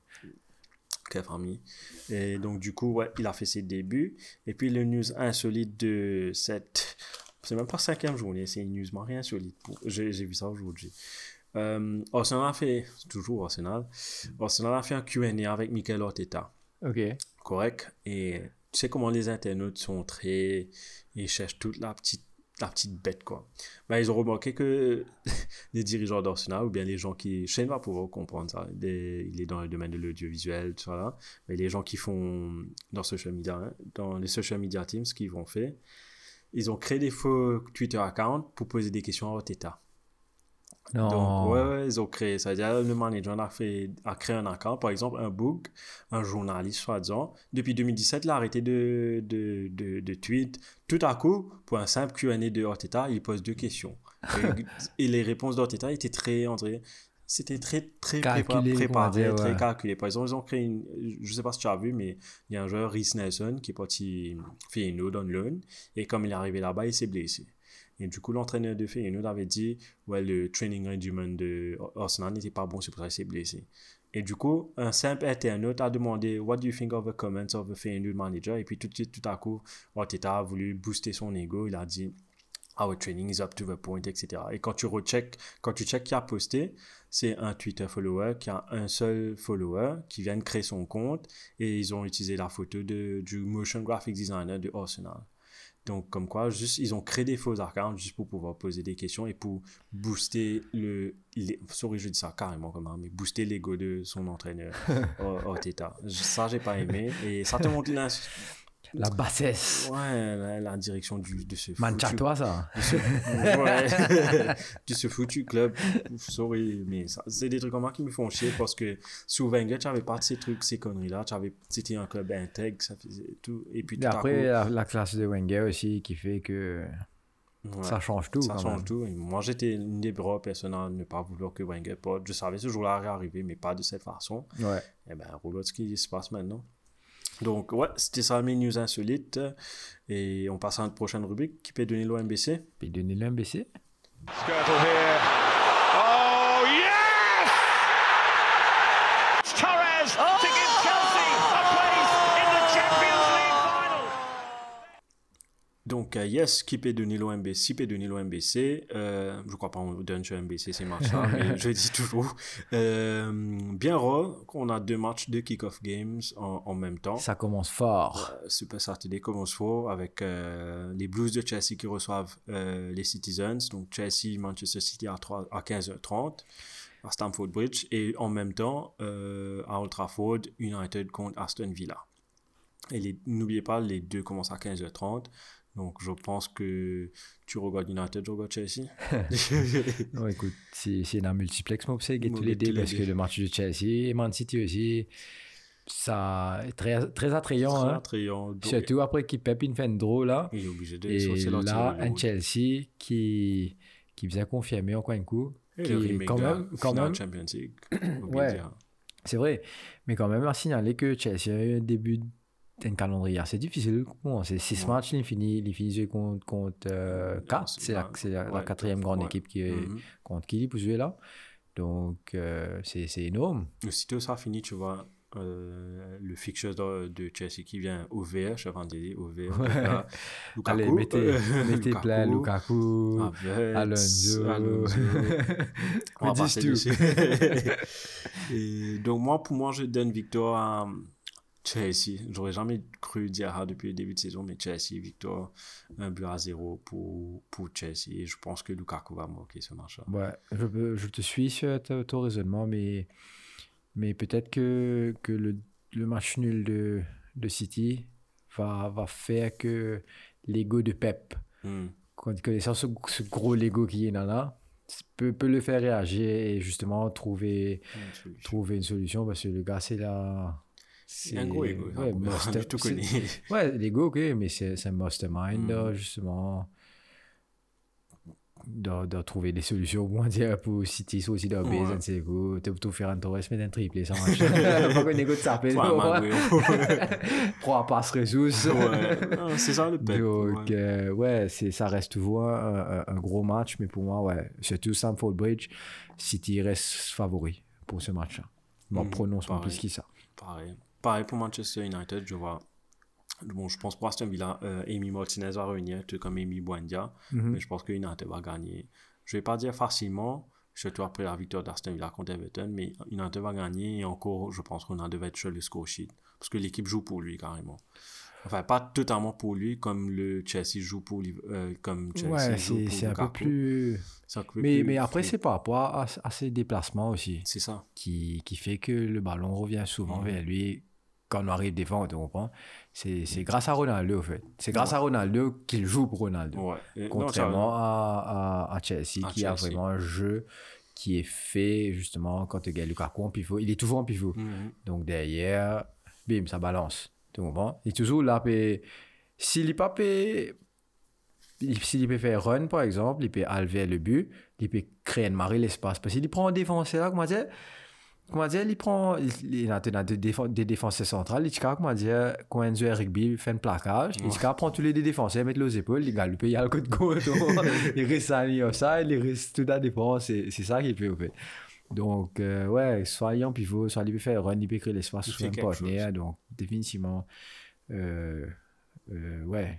Kev Rami. Et donc, du coup, ouais, il a fait ses débuts. Et puis, le news insolite de cette. C'est même pas cinquième journée, c'est news rien insolite. Pour- J'ai vu ça aujourd'hui. Euh, Arsenal a fait, toujours Arsenal, Arsenal a fait un Q&A avec Michael Arteta. Ok. Correct. Et tu sais comment les internautes sont très. Ils cherchent toute la petite, la petite bête, quoi. Ben, ils ont remarqué que les dirigeants d'Arsenal, ou bien les gens qui. Shane va pouvoir comprendre ça. des- il est dans le domaine de l'audiovisuel, tout ça là. Mais les gens qui font dans social media, hein, dans les social media teams, ce qu'ils vont faire, ils ont créé des faux Twitter accounts pour poser des questions à Arteta. Non. Donc, ouais, ouais, ils ont créé. C'est-à-dire, le manager a, fait, a créé un account, par exemple, un book, un journaliste, soi-disant. Depuis 2017, il a arrêté de, de, de, de tweet. Tout à coup, pour un simple Q&A de Orteta, il pose deux questions. Et, et les réponses d'Orteta étaient très, André, c'était très, très Calculé, préparé, dire, très ouais. calculé. Par exemple, ils ont créé une, je sais pas si tu as vu, mais il y a un joueur, Rhys Nelson, qui est parti Feyenoord on loan. Et comme il est arrivé là-bas, il s'est blessé. Et du coup, l'entraîneur de Feyenoord avait dit, ouais, le training regimen de Arsenal n'était pas bon, c'est pour ça qu'il s'est blessé. Et du coup, un simple internaute a demandé, what do you think of the comments of the Feyenoord manager? Et puis tout de suite, tout à coup, Arteta a voulu booster son ego. Il a dit, our training is up to the point, etc. Et quand tu recheck, quand tu check qui a posté, c'est un Twitter follower qui a un seul follower qui vient de créer son compte et ils ont utilisé la photo de, du motion graphic designer de Arsenal. Donc, comme quoi, juste, ils ont créé des faux accounts juste pour pouvoir poser des questions et pour booster le. les- sorry, je dis ça carrément comme ça, mais booster l'ego de son entraîneur, Orteta. Ça, j'ai pas aimé. Et ça te montre La bassesse. ouais, la, la direction du, de ce foutu- Mancha-toi, ça. de ce, ouais, de ce foutu club. Sorry, mais c'est des trucs comme ça qui me font chier parce que sous Wenger, tu n'avais pas de ces trucs, ces conneries-là. Avais- C'était un club intègre, ça faisait tout. Et puis Et tout à après, coup, la, la classe de Wenger aussi qui fait que ouais, ça change tout. ça quand change même. tout. Et moi, j'étais une des rares personnes à ne pas vouloir que Wenger porte. Je savais ce jour-là arriver, mais pas de cette façon. Ouais. Et ben, regarde ce qui se passe maintenant. Donc, ouais, c'était ça mes news insolites. Et on passe à une prochaine rubrique qui peut donner l'OMBC. Puis donner l'MBC. Skirtle here. Oh, yes! It's Torres to give Chelsea a place in the Champions League final. Donc, euh, yes, qui peut donner l'OMBC, qui peut donner l'OMBC. Euh, je crois pas on donne sur MBC ces matchs-là, mais je dis toujours. Euh, bien rare qu'on a deux matchs de kick-off games en, en même temps. Ça commence fort. Euh, Super Saturday commence fort avec les Blues de Chelsea qui reçoivent les Citizens. Donc, Chelsea, Manchester City à, 3 à 15h30 à Stamford Bridge. Et en même temps, à Old Trafford, United contre Aston Villa. Et n'oubliez pas, les deux commencent à 15h30. Donc, je pense que tu regardes United, je regarde Chelsea. Non, écoute, c'est un multiplex, moi, c'est les deux, parce que le match de Chelsea et Man City aussi, ça est très, très attrayant. Très hein. attrayant. Surtout après qu'il Pep une fin de draw là. Il est obligé de Et là, un. Chelsea qui, qui vient confirmer encore un coup. Et qui le quand même, quand même, Champions League. Ouais. c'est vrai, mais quand même à signaler que Chelsea a eu un début d'un calendrier assez difficile. Bon, c'est six Ouais. matchs, il finit, il finit contre, contre euh, Ouais, 4. c'est la, quatrième grande ouais. équipe qui est Mhm. contre qui pour jouer là. Donc, euh, c'est énorme. Aussitôt ça finit, tu vois, euh, le fixture de, de Chelsea qui vient au vert, je vais dire au. Ouais. Lukaku, Allez, mettez, mettez plein Lukaku, Havertz, Alonso. Alonso. On va We passer just dessus. Et donc moi, pour moi, je donne victoire à Chelsea. J'aurais jamais cru dire ça depuis le début de saison, mais Chelsea, victoire, un but à zéro pour, pour Chelsea. Et je pense que Lukaku va marquer ce match-là. Ouais, je, je te suis sur ton raisonnement, mais, mais peut-être que, que le, le match nul de, de City va, va faire que l'ego de Pep, quand- connaissant ce, ce gros Lego qui est là, là peut, peut le faire réagir et justement trouver, Une solution. trouver une solution parce que le gars, c'est là. C'est un gros ego. Ouais, hein, master- du tout connu. Ouais, l'ego, ok, mais c'est un mastermind, Mm. là, justement. De, de trouver des solutions, dire, pour City, soit aussi dans Ouais. c'est quoi. T'as plutôt faire un Torres, mettre un triplé, ça marche. Pas qu'on écoute ça, mais Ouais, Maguire. Trois passes ressources. Ouais. Non, c'est ça le pep. Donc, ouais. euh, ouais, c'est, ça reste toujours un, un- un gros match, mais pour moi, ouais, surtout Stamford Bridge, City reste favori pour ce match-là. Bon, Mm, prononce pas plus que ça. Pareil. Pareil pour Manchester United, je vois. Bon, je pense pour Aston Villa, euh, Amy Martinez va revenir, tout comme Amy Buendia. Mhm. Mais je pense que United va gagner. Je vais pas dire facilement, surtout après la victoire d'Aston Villa contre Everton, mais United va gagner et encore, je pense qu'on devait être sur le score sheet. Parce que l'équipe joue pour lui carrément. Enfin, pas totalement pour lui, comme le Chelsea joue pour euh, comme Chelsea Ouais, joue c'est pour c'est un peu plus. C'est un peu Mais, plus mais après, c'est par rapport à, à ses déplacements aussi, C'est ça. qui, qui fait que le ballon revient souvent Mhm. vers lui quand on arrive devant, tu comprends C'est c'est grâce à Ronaldo, en fait. C'est grâce à Ronaldo qu'il joue pour Ronaldo. Ouais. Et- non, Contrairement à, à, à Chelsea, À qui a vraiment un jeu qui est fait justement quand tu gagnes Lukaku en pivot. Il est toujours en pivot. Mhm. Donc derrière, bim, ça balance. Tu comprends? Il est toujours là. S'il n'est pas il- S'il peut faire run, par exemple, il peut aller vers le but, il peut créer une marée l'espace. Parce qu'il prend un défenseur, comment dire? Comment dire, il prend. Il, il il des, défense- des défenseurs centrales, il dit, comment dire, quand Enzo et Rigby fait un plaquage, il prend tous les deux défenseurs, met les épaules, il gagne, il le coup de gauche, il reste à ça, il reste toute la défense, c'est ça qu'il fait, au fait. Donc, euh, ouais, soit il est en pivot, soit il peut faire run, il peut créer l'espace Il fait un partenaire, donc définitivement, euh, euh, ouais.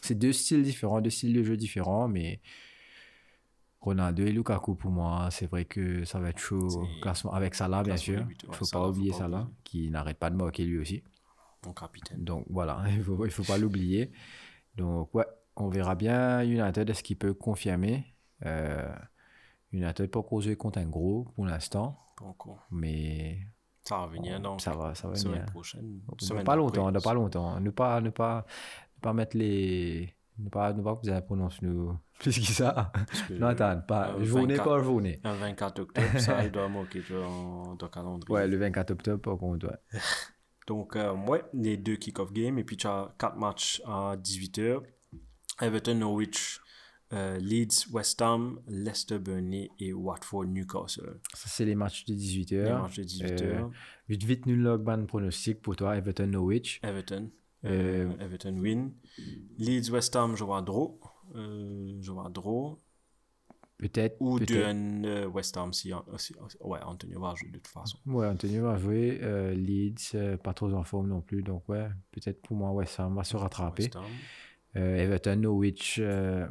C'est deux styles différents, deux styles de jeu différents, mais Ronaldo et Lukaku, pour moi, c'est vrai que ça va être chaud. Classement avec Salah, bien sûr. Il ouais, faut pas oublier pas Salah, qui n'arrête pas de moquer lui aussi. Mon capitaine. Donc voilà, il faut, il faut pas l'oublier. Donc ouais, on verra bien United, est-ce qu'il peut confirmer? Euh, United pas causé contre un gros pour l'instant, Pas encore. mais Ça va venir dans ça va, ça va semaine venir. prochaine. Semaine pas d'après. longtemps, pas longtemps. Ne pas, ne pas, ne pas mettre les. Ne pas, ne pas que vous avez prononcé nous plus que ça. Que Non, attends, pas journée 24 par journée. Un 24 octobre, ça, il doit manquer dans, le calendrier. Ouais, le 24 octobre, par contre, ouais. Donc, euh, ouais, les deux kick-off games. Et puis, tu as quatre matchs à 18h. Everton, Norwich, euh, Leeds, West Ham, Leicester, Burnley et Watford, Newcastle. Ça, c'est les matchs de 18h. Les matchs de 18h. Euh, vite, vite, nul log ban pronostic pour toi, Everton Norwich. Everton. Euh, Everton win. Leeds, West Ham, je vois draw. Euh, je vois draw. Peut-être. Ou peut-être. 2 euh, West Ham si, si- Ouais, Antonio va jouer de toute façon. Ouais, Antonio va jouer. euh, Leeds, euh, pas trop en forme non plus. Donc, ouais, peut-être pour moi, West Ham va se rattraper. West Ham. Euh, Everton, Norwich,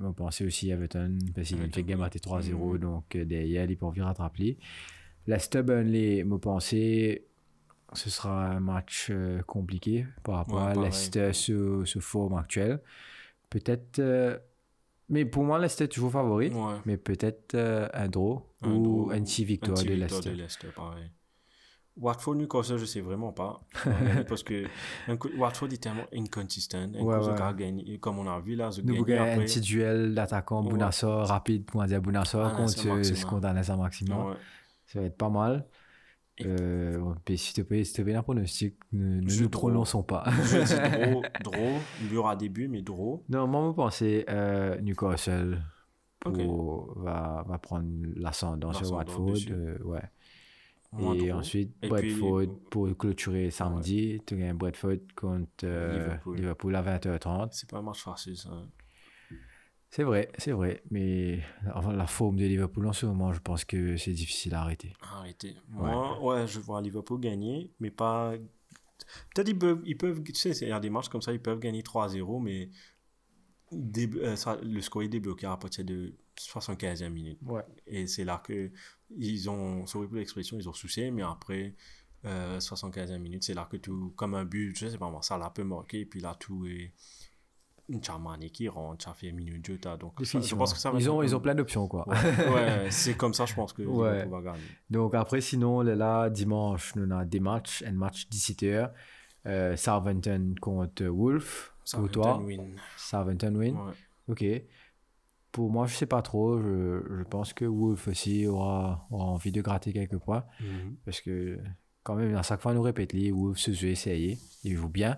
on pensait aussi Everton, parce qu'il fait game à 3-0, Mhm. donc derrière, il peut venir rattraper. Leicester, Burnley, me pensais, ce sera un match euh, compliqué par rapport Ouais, à. Leicester sur, sur forme actuelle. Peut-être, euh, mais pour moi, Leicester est toujours favori, Ouais. mais peut-être euh, un draw Un ou draw, une petite victoire de Leicester. de Leicester, pareil. Watford, Newcastle, je sais vraiment pas. Euh, parce que coup- Watford est tellement inconsistent. Ouais, a comme on a vu là, Nous a un petit duel d'attaquants Ouais. Bounassor rapide, comment dire, Bounassor Ah, contre c'est Maxima. ce contre Anessa Maxima. Ça va être pas mal. Euh, puis s'il te plaît, s'il te plaît, un pronostic, ne, ne nous prononçons pas. Draw, draw. Il y aura début, mais draw. non, moi, je pensais euh, Newcastle pour- va, va prendre l'ascendant sur Watford. euh, ouais. Et ensuite, Et Bradford puis- pour clôturer samedi. Tu gagnes Bradford contre euh, Liverpool. Liverpool. à 20h30. C'est pas un match facile, ça. C'est vrai, c'est vrai. Mais enfin, la forme de Liverpool en ce moment, je pense que c'est difficile à arrêter. Arrêtez. Moi, ouais, je vois Liverpool gagner, mais pas. Peut-être ils peuvent, ils peuvent, tu sais, il y a des matchs comme ça, ils peuvent gagner 3-0, mais dé- euh, ça- le score est débloqué à partir de 75e minute. Ouais. Et c'est là que ils ont, sorry pour l'expression, ils ont soucié, mais après euh, 75e minute, c'est là que tout, comme un but, je sais pas moi, ça l'a peut marquer, et puis là tout est. donc. je pense que ça va ils, ont, ils ont plein d'options, quoi. Ouais, ouais, c'est comme ça, je pense que Ouais. Va gagner. Donc après, sinon, là, dimanche, nous avons des matchs. Un match 17h. Euh, Southampton contre Wolf. Pour toi, win. Southampton win. Ouais. Ok. Pour moi, je sais pas trop. Je, je pense que Wolf aussi aura, aura envie de gratter quelques points. Mhm. Parce que, quand même, à chaque fois, nous répète, les Wolf se joue essayer. Il joue bien.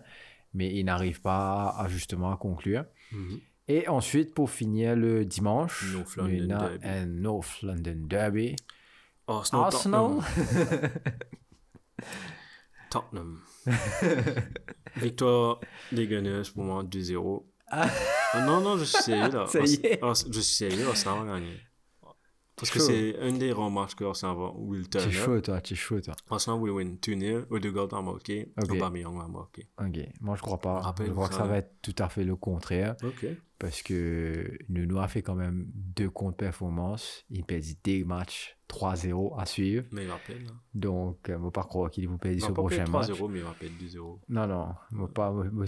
Mais il n'arrive pas à, justement à conclure. Mhm. Et ensuite, pour finir le dimanche, North London avons Derby. un North London Derby. Arsenal, Arsenal. Tottenham. Victoire des Gunners pour moi 2-0. Ah, non, non, je suis sérieux là. Ça y est. Je suis sérieux, Arsenal va gagner. Parce que c'est un des rares matchs que Arsenal va, Will Tu es Turner. chaud, toi, tu es chaud, toi. Arsenal will win 2-0, Odegaard va marquer, Ok. Aubameyang va marquer. Ok, moi je crois pas. Rappelle, je crois que ça- va être tout à fait le contraire. Ok. Parce que Nuno a fait quand même deux contre-performances. Il perdit des matchs 3-0 à suivre. Mais il va perdre. hein. Donc, euh, ne faut pas croire qu'il vous perdre Il ce prochain match. 3-0, mais il perdre 2-0. Non, non, moi pas. moi- moi,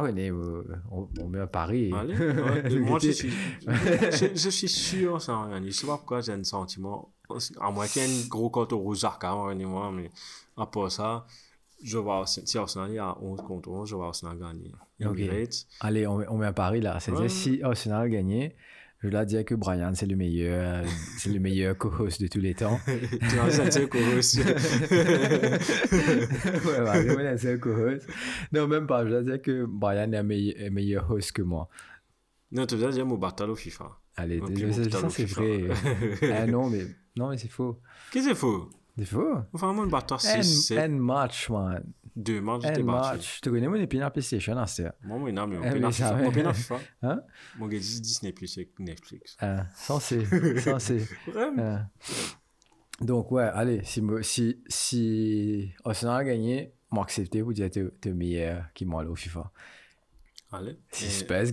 René, moi, on, on met un pari. Allez, ouais, moi je suis, je, je suis sûr, ça va rien. Je sais pas pourquoi j'ai un sentiment, à moins qu'il y ait un gros carton rouge à moi, mais à part ça, je vois, si Arsenal est à 11 contre 11, je vois Arsenal gagner. Il y a Ok. Emirates. Allez, on, met- on met un pari là. C'est-à-dire, Ouais. si Arsenal gagnait, je dois dire que Brian, c'est le meilleur, c'est le meilleur co-host de tous les temps. Tu vas sentir qu'on reçu. ouais, c'est un co-host. Non, même pas. Je dois dire que Brian est un meilleur, un meilleur host que moi. Non, tu veux dire mon battle au FIFA. Allez, Un plus beau ça, c'est vrai. ah non, mais, non, mais c'est faux. Qu'est-ce que c'est faux? C'est faux? Moi, un battle Un, 6, 7, un match, man. 2 matchs, match. Tu connais mon PlayStation, hein, c'est Moi, moi, non, mais on peut mais dans ça FIFA. FIFA. Hein? Mon gars Disney Plus Netflix. censé. censé. Vraiment? Hein. Donc, ouais, allez, si, si, si Arsenal a gagné, moi accepter pour dire que meilleur qui moi au FIFA. Allez. Si Et- Spurs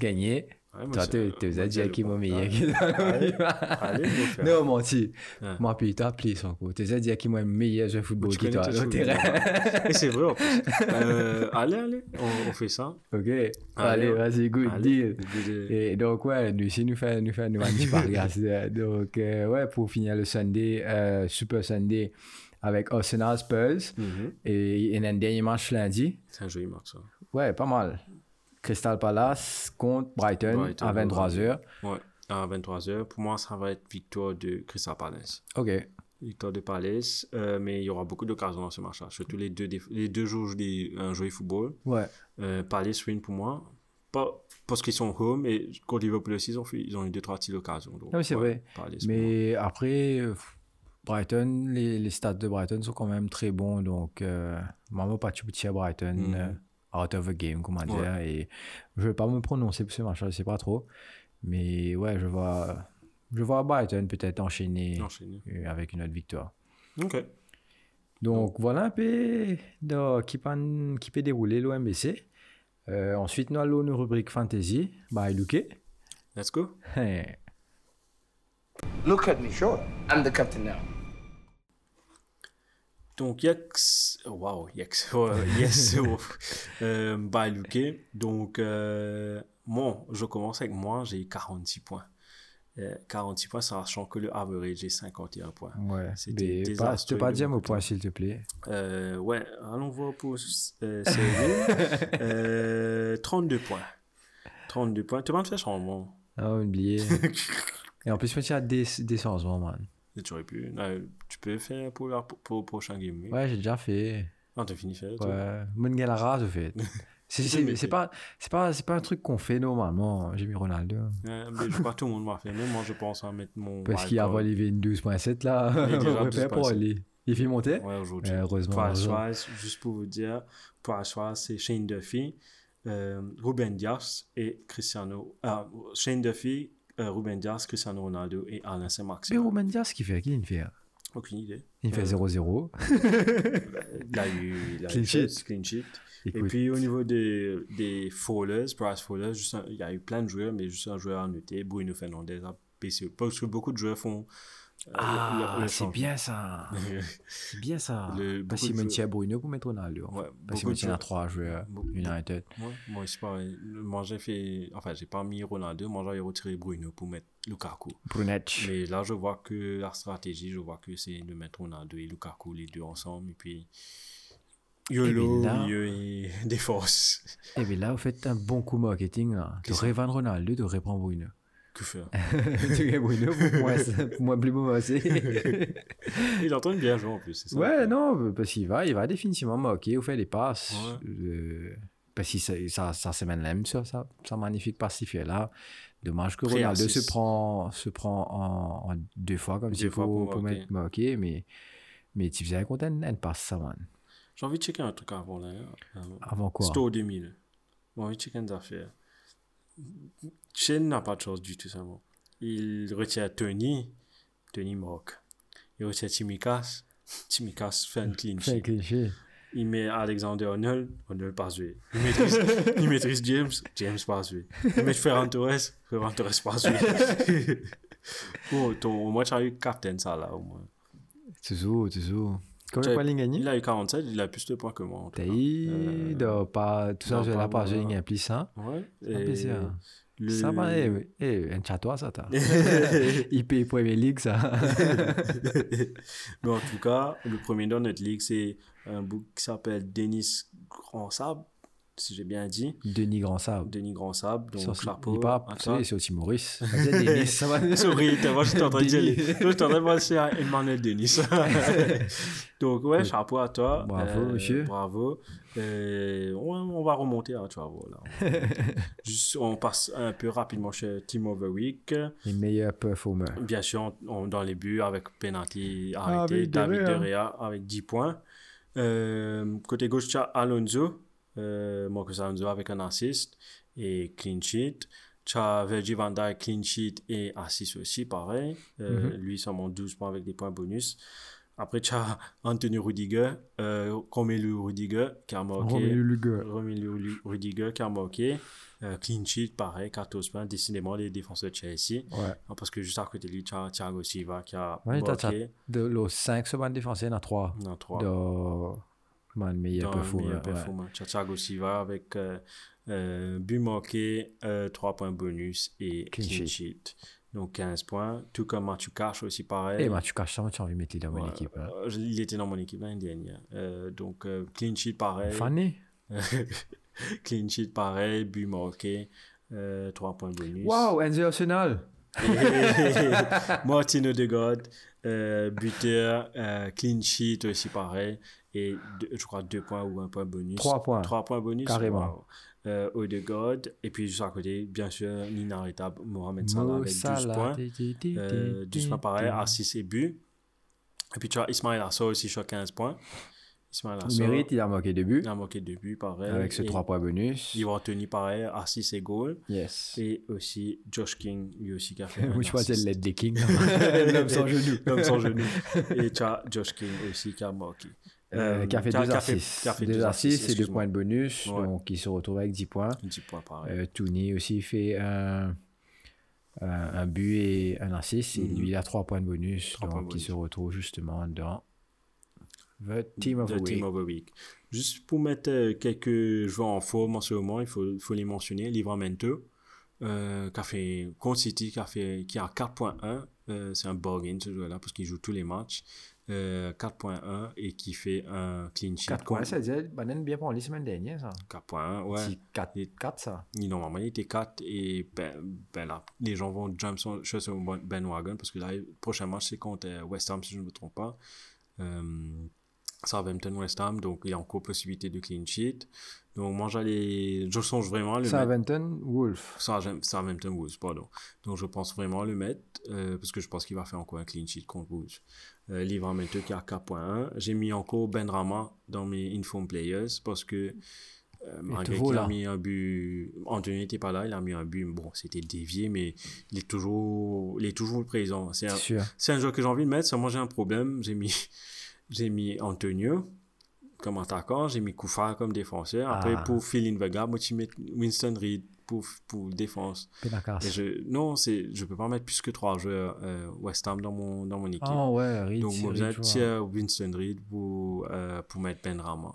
Moi, moi, faire. Non, menti. Ouais. Moi, puis t'as appelé son coup. Tu sais dire qui m'a meilleur de football qui toi, tes choses, terrain. Et c'est vrai en plus. Euh, allez, allez, on, on fait ça. Ok. Allez, Allez, vas-y, good Allez. deal. Et donc, ouais, nous ici, nous fait, nous fait, nous petit podcast. Donc, euh, ouais, pour finir le Sunday, euh, Super Sunday avec Arsenal Spurs. Mhm. Et a un dernier match lundi. C'est un joli match, ça. Ouais, pas mal. Crystal Palace contre Brighton, Brighton, à 23h. Ouais, à 23h. Pour moi, ça va être victoire de Crystal Palace. Ok. Victoire de Palace, euh, mais il y aura beaucoup d'occasions dans ce match-là. Surtout les deux, les deux jours des, un de football. Ouais. Euh, Palace win pour moi. Pas parce qu'ils sont home, et contre Liverpool aussi, ils ont, fait, ils ont eu deux, trois petites occasions. Donc, Non, mais c'est ouais, vrai. Palace. Mais après, euh, Brighton, les, les stats de Brighton sont quand même très bons. Donc, euh, de petit à Brighton. Mhm. Out of the game, comment dire. Ouais. Et je vais pas me prononcer pour ce match, je sais pas trop. Mais ouais, je vois, je vois Brighton peut-être enchaîner Enchaîner. euh, avec une autre victoire. Ok. Donc voilà un peu de, qui, peut, qui peut dérouler l'OMBC. Euh, ensuite, nous allons une rubrique fantasy by Luke. Let's go. Hey. Look at me, sure. I'm the captain now. Donc, Yex. Wow, Yex. Ouais, yes. oh. euh, by Luque. Donc, euh, moi, je commence avec moi, j'ai 46 points. Euh, 46 points, sachant que le average est 51 points. Ouais, C'était mais pas, peux pas dire mon point, s'il te plaît. Euh, ouais, allons voir pour euh, euh, 32 points. 32 points. Tu vas me faire changement. Ah, oublié. Et en plus, je me tiens à des, des changements, man. Tu aurais pu. euh, tu peux faire pour, la, pour, pour le prochain game. week. Ouais, j'ai déjà fait. Ah, t'as fini faire. Ouais. Mon gars, la race, au fait. C'est- pas, c'est pas, c'est pas un truc qu'on fait normalement. J'ai mis Ronaldo. Ouais, mais je crois que tout le monde m'a fait. Même moi, je pense à mettre mon. Parce qu'il a wildcard. volé une 12.7 là. Il est déjà On pour 12.7. aller. Il fait monter Ouais, aujourd'hui. Heureusement, Pour. Ashraf, juste pour vous dire, pour Ashraf, c'est Shane Duffy, euh, Ruben Dias et Cristiano. Ah, Shane Duffy, euh, Ruben Dias, Cristiano Ronaldo et Alain Saint-Maxime. Mais Romain Diaz, qui fait Qui il fait Aucune idée. Il fait Euh, 0-0. Il a eu, il a Clean eu fait sheet. clean sheet. Et puis au niveau des, des fallers, Price Fallers, juste un- il y a eu plein de joueurs, mais juste un joueur à noter, Bruno Fernandez à. Parce que beaucoup de joueurs font. Ah, le c'est bien ça. C'est bien ça. Le- Parce qu'il joueurs- Bruno pour mettre Ronaldo. Ouais, Parce qu'il maintient à joueurs- 3 joueurs United. Moi, moi c'est pareil. Moi, j'ai fait. Enfin, j'ai pas mis Ronaldo, moi, j'avais retiré Bruno pour mettre Lukaku. Brunetch. Mais là, je vois que la stratégie, je vois que c'est de mettre Ronaldo et Lukaku les deux ensemble. Et puis. YOLO, milieu et défense. Et bien là, vous faites un bon coup marketing. Là. Tu revends Ronaldo, tu reprends Bruno. Que faire Bruno pour moi, pour moi plus beau aussi. Il est en train de bien jouer en plus, c'est ça Ouais, non, parce qu'il va, il va définitivement moquer ou faire des passes. Ouais. Euh, parce que ça, ça, ça même l'aime sur ça, ça magnifique passe qu'il fait là. Dommage que Ronaldo se prend, se prend en, en deux fois comme ça fois pour, pour mettre moquer, mais, mais tu faisais un content, une passe ça, man. J'ai envie de checker un truc avant là. Euh, Avant quoi? Store 2000. J'ai envie de checker des affaires. Shane n'a pas de chance du tout, ça. bon. Il retient Tony Denis Mock. Et aussi Timikas. Timikas fait un clean sheet. Il met Alexander Arnold, Arnold pas joué. Il maîtrise, il maîtrise James, James pas joué. Il met Ferran Torres, Ferran Torres pas joué. oh, ton, au moins, tu as eu captain ça là, au moins. Toujours, toujours. Combien de points il gagne Il a eu 47, il a plus de points que moi. en tout T'as cas. eu, Euh, pas, tout ça, je l'ai pas pas a un plus ça. Ouais. Et plaisir. le- Ça va, eh, eh, un chatois, ça, t'as. Il paye Premier League, ça. Mais en tout cas, le premier dans notre ligue, c'est un book qui s'appelle Denis Grandsable, si j'ai bien dit. Denis. Denis donc. Il est pas, à tu toi. sais, c'est aussi Maurice. Denis, ça va. Sorry, t'as- moi train de dire, Denis. les- moi, train de penser à Emmanuel Denis. Donc ouais, chapeau à toi. Bravo, Euh, monsieur. Bravo. Euh, on, on va remonter, hein, tu vas voir là. Juste, on passe un peu rapidement chez Team of the Week. Les meilleurs performers. Bien sûr, on- dans les buts avec penalty Ah, arrêté, De David Gea. De Gea avec 10 points. Euh, côté gauche, tu as Alonso, Marcus Alonso avec un assist et clean sheet. Tu as Virgil van Dijk, clean sheet et assist aussi, pareil. Euh, Mhm. Lui, seulement 12 points avec des points bonus. Après, tu as Anthony Rudiger, euh, Romelu Rudiger qui a marqué. Romelu Rudiger qui a marqué. Euh, clean sheet, pareil, 14 points. Décidément, les défenseurs de Chelsea. Ouais. Ah, Parce que juste à côté de lui, tu as Thiago Silva qui a Ouais, t'as- t'as- marqué De los 5 secondes défenseurs, il y en a 3. dans 3 De. Comment le meilleur performant. As Thiago Silva avec euh, euh, but marqué, 3 points bonus et Clean sheet. Donc 15 points. Tout comme Mathieu Cash aussi pareil. Eh, ben, tu caches ça, tu as envie de mettre dans mon Ouais, équipe. hein. euh, il était dans mon équipe l'année dernière. Euh, donc euh, clean sheet pareil. Fanny. clean sheet pareil, but marqué, 3 points bonus. Waouh, Enzo Arsenal. Martin Odegaard, euh, buteur, euh, clean sheet aussi pareil. Et deux- je crois 2 points ou 1 point bonus. 3 points. 3 points bonus. Carrément. Euh, Odegaard. Et puis juste à côté, bien sûr, l'inarrêtable Mohamed Salah avec 12 Salah. points. Euh, ti, 12 points pareil, à 6 et but. Et puis tu as Ismail Assor aussi sur 15 points. Ismail Il Assor. mérite, il a marqué deux buts. Il a marqué 2 buts pareil. Avec Et 3 points bonus. Yvan Tony pareil, à 6 et goal. Yes. Et aussi Josh King, lui aussi qui a fait. Un je pensais assist. l'aide des Kings. L'homme sans genou. L'homme sans genou. Et tu as Josh King aussi qui a marqué. Euh, qui a fait qui a- fait- assists. qui a fait deux deux assists et deux excuse-moi. points de bonus. Ouais. Donc, il se retrouve avec 10 points. 10 points. Euh, Tooney aussi fait un, un, but et un assist. Et Mhm. lui, il a 3 points de bonus. Donc, points il bonus. se retrouve justement dans The Team of the, The Team Week. of Week. Juste pour mettre euh, quelques joueurs en forme en ce moment, il faut, faut les mentionner. Livramento, euh, qui a fait contre City, qui a, fait, qui a 4.1. Euh, c'est un bargain ce joueur-là parce qu'il joue tous les matchs. Euh, 4.1 et qui fait un clean sheet. 4 points, contre- ça disait, Banen bien pour la semaine dernière, ça. 4.1, ouais. Si 4, 4, ça. Normalement, il était 4 et ben, ben là, les gens vont jump sur, sur Ben Wagon parce que là, le prochain match, c'est contre euh, West Ham, si je ne me trompe pas. Euh, Southampton West Ham, donc il y a encore possibilité de clean sheet. Donc moi, j'allais, je songe vraiment à le mettre. Southampton, Wolf. Southampton Wolves, pardon. Donc je pense vraiment le mettre euh, parce que je pense qu'il va faire encore un clean sheet contre Wolves. Euh, a 4.1. J'ai mis encore Ben Rama dans mes inform players parce que euh, qu'il a mis un but, Anthony n'était pas là, il a mis un but, bon, c'était dévié, mais il est toujours, il est toujours présent. C'est un, C'est un joueur que j'ai envie de mettre, seulement j'ai un problème. J'ai mis, j'ai mis Antonio comme attaquant, j'ai mis Koufa comme défenseur. Après, Ah. pour fill in the gap, moi, tu mets Winston Reed pour, pour défense. Et je, non, c'est, je peux pas mettre plus que trois joueurs euh, West Ham dans mon, dans mon équipe. Ah ouais, Reed, Donc, moi, j'ai Winston Reed pour, euh, pour mettre Ben Rama.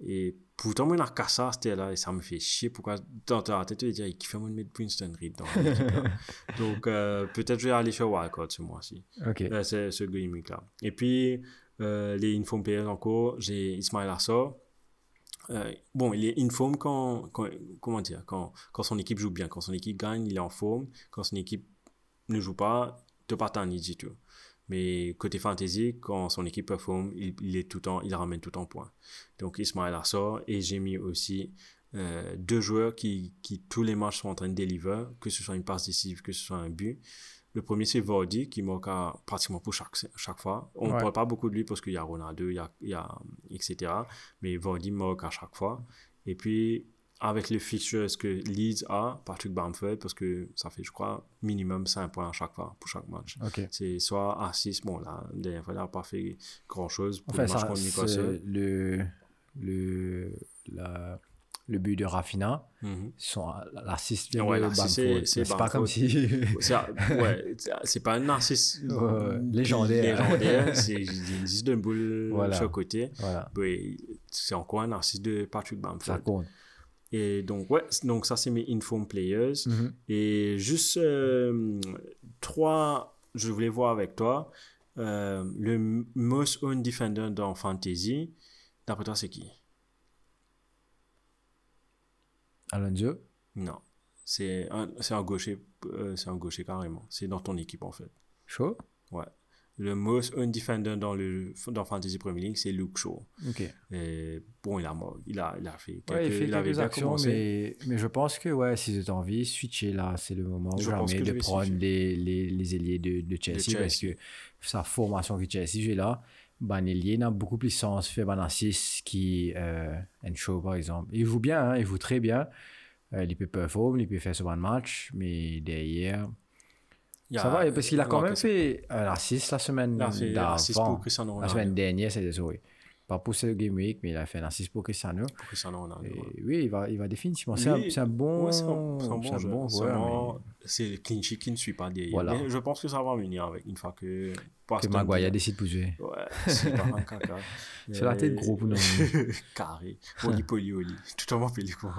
Et pourtant, moi, il a Kassa, c'était là, et ça me fait chier. Pourquoi, dans ta tête, tu vas dire, il moi de mettre Winston Reed dans mon. Donc, euh, peut-être je vais aller sur Wildcard ce mois-ci. Ok. Euh, c'est ce gimmick là. Et puis, les inform players encore, j'ai Ismail Assor. Euh, bon, il est informe quand, quand, comment dire, quand, quand son équipe joue bien. Quand son équipe gagne, il est en forme. Quand son équipe ne joue pas, tu pas t'en du tout. Mais côté fantasy, quand son équipe performe, il, il est tout le il ramène tout en point. Donc Ismail Assor et j'ai mis aussi euh, deux joueurs qui, qui tous les matchs sont en train de deliver, que ce soit une passe décisive, que ce soit un but. Le premier, c'est Vardy, qui marque à- pratiquement pour chaque, chaque fois. On ne Ouais. parle pas beaucoup de lui parce qu'il y a Ronaldo, il y a, il y a etc. Mais Vardy marque à chaque fois. Et puis, avec les fixtures que Leeds a, Patrick Bamford, parce que ça fait, je crois, minimum 5 points à chaque fois pour chaque match. C'est soit à 6, bon, là, la dernière fois, il n'a pas fait grand-chose pour Enfin, le match contre Newcastle. le, le, la- le but de Rafinha, Mhm. son l'assist vient Ouais, de l'assist, c'est- pas comme si... C'est ouais, c'est- pas un narcisse Ouais, légendaire. légendaire, c'est existe d'un boule Voilà. sur le côté. voilà, c'est encore un narcisse de Patrick ça Bamford. compte. Et donc, ouais, donc ça, c'est mes inform players. Mhm. Et juste euh, trois, je voulais voir avec toi. euh, le most owned defender dans Fantasy, d'après toi, c'est qui? Alonso, Non. C'est un, c'est un gaucher, euh, c'est un gaucher carrément. C'est dans ton équipe, en fait. chaud. Ouais. Le most owned defender dans, le, dans Fantasy Premier League, c'est Luke Shaw. Ok. Et bon, il a, il a, il a fait quelques, Ouais, il fait avait quelques bien actions, mais, mais je pense que ouais, si vous avez envie, switcher là, c'est le moment ou Je jamais de prendre les, les, les ailiers de, de Chelsea, Chelsea. parce que sa formation que Chelsea joue là, ben, l'ailier n'a beaucoup plus de sens, fait ben, un 6 qui euh, Encho par exemple. Il joue bien, hein, il joue très bien. Euh, il peut performer, il peut faire sur un match, mais derrière, Il y ça a- va, parce qu'il a il quand même fait un assist la semaine Il a d'avant. La semaine dernière, c'est désolé. Pas pour ce game week, mais il a fait un assist pour Cristiano. Pour Cristiano Ronaldo. Et oui, il va, il va définitivement. C'est un, un bon, Ouais, c'est un, bon un bon joueur, C'est clean sheet qui ne suit pas derrière. Voilà. Mais je pense que ça va venir avec une fois que. mais que Maguire décide de jouer. Ouais, c'est pas un caca. C'est la tête gros pour nous. carré. Oli poli oli. Tout le monde dire quoi.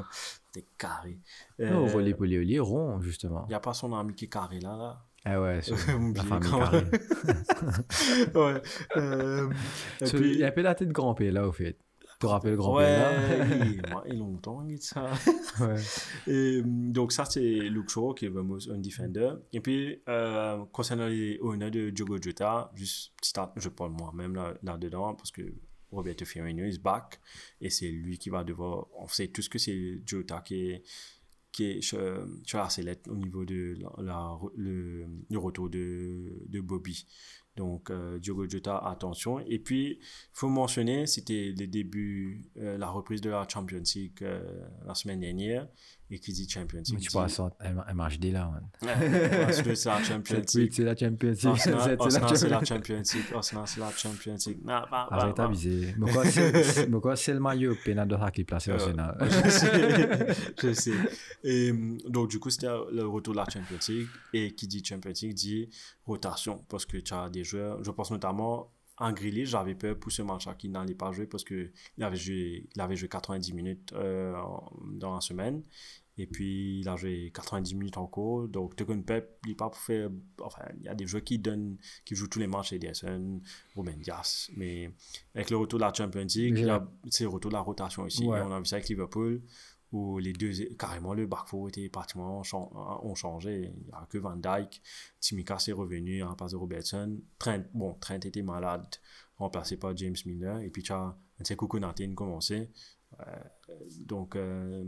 T'es carré. Euh, Non, relais poli oli rond, justement. Il n'y a pas son ami qui est carré là. là. Ah ouais, carrée. même. ouais. Euh, Ce- puis- Il y a un peu la tête de grand P là, au fait. Tu te rappelles le grand P Ouais, là il, il longtemps, ça. Ouais. Et, hum, donc, ça, c'est Luke Shaw, qui est vraiment un defender. Et puis, euh, concernant les honneurs de Diogo Jota, juste je parle moi-même là- là-dedans, parce que Roberto Firmino is back, et c'est lui qui va devoir. On sait tous que c'est Jota qui est, qui est sur la sellette au niveau de le, retour de, de Bobby. Donc, euh, Diogo Jota, attention. Et puis, faut mentionner, c'était les débuts, euh, la reprise de la Champions League euh, la semaine dernière. Et qui dit Champions League tu en M- MHD là, man. Ouais, c'est la Champions Oui, League. c'est la Champions League. Arsenal, C'est- la Champions League. Arsenal, c'est la Champions League. Nah, bah, bah, Arrête bah. d'abuser. Mais quoi, c'est le maillot pénal de qui place Euh, Arsenal. je sais, je sais. Et hum, donc, du coup, c'était le retour de la Champions League. Et qui dit Champions League dit rotation. Parce que tu as des joueurs, je pense notamment en Grilly, j'avais peur pour ce match-là qu'il n'allait pas jouer parce qu'il avait joué, il avait joué 90 minutes euh, en- dans la semaine. Et puis, il a joué 90 minutes encore. Donc, Tegun Pep, il pas pour faire. Enfin, il y a des joueurs qui donnent, qui jouent tous les matchs, Ederson, Ruben Dias. Mais avec le retour de la Champions League, c'est le retour de la rotation. Ouais. Et on a vu ça avec Liverpool, où les deux, carrément, le back four était pratiquement ont changé. Il n'y a que Van Dyke. Timika est revenu place de Robertson. Trent, bon, Trent était malade, remplacé par James Miller. Et puis, tu as Nseko Konaté commencé. Euh, donc, euh,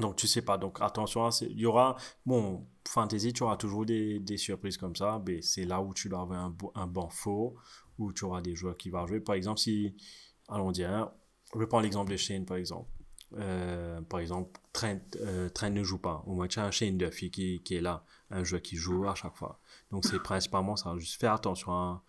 donc, tu sais pas. Donc, attention, il y aura, bon, fantasy, tu auras toujours des, des surprises comme ça. Mais c'est là où tu dois avoir un, un banc faux, où tu auras des joueurs qui vont jouer. Par exemple, si, allons dire, je prends l'exemple de Shane, par exemple. Euh, par exemple, Trent, euh, Trent ne joue pas. Au moins, tu as un Shane Duffy qui, qui est là, un joueur qui joue à chaque fois. Donc, c'est principalement ça. Juste faire attention à,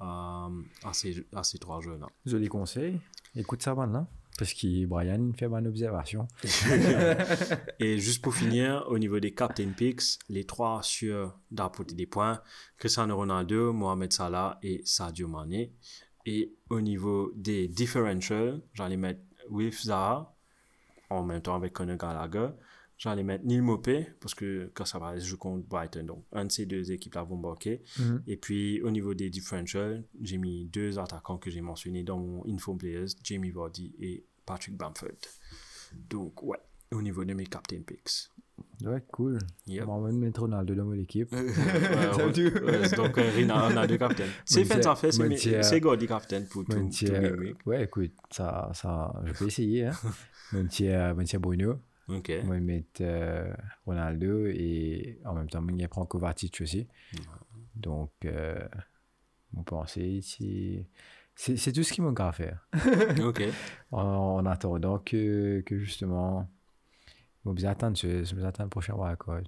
à, à ces, à ces trois jeux-là. Joli conseil. Écoute ça maintenant. Parce que Brian fait bonne observation. Et juste pour finir, au niveau des captain picks, les trois sur d'apporter des points, Cristiano Ronaldo, Mohamed Salah et Sadio Mane. Et au niveau des differentials, j'allais mettre Wilf Zaha, en même temps avec Conor Gallagher. J'allais mettre Neil Mopé, parce que quand ça va, je joue contre Brighton. Donc, un de ces deux équipes-là vont marquer. Mhm. Et puis, au niveau des differentials, j'ai mis deux attaquants que j'ai mentionnés dans mon Info Players, Jamie Vardy et Patrick Bamford. Donc, ouais, au niveau de mes captain picks. Ouais, cool. Yep. On va mettre Ronaldo dans mon équipe. Donc, euh, on deux captains. C'est fait, tiers- fait, c'est Gordy captain pour tout, ouais, écoute, ça, ça, je peux essayer. Hein. tiers Bruno. Ok. Je vais mettre euh, Ronaldo et en même temps, je prends Kovacic aussi. Donc, euh, vous pensez, c'est, tout ce qu'il manque à faire. Ok. En, en attendant que, que justement Bon, je, je vous attends le prochain wildcard.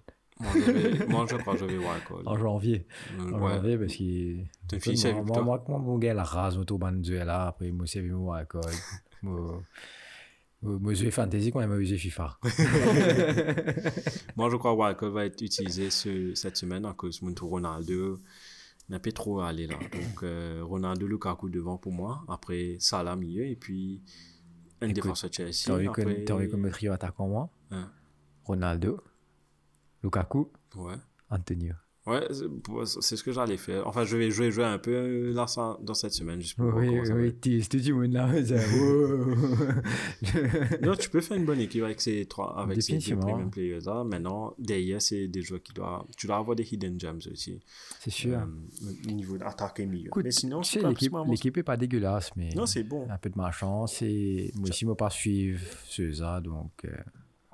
Moi, je crois que je vais wildcard. En janvier. Mm, En janvier, parce fille, c'est moi, avec moi, toi? moi, mon gars, la rase, autour de là, après, moi, mon wildcard. Moi, moi, moi, je fantasy quand même, moi, je vais FIFA. Moi, je crois que Wildcard va être utilisé ce- cette semaine à cause de Ronaldo n'a pas trop allé là. Donc, euh, Ronaldo, Lukaku devant pour moi. Après, Salah milieu. Et puis, un défenseur Chelsea. T'as envie Après, que t'as envie que me trio attaquant, moi Hein. Ronaldo, Lukaku, Ouais. Antonio. Ouais, c'est ce que j'allais faire. Enfin, je vais jouer, jouer un peu là, ça- dans cette semaine. Juste pour Oui, oui, tu monde là. Non, tu peux faire une bonne équipe avec ces trois, avec ces deux premium players là. Maintenant, derrière, c'est des joueurs qui doivent, tu dois avoir des hidden gems aussi. C'est sûr. Euh, au niveau d'attaque et milieu. Mais sinon, c'est l'équipe, est pas dégueulasse, mais Non, c'est bon. un peu de malchance. Et moi aussi, moi pas suivre César, donc euh,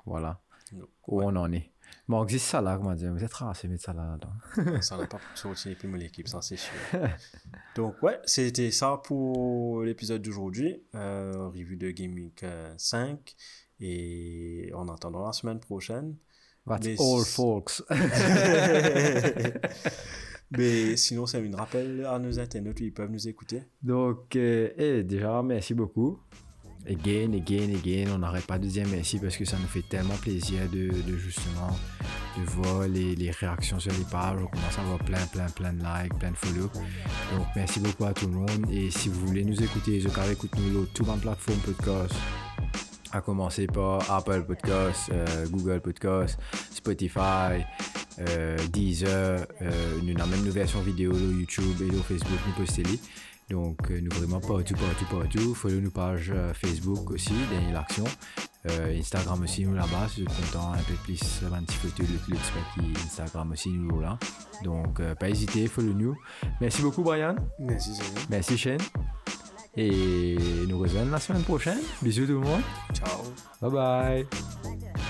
voilà où on en est. Bon, on existe ça là, comment dire, vous êtes racé, mettre ça là dedans. ça n'a pas les plus l'équipe, ça c'est sûr. Donc ouais, c'était ça pour l'épisode d'aujourd'hui. Euh, review de Game Week euh, 5. Et en attendant la semaine prochaine. That's Mais all, folks. Mais sinon, c'est un rappel à nos internautes, ils peuvent nous écouter. Donc, euh, eh, déjà, merci beaucoup. Again, again, again. On n'arrête pas de dire merci parce que ça nous fait tellement plaisir de, justement de voir les, réactions sur les pages. On commence à avoir plein, plein, plein de likes, plein de follow. Donc, merci beaucoup à tout le monde. Et si vous voulez nous écouter, je carré écoute nous l'autre tout en plateforme podcast. À commencer par Apple Podcast, euh, Google Podcast, Spotify, euh, Deezer. Nous avons même une version vidéo sur YouTube et sur Facebook, nous postez. Donc, euh, nous vraiment partout, partout, partout. Follow nous page euh, Facebook aussi, dernière l'action. Euh, Instagram aussi, nous là-bas, si vous êtes content, un peu plus, un petit photo de le qui Instagram aussi, nous là. Donc, euh, pas hésiter, follow nous. Merci beaucoup, Brian. Merci, Zélie. Merci, Shane. Et nous rejoignons la semaine prochaine. Bisous tout le monde. Ciao. Bye bye.